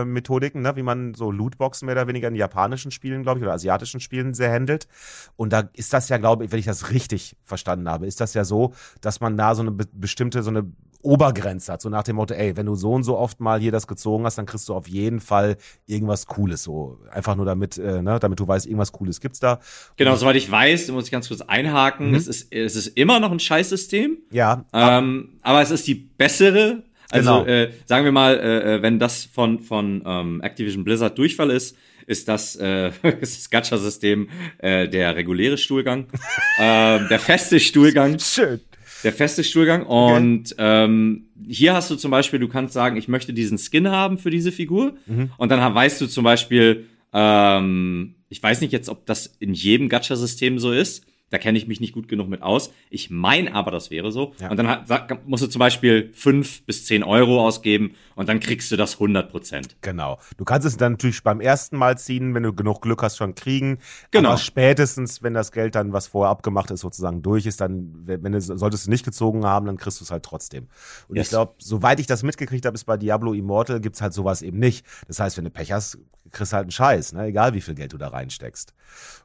Methodiken, ne? wie man so Lootboxen mehr oder weniger in japanischen Spielen, glaube ich, oder asiatischen Spielen sehr handelt. Und da ist das ja, glaube ich, wenn ich das richtig verstanden habe, ist das ja so, dass man da so eine be bestimmte, so eine Obergrenze hat, so nach dem Motto, ey, wenn du so und so oft mal hier das gezogen hast, dann kriegst du auf jeden Fall irgendwas Cooles, so einfach nur damit, äh, ne, damit du weißt, irgendwas Cooles gibt's da. Genau, soweit ich weiß, muss ich ganz kurz einhaken, Mhm. es, ist, es ist immer noch ein Scheißsystem, Ja, ähm, aber es ist die bessere. Also Genau. äh, sagen wir mal, äh, äh, wenn das von, von ähm, Activision Blizzard Durchfall ist, ist das, äh, ist das Gacha-System äh, der reguläre Stuhlgang, ähm, der feste Stuhlgang. schön. Der feste Stuhlgang. Und ähm, hier hast du zum Beispiel, du kannst sagen, ich möchte diesen Skin haben für diese Figur. Und dann weißt du zum Beispiel, ähm, ich weiß nicht jetzt, ob das in jedem Gacha-System so ist. Da kenne ich mich nicht gut genug mit aus. Ich meine aber, das wäre so. Ja. Und dann hat- sag- musst du zum Beispiel fünf bis zehn Euro ausgeben und dann kriegst du das 100 Prozent. Genau. Du kannst es dann natürlich beim ersten Mal ziehen, wenn du genug Glück hast, schon kriegen. Genau. Aber spätestens, wenn das Geld dann, was vorher abgemacht ist, sozusagen durch ist, dann, wenn du, solltest du nicht gezogen haben, dann kriegst du es halt trotzdem. Und Yes. ich glaube, soweit ich das mitgekriegt habe, ist bei Diablo Immortal gibt's halt sowas eben nicht. Das heißt, wenn du Pech hast, kriegst du halt einen Scheiß, ne? egal wie viel Geld du da reinsteckst.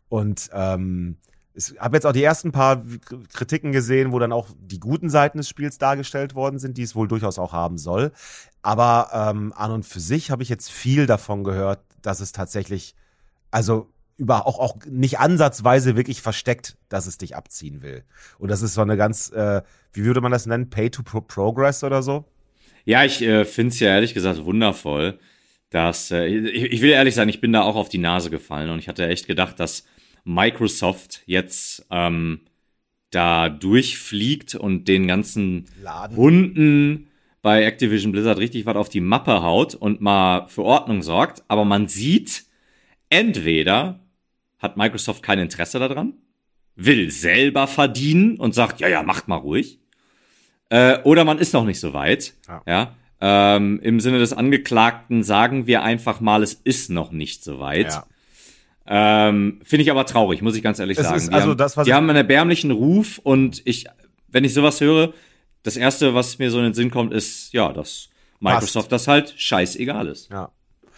Und ähm, ich habe jetzt auch die ersten paar Kritiken gesehen, wo dann auch die guten Seiten des Spiels dargestellt worden sind, die es wohl durchaus auch haben soll. Aber ähm, an und für sich habe ich jetzt viel davon gehört, dass es tatsächlich, also über auch, auch nicht ansatzweise wirklich versteckt, dass es dich abziehen will. Und das ist so eine ganz, äh, wie würde man das nennen, Pay to Pro Progress oder so? Ja, ich äh, finde es ja ehrlich gesagt wundervoll, dass äh, ich, ich will ehrlich sein, ich bin da auch auf die Nase gefallen und ich hatte echt gedacht, dass Microsoft jetzt ähm, da durchfliegt und den ganzen Laden. Hunden bei Activision Blizzard richtig was auf die Mappe haut und mal für Ordnung sorgt. Aber man sieht, entweder hat Microsoft kein Interesse daran, will selber verdienen und sagt, ja, ja, macht mal ruhig. Äh, oder man ist noch nicht so weit. Ja. Ja. Ähm, Im Sinne des Angeklagten sagen wir einfach mal, es ist noch nicht so weit. Ja. Ähm, Finde ich aber traurig, muss ich ganz ehrlich Es sagen. die also haben, das, was die haben einen erbärmlichen Ruf und ich, wenn ich sowas höre, das erste, was mir so in den Sinn kommt, ist, ja, dass Microsoft das halt scheißegal ist. Ja.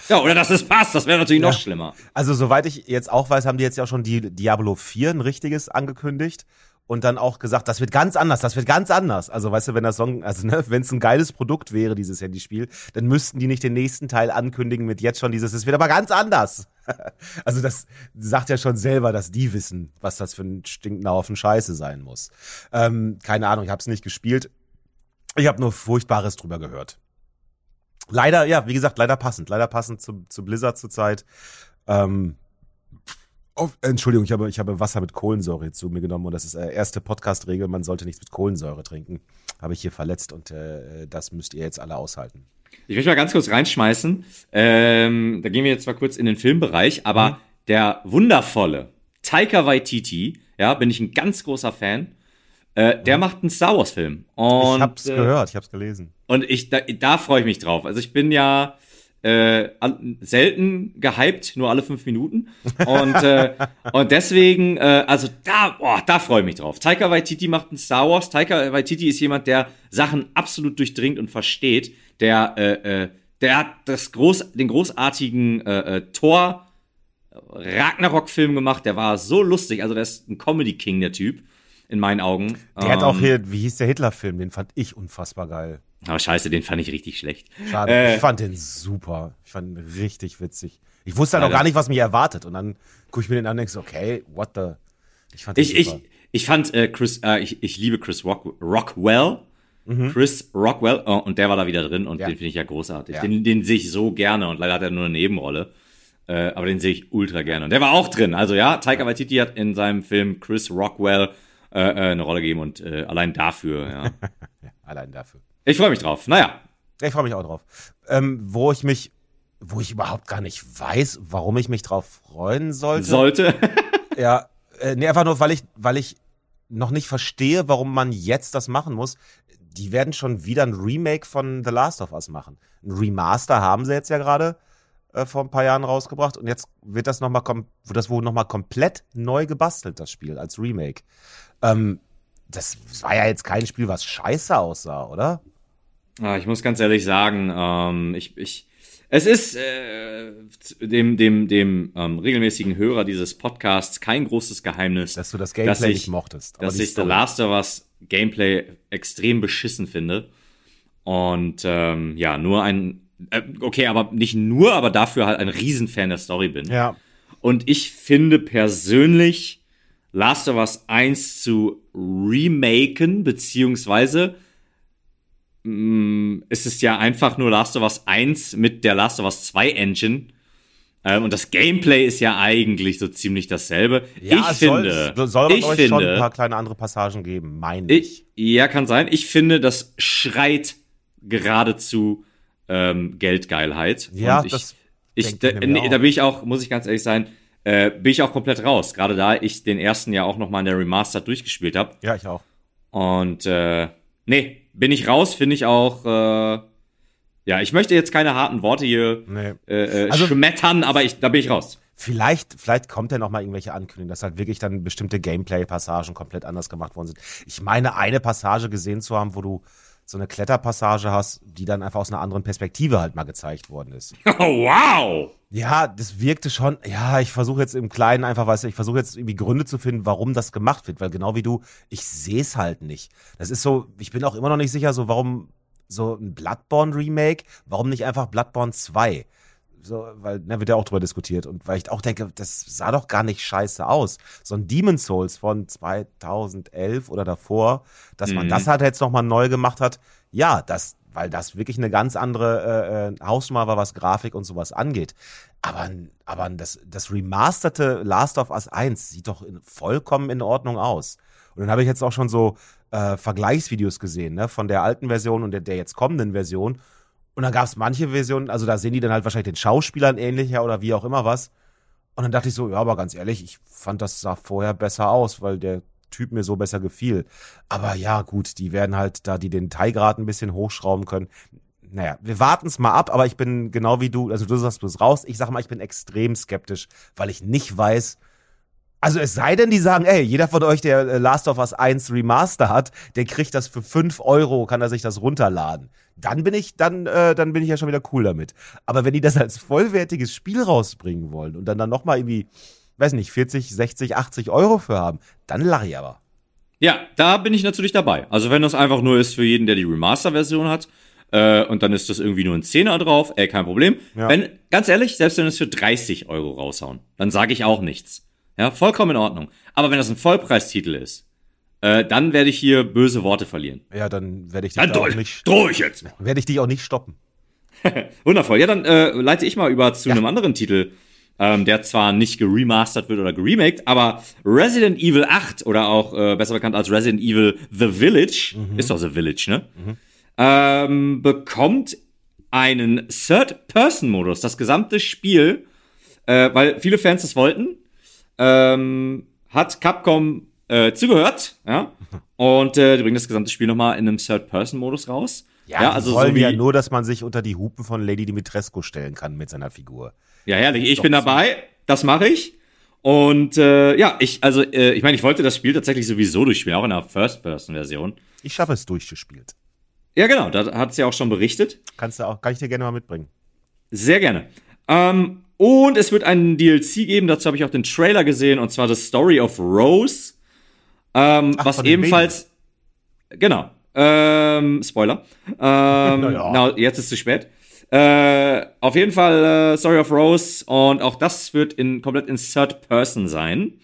Ja, oder dass es passt, das wäre natürlich Ja. noch schlimmer. Also, soweit ich jetzt auch weiß, haben die jetzt ja auch schon die Diablo 4 ein richtiges angekündigt und dann auch gesagt, das wird ganz anders, das wird ganz anders. Also, weißt du, wenn das Song, also ne, wenn es ein geiles Produkt wäre, dieses Handyspiel, dann müssten die nicht den nächsten Teil ankündigen mit jetzt schon dieses, es wird aber ganz anders. also, das sagt ja schon selber, dass die wissen, was das für ein stinkender Haufen Scheiße sein muss. Ähm, keine Ahnung, ich habe es nicht gespielt. Ich habe nur Furchtbares drüber gehört. Leider, ja, wie gesagt, leider passend. Leider passend zu, zu Blizzard zurzeit. Ähm, auf, Entschuldigung, ich habe, ich habe Wasser mit Kohlensäure zu mir genommen und das ist äh, erste Podcast-Regel, man sollte nichts mit Kohlensäure trinken. Habe ich hier verletzt und äh, das müsst ihr jetzt alle aushalten. Ich möchte mal ganz kurz reinschmeißen. Ähm, da gehen wir jetzt zwar kurz in den Filmbereich, aber Mhm. der wundervolle Taika Waititi, ja, bin ich ein ganz großer Fan. Äh, der macht einen Star Wars Film. Und, Mhm. ich hab's äh, gehört, ich hab's gelesen. Und ich, da, da freue ich mich drauf. Also ich bin ja äh, an- selten gehypt, nur alle fünf Minuten. Und, äh, und deswegen, äh, also da, boah, da freue ich mich drauf. Taika Waititi macht ein Star Wars. Taika Waititi ist jemand, der Sachen absolut durchdringt und versteht. Der, äh, äh, der hat das groß, den großartigen äh, äh, Thor Ragnarok-Film gemacht. Der war so lustig. Also der ist ein Comedy King, der Typ. In meinen Augen. Der hat auch Ähm, hier, wie hieß der Hitler-Film, den fand ich unfassbar geil. Aber scheiße, den fand ich richtig schlecht. Schade, Äh, ich fand den super. Ich fand ihn richtig witzig. Ich wusste halt auch gar nicht, was mich erwartet und dann gucke ich mir den an und denk so, okay, what the... Ich fand den Ich, ich, super. ich fand äh, Chris, äh, ich, ich liebe Chris Rock, Rockwell. Chris Rockwell, oh, und der war da wieder drin und Mhm. Ja. den finde ich ja großartig. Ja. Den, den sehe ich so gerne und leider hat er nur eine Nebenrolle. Äh, aber den sehe ich ultra gerne. Und der war auch drin. Also ja, Taika Waititi hat in seinem Film Chris Rockwell äh, äh, eine Rolle gegeben und äh, allein dafür. Ja, allein dafür. Ich freue mich drauf. Naja, Ja, Ich freue mich auch drauf. Ähm, wo ich mich, wo ich überhaupt gar nicht weiß, warum ich mich drauf freuen sollte. sollte. Ja, äh, nee, einfach nur, weil ich, weil ich noch nicht verstehe, warum man jetzt das machen muss. Die werden schon wieder ein Remake von The Last of Us machen. Ein Remaster haben sie jetzt ja gerade äh, vor ein paar Jahren rausgebracht und jetzt wird das noch mal kom wird das wohl noch mal komplett neu gebastelt das Spiel als Remake. Ähm, das war ja jetzt kein Spiel, was scheiße aussah, oder? Ah, ich muss ganz ehrlich sagen, ähm, ich, ich, es ist äh, dem, dem, dem ähm, regelmäßigen Hörer dieses Podcasts kein großes Geheimnis, Dass du das Gameplay dass ich, nicht mochtest. dass ich The Last of Us Gameplay extrem beschissen finde. Und ähm, ja, nur ein, äh, okay, aber nicht nur, aber dafür halt ein Riesenfan der Story bin. Ja, Und ich finde persönlich Last of Us 1 zu remaken, beziehungsweise mh, es ist ja einfach nur Last of Us 1 mit der Last of Us 2 Engine. Ähm, und das Gameplay ist ja eigentlich so ziemlich dasselbe. ja ich es finde, soll, soll aber ich euch finde, schon ein paar kleine andere Passagen geben, meine ich. ich, ja, kann sein. Ich finde, das schreit geradezu ähm, Geldgeilheit. Ja, Und ich, das ich, denke da, nee, auch. da bin ich auch, muss ich ganz ehrlich sein, äh, bin ich auch komplett raus. Gerade da ich den ersten ja auch noch mal in der Remastered durchgespielt habe. Ja, ich auch. Und äh, nee, bin ich raus, finde ich auch. Äh, ja, ich möchte jetzt keine harten Worte hier Nee. äh, äh, Also- schmettern, aber ich, da bin ich raus. Vielleicht, vielleicht kommt ja noch mal irgendwelche Ankündigungen, dass halt wirklich dann bestimmte Gameplay-Passagen komplett anders gemacht worden sind. Ich meine, eine Passage gesehen zu haben, wo du so eine Kletterpassage hast, die dann einfach aus einer anderen Perspektive halt mal gezeigt worden ist. Oh, wow! Ja, das wirkte schon, ja, ich versuche jetzt im Kleinen einfach, weißt du, ich versuche jetzt irgendwie Gründe zu finden, warum das gemacht wird, weil genau wie du, ich sehe es halt nicht. Das ist so, ich bin auch immer noch nicht sicher, so warum so ein Bloodborne Remake, warum nicht einfach Bloodborne 2? So, weil, ne, wird ja auch drüber diskutiert und weil ich auch denke, das sah doch gar nicht scheiße aus. So ein Demon Souls von 2011 oder davor, dass man Mhm. das halt jetzt nochmal neu gemacht hat, ja, das weil das wirklich eine ganz andere äh, äh, Hausnummer war, was Grafik und sowas angeht. Aber, aber das, das remasterte Last of Us 1 sieht doch in, vollkommen in Ordnung aus. Und dann habe ich jetzt auch schon so äh, Vergleichsvideos gesehen, ne, von der alten Version und der, der jetzt kommenden Version. Und dann gab es manche Versionen, also da sehen die dann halt wahrscheinlich den Schauspielern ähnlicher oder wie auch immer was. Und dann dachte ich so, ja, aber ganz ehrlich, ich fand das sah vorher besser aus, weil der Typ mir so besser gefiel. Aber ja, gut, die werden halt da die den Teilgrad ein bisschen hochschrauben können. Naja, wir warten es mal ab, aber ich bin genau wie du, also du sagst bloß raus, ich sag mal, ich bin extrem skeptisch, weil ich nicht weiß, also es sei denn, die sagen, ey, jeder von euch, der äh, Last of Us 1 Remaster hat, der kriegt das für 5 Euro, kann er sich das runterladen. Dann bin ich, dann, äh, dann bin ich ja schon wieder cool damit. Aber wenn die das als vollwertiges Spiel rausbringen wollen und dann dann nochmal irgendwie, weiß nicht, 40, 60, 80 Euro für haben, dann lache ich aber. Ja, da bin ich natürlich dabei. Also wenn das einfach nur ist für jeden, der die Remaster-Version hat, äh, und dann ist das irgendwie nur ein Zehner drauf, ey, kein Problem. Ja. Wenn, ganz ehrlich, selbst wenn es für 30 Euro raushauen, dann sage ich auch nichts. Ja, vollkommen in Ordnung. Aber wenn das ein Vollpreistitel ist, äh, dann werde ich hier böse Worte verlieren. Ja, dann werde ich dich dann auch nicht. Drohe ich jetzt. Werde ich dich auch nicht stoppen. Wundervoll. Ja, dann äh, leite ich mal über zu ja. einem anderen Titel, ähm, der zwar nicht geremastert wird oder geremaked, aber Resident Evil 8 oder auch äh, besser bekannt als Resident Evil The Village, mhm. ist doch The Village, ne? Mhm. Ähm, bekommt einen Third-Person-Modus. Das gesamte Spiel, äh, weil viele Fans das wollten, ähm, hat Capcom äh, zugehört, ja, und äh, die bringen das gesamte Spiel nochmal in einem Third-Person-Modus raus. Ja, ja also wollen so wie, ja nur, dass man sich unter die Hupen von Lady Dimitrescu stellen kann mit seiner Figur. Ja, herrlich. Ich bin dabei. Das mache ich. Und äh, ja, ich, also, äh, ich meine, ich wollte das Spiel tatsächlich sowieso durchspielen, auch in einer First-Person-Version. Ich schaffe es durchgespielt. Ja, genau, da hat sie ja auch schon berichtet. Kannst du auch, kann ich dir gerne mal mitbringen. Sehr gerne. Ähm, und es wird einen DLC geben, dazu habe ich auch den Trailer gesehen, und zwar The Story of Rose. Ähm, Ach, was ebenfalls. Genau. Ähm, Spoiler. Ähm, naja. na, jetzt ist es zu spät. Äh, auf jeden Fall äh, Story of Rose und auch das wird in, komplett in Third Person sein.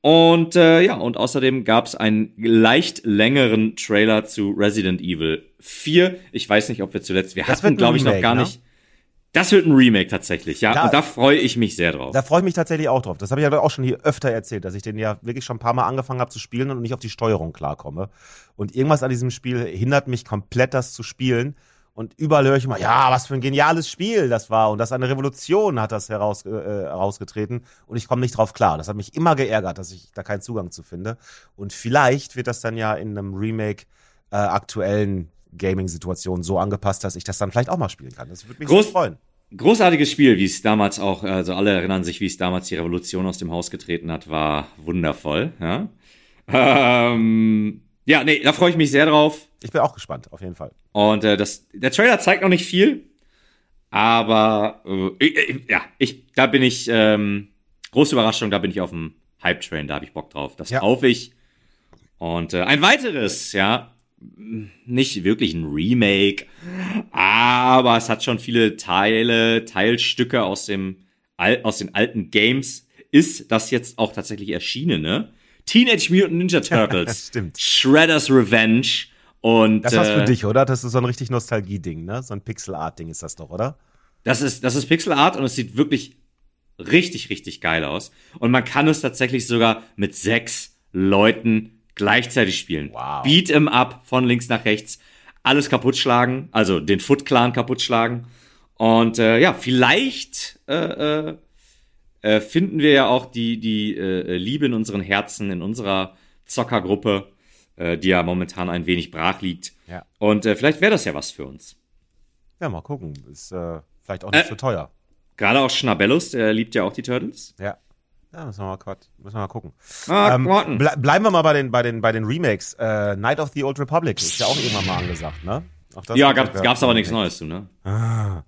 Und äh, ja, und außerdem gab es einen leicht längeren Trailer zu Resident Evil 4. Ich weiß nicht, ob wir zuletzt, wir das hatten, glaube ich, noch gar ne? nicht. Das wird ein Remake tatsächlich, ja. Da, und da freue ich mich sehr drauf. Da freue ich mich tatsächlich auch drauf. Das habe ich ja auch schon hier öfter erzählt, dass ich den ja wirklich schon ein paar Mal angefangen habe zu spielen und nicht auf die Steuerung klarkomme. Und irgendwas an diesem Spiel hindert mich komplett, das zu spielen. Und überall höre ich immer, ja, was für ein geniales Spiel das war. Und das eine Revolution hat das heraus, äh, herausgetreten. Und ich komme nicht drauf klar. Das hat mich immer geärgert, dass ich da keinen Zugang zu finde. Und vielleicht wird das dann ja in einem Remake äh, aktuellen Gaming-Situation so angepasst, dass ich das dann vielleicht auch mal spielen kann. Das würde mich Groß, sehr freuen. Großartiges Spiel, wie es damals auch, also alle erinnern sich, wie es damals die Revolution aus dem Haus getreten hat, war wundervoll. Ja, ähm, ja nee, da freue ich mich sehr drauf. Ich bin auch gespannt, auf jeden Fall. Und äh, das, der Trailer zeigt noch nicht viel, aber äh, ich, ja, ich, da bin ich, ähm, große Überraschung, da bin ich auf dem Hype-Train, da habe ich Bock drauf. Das ja. kaufe ich. Und äh, ein weiteres, ja, nicht wirklich ein Remake, aber es hat schon viele Teile, Teilstücke aus dem aus den alten Games. Ist das jetzt auch tatsächlich erschienen, ne? Teenage Mutant Ninja Turtles, Stimmt. Shredder's Revenge und das war's für äh, dich, oder? Das ist so ein richtig Nostalgie-Ding, ne? So ein Pixel-Art-Ding ist das doch, oder? Das ist das ist Pixel Art und es sieht wirklich richtig richtig geil aus und man kann es tatsächlich sogar mit sechs Leuten gleichzeitig spielen. Wow. Beat em up von links nach rechts, alles kaputt schlagen, also den Foot Clan kaputt schlagen. Und äh, ja, vielleicht äh, äh, äh, finden wir ja auch die, die äh, Liebe in unseren Herzen, in unserer Zockergruppe, äh, die ja momentan ein wenig brach liegt. Ja. Und äh, vielleicht wäre das ja was für uns. Ja, mal gucken. Ist äh, vielleicht auch nicht äh, so teuer. Gerade auch Schnabellus, der liebt ja auch die Turtles. Ja. Ja, müssen wir mal, müssen wir mal gucken. Ah, ähm, ble bleiben wir mal bei den, bei den, bei den Remakes. Äh, Night of the Old Republic ist ja auch irgendwann mal angesagt, ne? ja, gab, gab's aber nichts Neues zu, ne? Ah,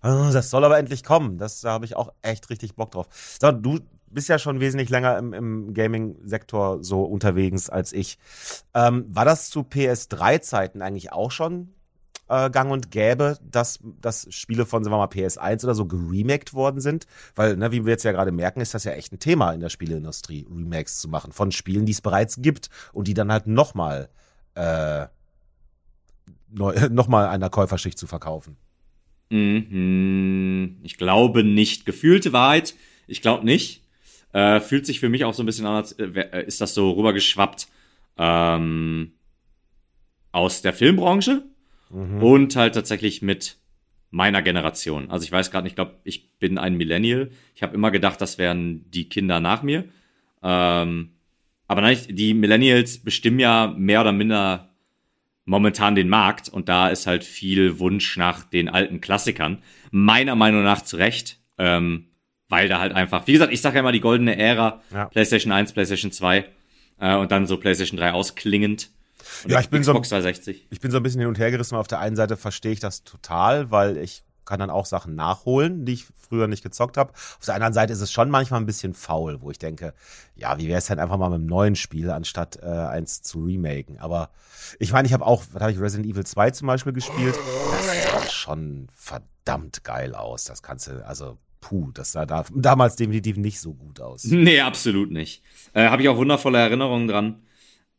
das soll aber endlich kommen. Das, da habe ich auch echt richtig Bock drauf. So, du bist ja schon wesentlich länger im, im Gaming-Sektor so unterwegs als ich. Ähm, war das zu PS3-Zeiten eigentlich auch schon äh, gang und gäbe, dass, dass Spiele von, sagen wir mal, PS1 oder so geremaked worden sind. Weil, ne, wie wir jetzt ja gerade merken, ist das ja echt ein Thema in der Spieleindustrie, Remakes zu machen von Spielen, die es bereits gibt und die dann halt nochmal äh, nochmal einer Käuferschicht zu verkaufen. Mhm, ich glaube nicht. Gefühlte Wahrheit, ich glaube nicht. Äh, fühlt sich für mich auch so ein bisschen an, als äh, ist das so rübergeschwappt ähm, aus der Filmbranche mhm. und halt tatsächlich mit meiner Generation. Also ich weiß gerade nicht, ich glaube, ich bin ein Millennial. Ich habe immer gedacht, das wären die Kinder nach mir. Ähm, aber nein, die Millennials bestimmen ja mehr oder minder momentan den Markt und da ist halt viel Wunsch nach den alten Klassikern. Meiner Meinung nach zu Recht, ähm, weil da halt einfach, wie gesagt, ich sage ja immer die goldene Ära, ja. PlayStation 1, PlayStation 2 äh, und dann so PlayStation 3 ausklingend. Ja, ich bin Xbox so, 360. Ich bin so ein bisschen hin und her gerissen. Auf der einen Seite verstehe ich das total, weil ich kann dann auch Sachen nachholen, die ich früher nicht gezockt habe. Auf der anderen Seite ist es schon manchmal ein bisschen faul, wo ich denke, ja, wie wäre es denn einfach mal mit einem neuen Spiel, anstatt äh, eins zu remaken. Aber ich meine, ich habe auch, was habe ich Resident Evil 2 zum Beispiel gespielt. Das sah schon verdammt geil aus. Das kannst du, also puh, das sah da, damals definitiv nicht so gut aus. Nee, absolut nicht. Äh, habe ich auch wundervolle Erinnerungen dran.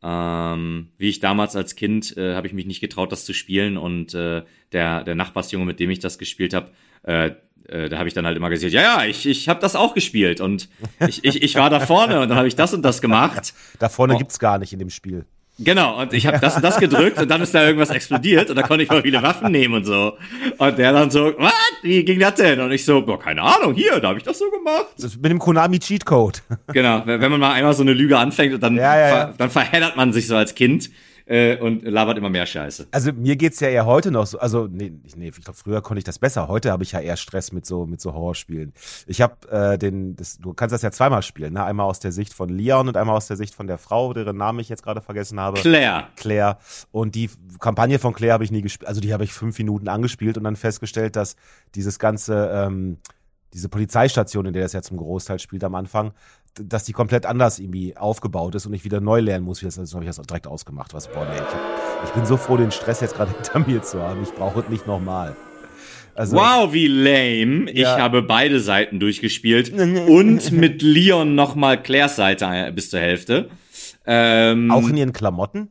Ähm, wie ich damals als Kind äh, habe ich mich nicht getraut, das zu spielen und äh, der der Nachbarsjunge, mit dem ich das gespielt habe, äh, äh, da habe ich dann halt immer gesagt, ja, ja, ich, ich habe das auch gespielt und ich, ich, ich war da vorne und dann habe ich das und das gemacht. Da vorne oh. gibt's gar nicht in dem Spiel. Genau, und ich habe das und das gedrückt und dann ist da irgendwas explodiert und da konnte ich mal viele Waffen nehmen und so. Und der dann so, was? Wie ging das denn? Und ich so, boah, keine Ahnung, hier, da habe ich das so gemacht. Das mit dem Konami Cheatcode. Genau, wenn man mal einmal so eine Lüge anfängt und dann, ja, ja, ja. Dann verheddert man sich so als Kind äh, und labert immer mehr Scheiße. Also mir geht's ja eher heute noch so, also nee, nee ich glaube früher konnte ich das besser. Heute habe ich ja eher Stress mit so mit so Horrorspielen. Ich habe äh, den, das, du kannst das ja zweimal spielen, ne? Einmal aus der Sicht von Leon und einmal aus der Sicht von der Frau, deren Namen ich jetzt gerade vergessen habe. Claire. Claire. Und die Kampagne von Claire habe ich nie gespielt, also die habe ich fünf Minuten angespielt und dann festgestellt, dass dieses ganze ähm, diese Polizeistation, in der das ja zum Großteil spielt am Anfang, dass die komplett anders irgendwie aufgebaut ist und ich wieder neu lernen muss. Das, also habe ich das direkt ausgemacht. Was, boah, nee, ich, ich bin so froh, den Stress jetzt gerade hinter mir zu haben. Ich brauche es nicht nochmal. Also, wow, wie lame. Ja. Ich habe beide Seiten durchgespielt und mit Leon nochmal Claires Seite äh, bis zur Hälfte. Ähm, Auch in ihren Klamotten?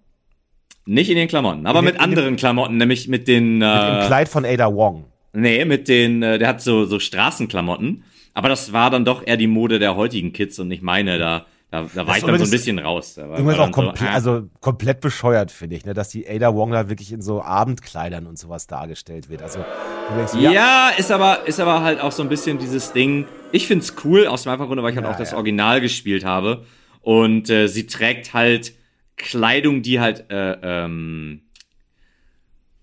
Nicht in den Klamotten, aber mit anderen dem, Klamotten, nämlich mit den. Äh, mit dem Kleid von Ada Wong. Nee, mit den, äh, der hat so, so Straßenklamotten. Aber das war dann doch eher die Mode der heutigen Kids und nicht meine. Da, da, da war ich dann so ein bisschen raus. War auch komplett, so, äh. also komplett bescheuert, finde ich, ne? dass die Ada Wong da wirklich in so Abendkleidern und sowas dargestellt wird. Also, denkst, ja, ja, ist aber, ist aber halt auch so ein bisschen dieses Ding. Ich find's cool, aus dem einfachen Grunde, weil ich halt ja, auch das ja. Original gespielt habe. Und äh, sie trägt halt Kleidung, die halt, äh, ähm,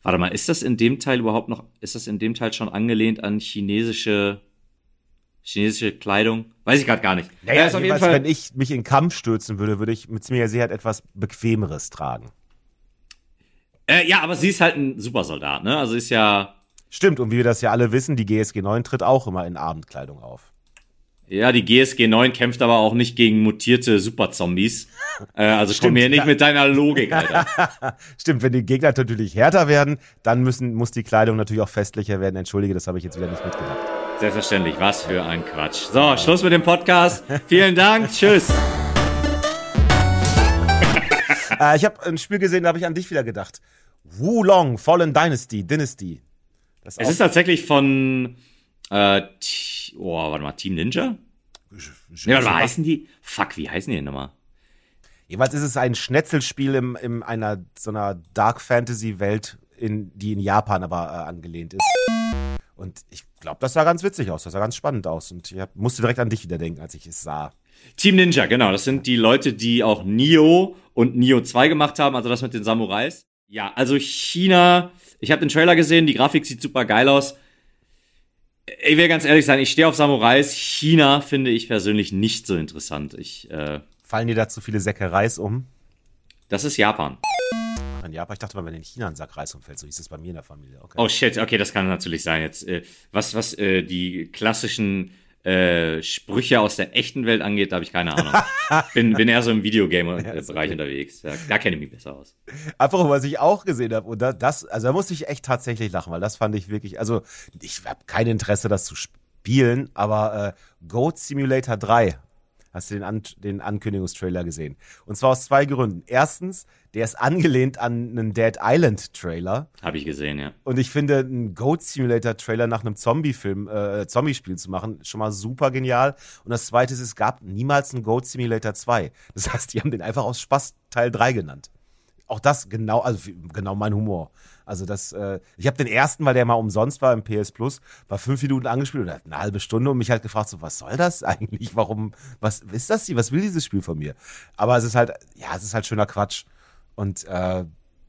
warte mal, ist das in dem Teil überhaupt noch, ist das in dem Teil schon angelehnt an chinesische chinesische Kleidung. Weiß ich gerade gar nicht. Naja, ja, ist auf jeden Fall, wenn ich mich in Kampf stürzen würde, würde ich mit ziemlicher Sicherheit etwas Bequemeres tragen. Äh, ja, aber sie ist halt ein Supersoldat, ne? Also ist ja. Stimmt, und wie wir das ja alle wissen, die GSG 9 tritt auch immer in Abendkleidung auf. Ja, die GSG 9 kämpft aber auch nicht gegen mutierte Superzombies. Äh, also Stimmt, komm hier nicht ja. mit deiner Logik, Alter. Stimmt, wenn die Gegner natürlich härter werden, dann müssen, muss die Kleidung natürlich auch festlicher werden. Entschuldige, das habe ich jetzt wieder nicht mitgedacht. Selbstverständlich, was für ein Quatsch. So, Schluss mit dem Podcast. Vielen Dank, tschüss. äh, ich habe ein Spiel gesehen, da habe ich an dich wieder gedacht. Wulong Fallen Dynasty, Dynasty. es ist tatsächlich von, äh, oh, warte mal, Team Ninja? Nee, warte mal, heißen die? Fuck, wie heißen die denn nochmal? Jeweils ist es ein Schnetzelspiel in, in einer so einer Dark Fantasy Welt, in, die in Japan aber äh, angelehnt ist. Und ich glaube, das sah ganz witzig aus, das sah ganz spannend aus. Und ich hab, musste direkt an dich wieder denken, als ich es sah. Team Ninja, genau. Das sind die Leute, die auch Nio und Nio 2 gemacht haben, also das mit den Samurais. Ja, also China, ich habe den Trailer gesehen, die Grafik sieht super geil aus. Ich will ganz ehrlich sein, ich stehe auf Samurais. China finde ich persönlich nicht so interessant. Ich, äh, Fallen dir da zu viele Säcke Reis um? Das ist Japan in Japan. Ich dachte mal, wenn in China ein Sack Reis umfällt, so hieß es bei mir in der Familie. Okay. Oh shit, okay, das kann natürlich sein. Jetzt, äh, was, was äh, die klassischen äh, Sprüche aus der echten Welt angeht, da habe ich keine Ahnung. bin, bin eher so im Videogame-Bereich ja, okay. unterwegs. Ja, da kenne ich mich besser aus. Einfach, was ich auch gesehen habe. Und das, also da musste ich echt tatsächlich lachen, weil das fand ich wirklich, also ich habe kein Interesse, das zu spielen, aber äh, Goat Simulator 3 hast du den, An den Ankündigungstrailer gesehen. Und zwar aus zwei Gründen. Erstens, der ist angelehnt an einen Dead Island Trailer. Habe ich gesehen, ja. Und ich finde, einen Goat Simulator Trailer nach einem Zombie-Film, äh, Zombie-Spiel zu machen, schon mal super genial. Und das zweite ist, es gab niemals einen Goat Simulator 2. Das heißt, die haben den einfach aus Spaß Teil 3 genannt. Auch das genau, also genau mein Humor. Also das, äh, ich habe den ersten, weil der mal umsonst war im PS Plus, war fünf Minuten angespielt und hat eine halbe Stunde und mich halt gefragt, so, was soll das eigentlich? Warum, was ist das hier? Was will dieses Spiel von mir? Aber es ist halt, ja, es ist halt schöner Quatsch. Und äh,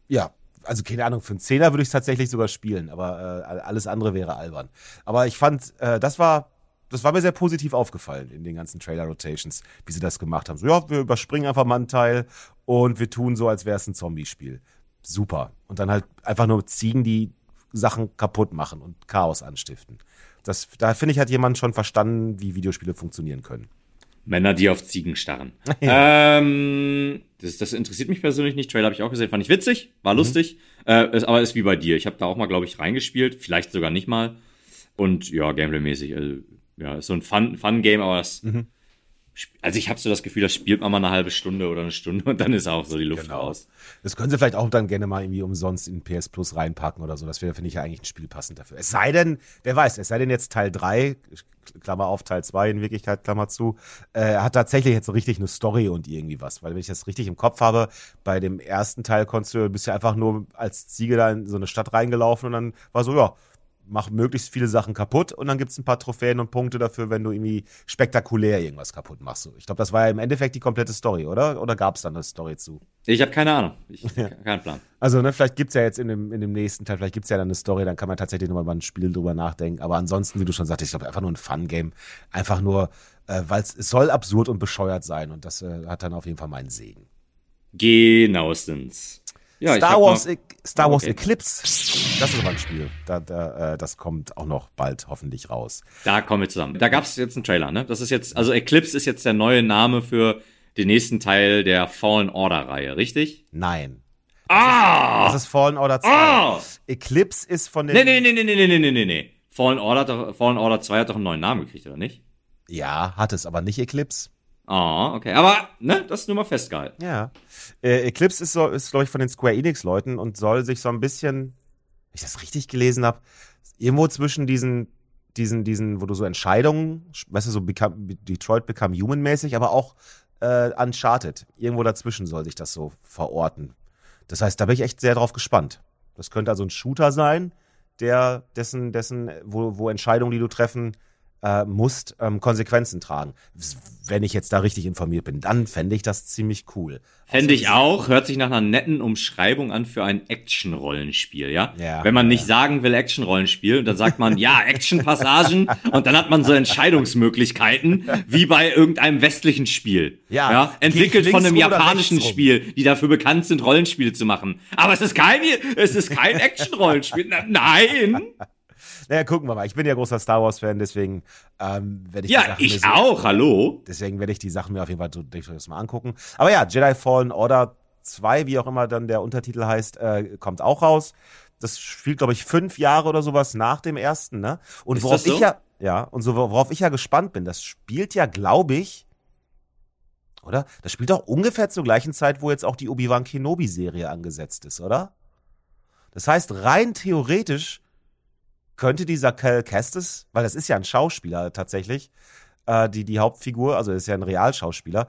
ja, also keine Ahnung, für einen Zehner würde ich es tatsächlich sogar spielen, aber äh, alles andere wäre albern. Aber ich fand, äh, das war das war mir sehr positiv aufgefallen in den ganzen Trailer-Rotations, wie sie das gemacht haben. So, ja, wir überspringen einfach mal einen Teil und wir tun so, als wäre es ein Zombie-Spiel. Super. Und dann halt einfach nur Ziegen, die Sachen kaputt machen und Chaos anstiften. Das, da finde ich, hat jemand schon verstanden, wie Videospiele funktionieren können. Männer, die auf Ziegen starren. Ja. Ähm, das, das, interessiert mich persönlich nicht. Trailer habe ich auch gesehen, fand ich witzig, war mhm. lustig, äh, ist, aber ist wie bei dir. Ich habe da auch mal, glaube ich, reingespielt, vielleicht sogar nicht mal. Und ja, Gameplay-mäßig, also ja, ist so ein Fun-Game, Fun aber das. Mhm. Also ich habe so das Gefühl, das spielt man mal eine halbe Stunde oder eine Stunde und dann ist auch so die Luft genau. raus. Das können sie vielleicht auch dann gerne mal irgendwie umsonst in PS Plus reinpacken oder so. Das wäre, finde ich, ja eigentlich ein Spiel passend dafür. Es sei denn, wer weiß, es sei denn jetzt Teil 3, Klammer auf, Teil 2 in Wirklichkeit, Klammer zu, äh, hat tatsächlich jetzt so richtig eine Story und irgendwie was. Weil wenn ich das richtig im Kopf habe, bei dem ersten Teil konntest du, bist du einfach nur als Ziege da in so eine Stadt reingelaufen und dann war so, ja, mach möglichst viele Sachen kaputt und dann gibt es ein paar Trophäen und Punkte dafür, wenn du irgendwie spektakulär irgendwas kaputt machst. Ich glaube, das war ja im Endeffekt die komplette Story, oder? Oder gab es dann eine Story zu? Ich habe keine Ahnung. Ich ja. keinen Plan. Also, ne, vielleicht gibt es ja jetzt in dem, in dem nächsten Teil, vielleicht gibt es ja dann eine Story, dann kann man tatsächlich nochmal über ein Spiel drüber nachdenken. Aber ansonsten, wie du schon sagtest, ich glaube, einfach nur ein Fun-Game. Einfach nur, äh, weil es soll absurd und bescheuert sein und das äh, hat dann auf jeden Fall meinen Segen. Genauestens. Ja, Star, Wars, e Star Wars okay. Eclipse, das ist aber ein Spiel. Da, da, äh, das kommt auch noch bald hoffentlich raus. Da kommen wir zusammen. Da gab es jetzt einen Trailer, ne? Das ist jetzt, also Eclipse ist jetzt der neue Name für den nächsten Teil der Fallen Order-Reihe, richtig? Nein. Ah! Das ist Fallen Order 2. Ah! Eclipse ist von den. Nee, nee, nee, nee, nee, nee, nee, nee, nee. Fallen Order, Fallen Order 2 hat doch einen neuen Namen gekriegt, oder nicht? Ja, hat es, aber nicht Eclipse. Ah, oh, okay. Aber, ne, das ist nur mal festgehalten. Ja. Äh, Eclipse ist, so, ist glaube ich, von den Square Enix-Leuten und soll sich so ein bisschen, wenn ich das richtig gelesen habe, irgendwo zwischen diesen, diesen, diesen, wo du so Entscheidungen, weißt du, so become, Detroit Become Human-mäßig, aber auch äh, Uncharted. Irgendwo dazwischen soll sich das so verorten. Das heißt, da bin ich echt sehr drauf gespannt. Das könnte also ein Shooter sein, der, dessen, dessen, wo, wo Entscheidungen, die du treffen, äh, musst ähm, Konsequenzen tragen. Wenn ich jetzt da richtig informiert bin, dann fände ich das ziemlich cool. Fände ich auch. Hört sich nach einer netten Umschreibung an für ein Action-Rollenspiel, ja? ja? Wenn man nicht ja. sagen will Action-Rollenspiel, dann sagt man, ja, Action-Passagen und dann hat man so Entscheidungsmöglichkeiten, wie bei irgendeinem westlichen Spiel. Ja. ja? Entwickelt von einem japanischen Spiel, die dafür bekannt sind, Rollenspiele zu machen. Aber es ist kein, es ist kein Action-Rollenspiel. Nein! Naja, gucken wir mal. Ich bin ja großer Star Wars-Fan, deswegen ähm, werde ich Ja, Sachen ich auch, hallo. Deswegen werde ich die Sachen mir auf jeden Fall durchaus mal angucken. Aber ja, Jedi Fallen Order 2, wie auch immer dann der Untertitel heißt, äh, kommt auch raus. Das spielt, glaube ich, fünf Jahre oder sowas nach dem ersten, ne? Und Ist worauf so? ich ja, ja, und so worauf ich ja gespannt bin, das spielt ja, glaube ich, oder? Das spielt auch ungefähr zur gleichen Zeit, wo jetzt auch die Obi-Wan Kenobi-Serie angesetzt ist, oder? Das heißt, rein theoretisch könnte dieser Cal Kestis, weil das ist ja ein Schauspieler tatsächlich, äh, die, die Hauptfigur, also ist ja ein Realschauspieler,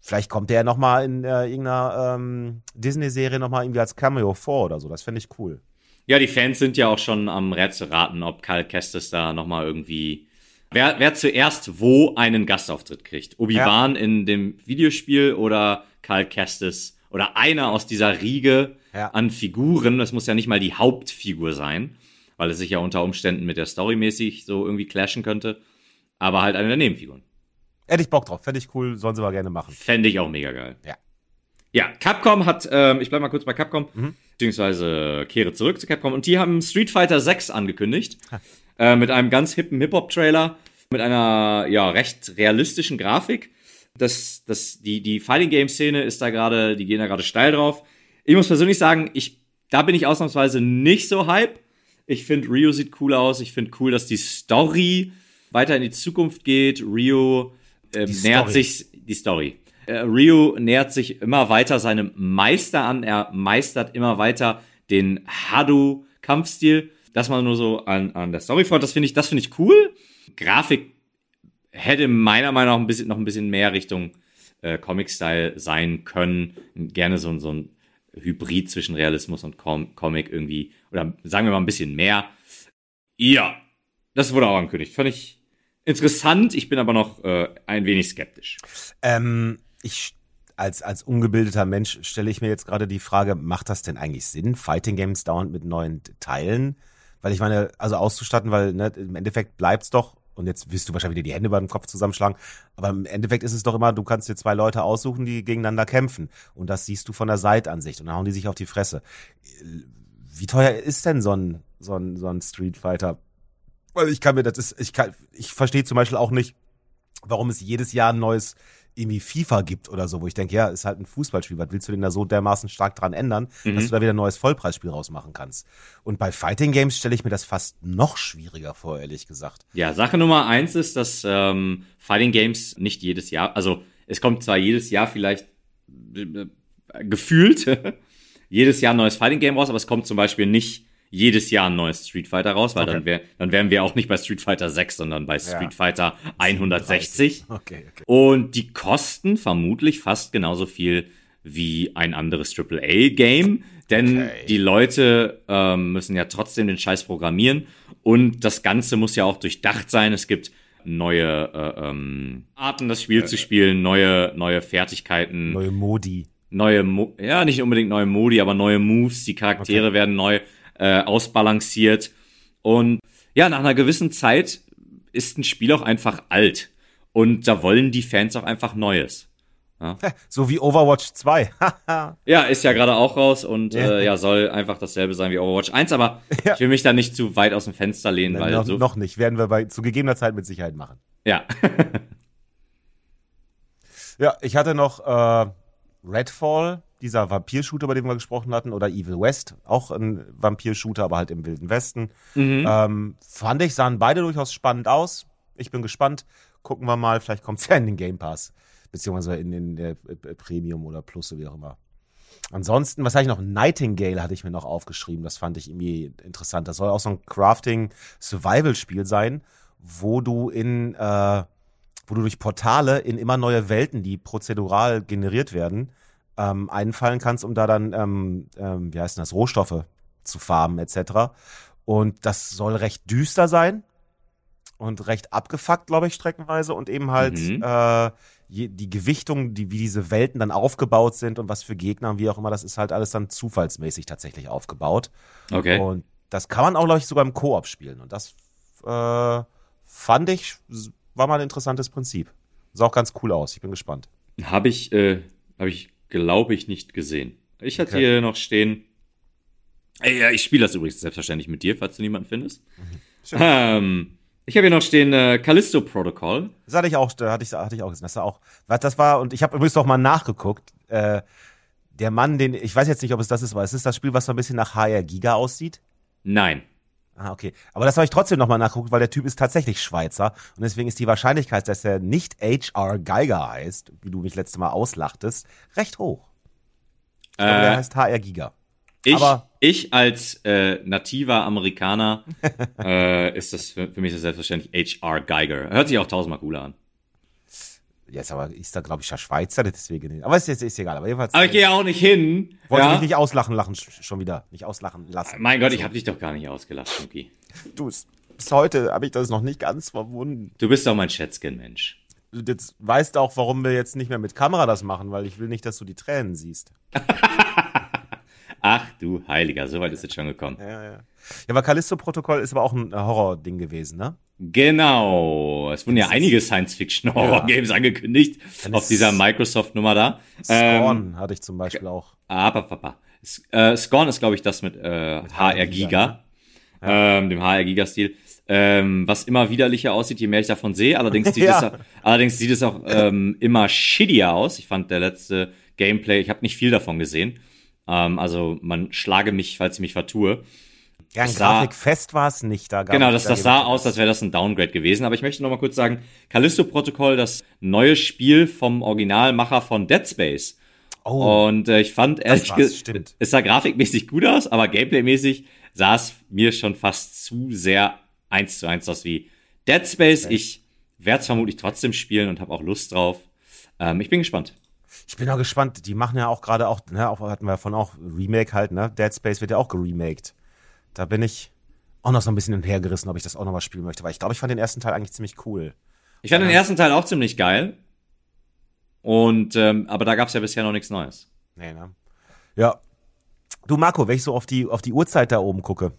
vielleicht kommt der nochmal in äh, irgendeiner ähm, Disney-Serie nochmal irgendwie als Cameo vor oder so. Das fände ich cool. Ja, die Fans sind ja auch schon am Rätsel raten, ob Cal Kestis da nochmal irgendwie. Wer, wer zuerst wo einen Gastauftritt kriegt. Obi-Wan ja. in dem Videospiel oder Cal Kestis oder einer aus dieser Riege ja. an Figuren. Das muss ja nicht mal die Hauptfigur sein weil es sich ja unter Umständen mit der Story mäßig so irgendwie clashen könnte. Aber halt eine der Nebenfiguren. Hätte ich Bock drauf, fände ich cool, sollen sie mal gerne machen. Fände ich auch mega geil. Ja. Ja, Capcom hat, ähm, ich bleib mal kurz bei Capcom, mhm. beziehungsweise kehre zurück zu Capcom und die haben Street Fighter 6 angekündigt. äh, mit einem ganz hippen Hip-Hop-Trailer, mit einer ja recht realistischen Grafik. Das, das, die, die Fighting Game-Szene ist da gerade, die gehen da gerade steil drauf. Ich muss persönlich sagen, ich, da bin ich ausnahmsweise nicht so hype. Ich finde, Rio sieht cool aus. Ich finde cool, dass die Story weiter in die Zukunft geht. Rio äh, nähert Story. sich die Story. Äh, Ryu nähert sich immer weiter seinem Meister an. Er meistert immer weiter den Hadu-Kampfstil. Das mal nur so an, an der Storyfront. Das finde ich, das finde ich cool. Grafik hätte meiner Meinung nach ein bisschen, noch ein bisschen mehr Richtung äh, Comic-Style sein können. Gerne so, ein- so ein Hybrid zwischen Realismus und Com Comic irgendwie. Oder sagen wir mal ein bisschen mehr. Ja, das wurde auch angekündigt. Fand ich interessant. Ich bin aber noch äh, ein wenig skeptisch. Ähm, ich als, als ungebildeter Mensch stelle ich mir jetzt gerade die Frage, macht das denn eigentlich Sinn, Fighting Games dauernd mit neuen Teilen? Weil ich meine, also auszustatten, weil ne, im Endeffekt bleibt's doch, und jetzt wirst du wahrscheinlich wieder die Hände über den Kopf zusammenschlagen, aber im Endeffekt ist es doch immer, du kannst dir zwei Leute aussuchen, die gegeneinander kämpfen. Und das siehst du von der Seitenansicht und dann hauen die sich auf die Fresse. Wie teuer ist denn so ein, so ein, so ein Street Fighter? Weil ich kann mir, das ist, ich kann, ich verstehe zum Beispiel auch nicht, warum es jedes Jahr ein neues irgendwie FIFA gibt oder so, wo ich denke, ja, ist halt ein Fußballspiel, was willst du denn da so dermaßen stark dran ändern, dass du da wieder ein neues Vollpreisspiel rausmachen kannst? Und bei Fighting Games stelle ich mir das fast noch schwieriger vor, ehrlich gesagt. Ja, Sache Nummer eins ist, dass ähm, Fighting Games nicht jedes Jahr, also es kommt zwar jedes Jahr vielleicht äh, gefühlt jedes Jahr ein neues Fighting Game raus, aber es kommt zum Beispiel nicht jedes Jahr ein neues Street Fighter raus, weil Okay. dann, wär, dann wären wir auch nicht bei Street Fighter 6, sondern bei Street Fighter 160. Okay, okay. Und die kosten vermutlich fast genauso viel wie ein anderes AAA-Game, denn Okay. die Leute ähm, müssen ja trotzdem den Scheiß programmieren und das Ganze muss ja auch durchdacht sein. Es gibt neue äh, ähm, Arten, das Spiel zu spielen, neue, neue Fertigkeiten, Neue Modi. neue, Mo ja, nicht unbedingt neue Modi, aber neue Moves. Die Charaktere werden neu äh, ausbalanciert. Und ja, nach einer gewissen Zeit ist ein Spiel auch einfach alt. Und da wollen die Fans auch einfach Neues. So wie Overwatch 2. Haha. Ja, ist ja gerade auch raus und Ja. äh, ja, soll einfach dasselbe sein wie Overwatch 1, aber Ja. ich will mich da nicht zu weit aus dem Fenster lehnen, weil noch, so. noch nicht. Werden wir bei, zu gegebener Zeit mit Sicherheit machen. Ja. Ja, ich hatte noch äh, Redfall, dieser Vampir-Shooter, über den wir gesprochen hatten, oder Evil West, auch ein Vampir-Shooter, aber halt im Wilden Westen. Mhm. Ähm, fand ich, sahen beide durchaus spannend aus. Ich bin gespannt. Gucken wir mal, vielleicht kommt's ja in den Game Pass, beziehungsweise in den der äh, Premium oder Plus, wie auch immer. Ansonsten, was hatte ich noch? Nightingale hatte ich mir noch aufgeschrieben. Das fand ich irgendwie interessant. Das soll auch so ein Crafting-Survival-Spiel sein, wo du in, äh, wo du durch Portale in immer neue Welten, die prozedural generiert werden, ähm, einfallen kannst, um da dann, ähm, ähm, wie heißt denn das, Rohstoffe zu farmen etc. Und das soll recht düster sein und recht abgefuckt, glaube ich, streckenweise und eben halt Mhm. äh, die Gewichtung, die, wie diese Welten dann aufgebaut sind und was für Gegner und wie auch immer, das ist halt alles dann zufallsmäßig tatsächlich aufgebaut. Okay. Und das kann man auch, glaube ich, sogar im Koop spielen. Und das äh, fand ich, war mal ein interessantes Prinzip. Sah auch ganz cool aus. Ich bin gespannt. Habe ich, äh, habe ich, glaube ich, nicht gesehen. Ich hatte Okay. hier noch stehen. Ey, ja, ich spiele das übrigens selbstverständlich mit dir, falls du niemanden findest. Schön. Ähm, ich habe hier noch stehen äh, Callisto Protocol. Das hatte ich auch, hatte ich, hatte ich auch gesehen. Das war auch, was das war, und ich habe übrigens auch mal nachgeguckt. Äh, der Mann, den, ich weiß jetzt nicht, ob es das ist, aber es ist das Spiel, was so ein bisschen nach HR Giga aussieht. Nein. Ah, okay. Aber das habe ich trotzdem nochmal nachgeguckt, weil der Typ ist tatsächlich Schweizer. Und deswegen ist die Wahrscheinlichkeit, dass er nicht HR Geiger heißt, wie du mich letztes Mal auslachtest, recht hoch. Ich glaube, der Äh, heißt HR Giga. ich, aber- ich als äh, nativer Amerikaner äh, ist das für, für mich das selbstverständlich HR Geiger. Hört sich auch tausendmal cooler an. Jetzt aber ist da, glaube ich, der Schweizer, deswegen nicht. Aber ist, ist, ist egal. Aber jedenfalls. Aber ich gehe ja auch nicht hin. wollte ja? mich nicht auslachen lachen sch- schon wieder. Nicht auslachen lassen. mein Gott, ich habe dich doch gar nicht ausgelacht, Schnucki. Du, bis heute habe ich das noch nicht ganz verwunden. Du bist doch mein Schätzchen-Mensch. Du jetzt weißt auch, warum wir jetzt nicht mehr mit Kamera das machen, weil ich will nicht, dass du die Tränen siehst. Ach du Heiliger, so weit ist es schon gekommen. Ja, ja. Ja, aber Callisto-Protokoll ist aber auch ein äh, Horror-Ding gewesen, ne? Genau. Es wurden ja einige Science-Fiction-Horror-Games angekündigt Dann auf dieser Microsoft-Nummer da. Ähm, Scorn hatte ich zum Beispiel auch. aber Papa. S- Äh, Scorn ist, glaube ich, das mit, äh, HR Giga. Ähm, dem HR Giga-Stil. Ähm, was immer widerlicher aussieht, je mehr ich davon sehe. Allerdings sieht, Ja. es, allerdings sieht es auch ähm, immer shittier aus. Ich fand der letzte Gameplay, ich habe nicht viel davon gesehen. Ähm, also man schlage mich, falls ich mich vertue. Kerngrafikfest war es nicht. Da genau, das, das sah aus, als wäre das ein Downgrade gewesen. Aber ich möchte noch mal kurz sagen, Callisto-Protokoll, das neue Spiel vom Originalmacher von Dead Space. Oh, und äh, ich fand, ehrlich gesagt, es sah grafikmäßig gut aus, aber gameplaymäßig sah es mir schon fast zu sehr eins zu eins aus wie Dead Space. Ich werde es vermutlich trotzdem spielen und habe auch Lust drauf. Ähm, ich bin gespannt. Ich bin auch gespannt. Die machen ja auch gerade auch, ne, auch hatten wir von auch Remake halt, ne? Dead Space wird ja auch geremaked. Da bin ich auch noch so ein bisschen hinterhergerissen, ob ich das auch noch mal spielen möchte, weil ich glaube, ich fand den ersten Teil eigentlich ziemlich cool. Ich fand ja. den ersten Teil auch ziemlich geil. Und ähm, aber da gab es ja bisher noch nichts Neues. Nee, ne? Ja. Du Marco, wenn ich so auf die auf die Uhrzeit da oben gucke,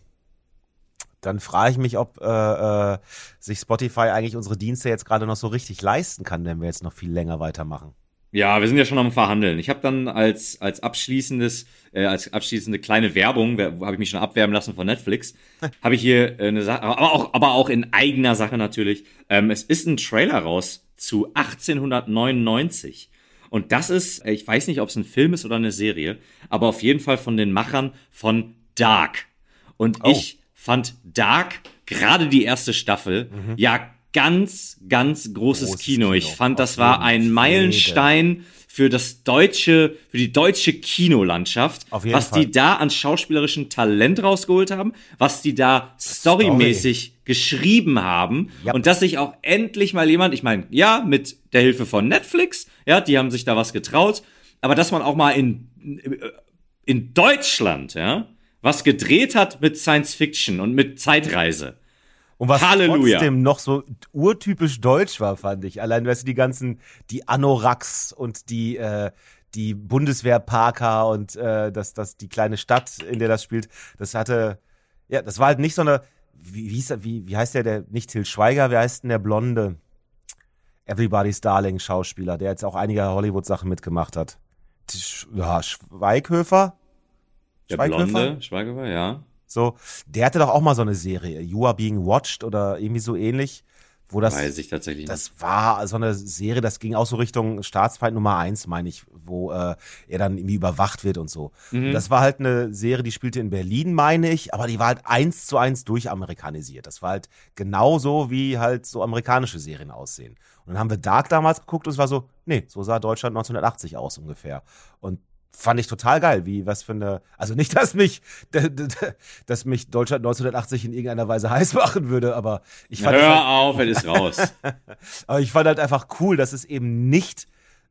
dann frage ich mich, ob äh, äh, sich Spotify eigentlich unsere Dienste jetzt gerade noch so richtig leisten kann, wenn wir jetzt noch viel länger weitermachen. Ja, wir sind ja schon am Verhandeln. Ich habe dann als als abschließendes äh, als abschließende kleine Werbung, habe ich mich schon abwerben lassen von Netflix, habe ich hier äh, eine Sache, aber auch aber auch in eigener Sache natürlich. Ähm, es ist ein Trailer raus zu 1899 und das ist, ich weiß nicht, ob es ein Film ist oder eine Serie, aber auf jeden Fall von den Machern von Dark. Und oh. ich fand Dark gerade die erste Staffel mhm. ja ganz, ganz großes, großes Kino. Kino. Ich fand, das war ein Meilenstein für das deutsche, für die deutsche Kinolandschaft, was Fall. die da an schauspielerischen Talent rausgeholt haben, was die da storymäßig Story. geschrieben haben yep. und dass sich auch endlich mal jemand, ich meine, ja, mit der Hilfe von Netflix, ja, die haben sich da was getraut, aber dass man auch mal in in Deutschland, ja, was gedreht hat mit Science Fiction und mit Zeitreise. Und was Halleluja. trotzdem noch so urtypisch deutsch war, fand ich. Allein, weißt du, die ganzen, die Anoraks und die, äh, die Bundeswehr-Parker und äh, das, das, die kleine Stadt, in der das spielt, das hatte, ja, das war halt nicht so eine, wie, wie, hieß, wie, wie heißt der, der, nicht Till Schweiger, wie heißt denn der Blonde? Everybody's Darling Schauspieler, der jetzt auch einige Hollywood-Sachen mitgemacht hat. Ja, Schweighöfer? Der Schweighöfer? Blonde, Schweighöfer, ja. So, der hatte doch auch mal so eine Serie, You Are Being Watched oder irgendwie so ähnlich, wo das. Weiß ich tatsächlich Das nicht. war so eine Serie, das ging auch so Richtung Staatsfeind Nummer eins, meine ich, wo äh, er dann irgendwie überwacht wird und so. Mhm. Und das war halt eine Serie, die spielte in Berlin, meine ich, aber die war halt eins zu eins durchamerikanisiert. Das war halt genauso, wie halt so amerikanische Serien aussehen. Und dann haben wir Dark damals geguckt und es war so, nee, so sah Deutschland 1980 aus ungefähr. Und fand ich total geil, wie was für eine, also nicht, dass mich, dass mich Deutschland 1980 in irgendeiner Weise heiß machen würde, aber ich fand. Hör halt, auf, es ist raus. aber ich fand halt einfach cool, dass es eben nicht,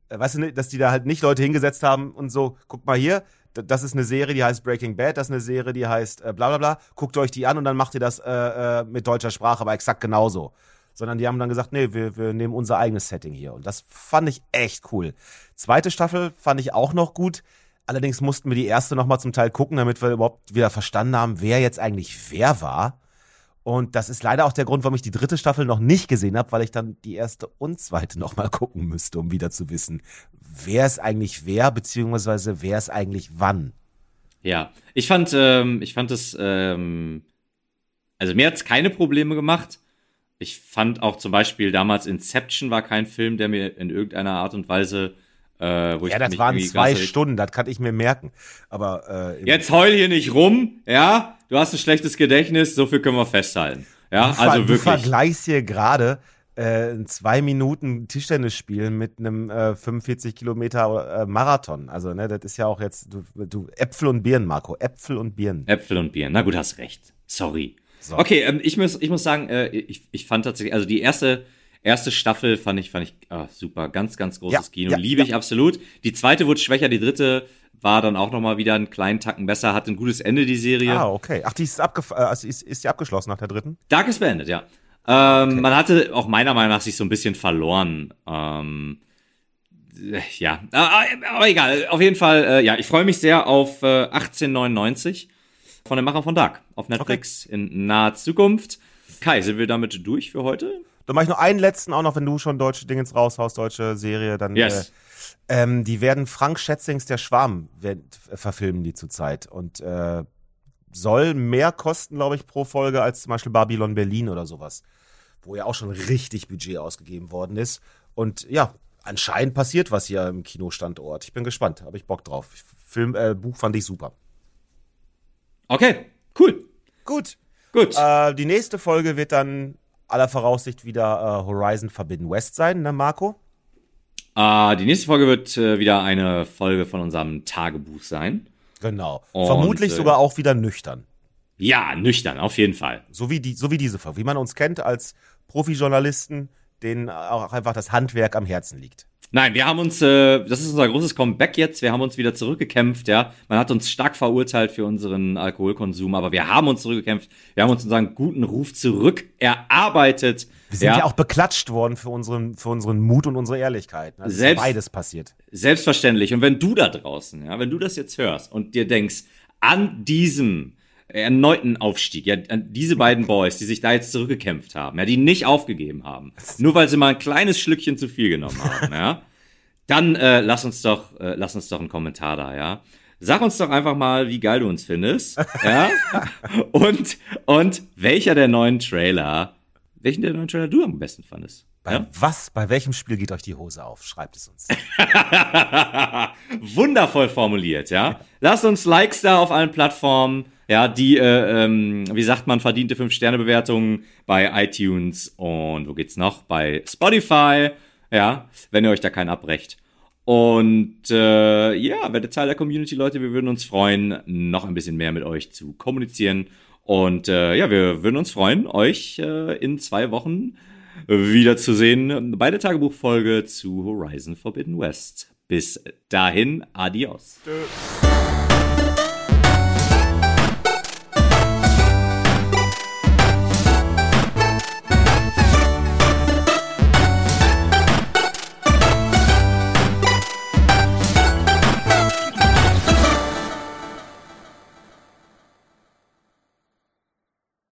äh, weißt du, dass die da halt nicht Leute hingesetzt haben und so, guck mal hier, das ist eine Serie, die heißt Breaking Bad, das ist eine Serie, die heißt äh, bla bla bla, guckt euch die an und dann macht ihr das äh, äh, mit deutscher Sprache, aber exakt genauso sondern die haben dann gesagt, nee, wir, wir nehmen unser eigenes Setting hier. Und das fand ich echt cool. Zweite Staffel fand ich auch noch gut. Allerdings mussten wir die erste nochmal zum Teil gucken, damit wir überhaupt wieder verstanden haben, wer jetzt eigentlich wer war. Und das ist leider auch der Grund, warum ich die dritte Staffel noch nicht gesehen habe, weil ich dann die erste und zweite nochmal gucken müsste, um wieder zu wissen, wer ist eigentlich wer, beziehungsweise wer ist eigentlich wann. Ja, ich fand, ähm, ich fand es, ähm, also mir hat es keine Probleme gemacht. Ich fand auch zum Beispiel damals Inception war kein Film, der mir in irgendeiner Art und Weise äh, wo ja, das waren zwei Stunden, das kann ich mir merken. Aber äh, jetzt heul hier nicht rum, ja? Du hast ein schlechtes Gedächtnis, so viel können wir festhalten. Ja, du also wirklich. Du vergleichst hier gerade äh, ein zwei Minuten Tischtennis spielen mit einem äh, 45 Kilometer äh, Marathon. Also ne, das ist ja auch jetzt du, du Äpfel und Birnen, Marco, Äpfel und Birnen. Äpfel und Birnen. Na gut, hast recht. Sorry. So. Okay, ähm, ich muss, ich muss sagen, äh, ich, ich fand tatsächlich, also die erste, erste Staffel fand ich, fand ich ah, super, ganz, ganz großes ja, Kino, ja, liebe ja. ich absolut. Die zweite wurde schwächer, die dritte war dann auch noch mal wieder einen kleinen Tacken besser, hat ein gutes Ende die Serie. Ah, okay. Ach, die ist, abgef äh, also ist, ist die abgeschlossen nach der dritten? Dark ist beendet, ja. Ähm, okay. Man hatte auch meiner Meinung nach sich so ein bisschen verloren. Ähm, ja, aber egal. Auf jeden Fall, äh, ja, ich freue mich sehr auf äh, 1899 von den Machern von Dark auf Netflix okay. in naher Zukunft. Kai, sind wir damit durch für heute? Dann mache ich noch einen letzten, auch noch, wenn du schon deutsche Dingens raushaust, deutsche Serie, dann. Yes. Äh, ähm, die werden Frank Schätzings Der Schwarm äh, verfilmen die zurzeit und äh, soll mehr kosten, glaube ich, pro Folge als zum Beispiel Babylon Berlin oder sowas, wo ja auch schon richtig Budget ausgegeben worden ist. Und ja, anscheinend passiert was hier im Kinostandort. Ich bin gespannt, habe ich Bock drauf. Film, äh, Buch fand ich super. Okay, cool. Gut. Gut. Äh, die nächste Folge wird dann aller Voraussicht wieder äh, Horizon Forbidden West sein, ne, Marco? Äh, die nächste Folge wird äh, wieder eine Folge von unserem Tagebuch sein. Genau. Und, Vermutlich äh, sogar auch wieder nüchtern. Ja, nüchtern, auf jeden Fall. So wie, die, so wie diese Folge. Wie man uns kennt als Profijournalisten, denen auch einfach das Handwerk am Herzen liegt. Nein, wir haben uns, äh, das ist unser großes Comeback jetzt. Wir haben uns wieder zurückgekämpft, ja. Man hat uns stark verurteilt für unseren Alkoholkonsum, aber wir haben uns zurückgekämpft. Wir haben uns unseren guten Ruf zurück erarbeitet. Wir sind ja, auch beklatscht worden für unseren, für unseren Mut und unsere Ehrlichkeit. ne? Ist Selbst- beides passiert. Selbstverständlich. Und wenn du da draußen, ja, wenn du das jetzt hörst und dir denkst, an diesem erneuten Aufstieg, ja, diese beiden Boys, die sich da jetzt zurückgekämpft haben, ja, die nicht aufgegeben haben, nur weil sie mal ein kleines Schlückchen zu viel genommen haben, ja, dann äh, lass uns doch, äh, lass uns doch einen Kommentar da, ja. Sag uns doch einfach mal, wie geil du uns findest, ja, und und welcher der neuen Trailer, welchen der neuen Trailer du am besten fandest. Bei Ja? was, bei welchem Spiel geht euch die Hose auf? Schreibt es uns. Wundervoll formuliert, ja. Lasst uns Likes da auf allen Plattformen, ja, die, äh, ähm, wie sagt man, verdiente 5-Sterne-Bewertungen bei iTunes und wo geht's noch? Bei Spotify, ja, wenn ihr euch da keinen abbrecht. Und äh, ja, werdet Teil der Community, Leute. Wir würden uns freuen, noch ein bisschen mehr mit euch zu kommunizieren. Und äh, ja, wir würden uns freuen, euch äh, in zwei Wochen wiederzusehen bei der Tagebuchfolge zu Horizon Forbidden West. Bis dahin, adios. Tschö.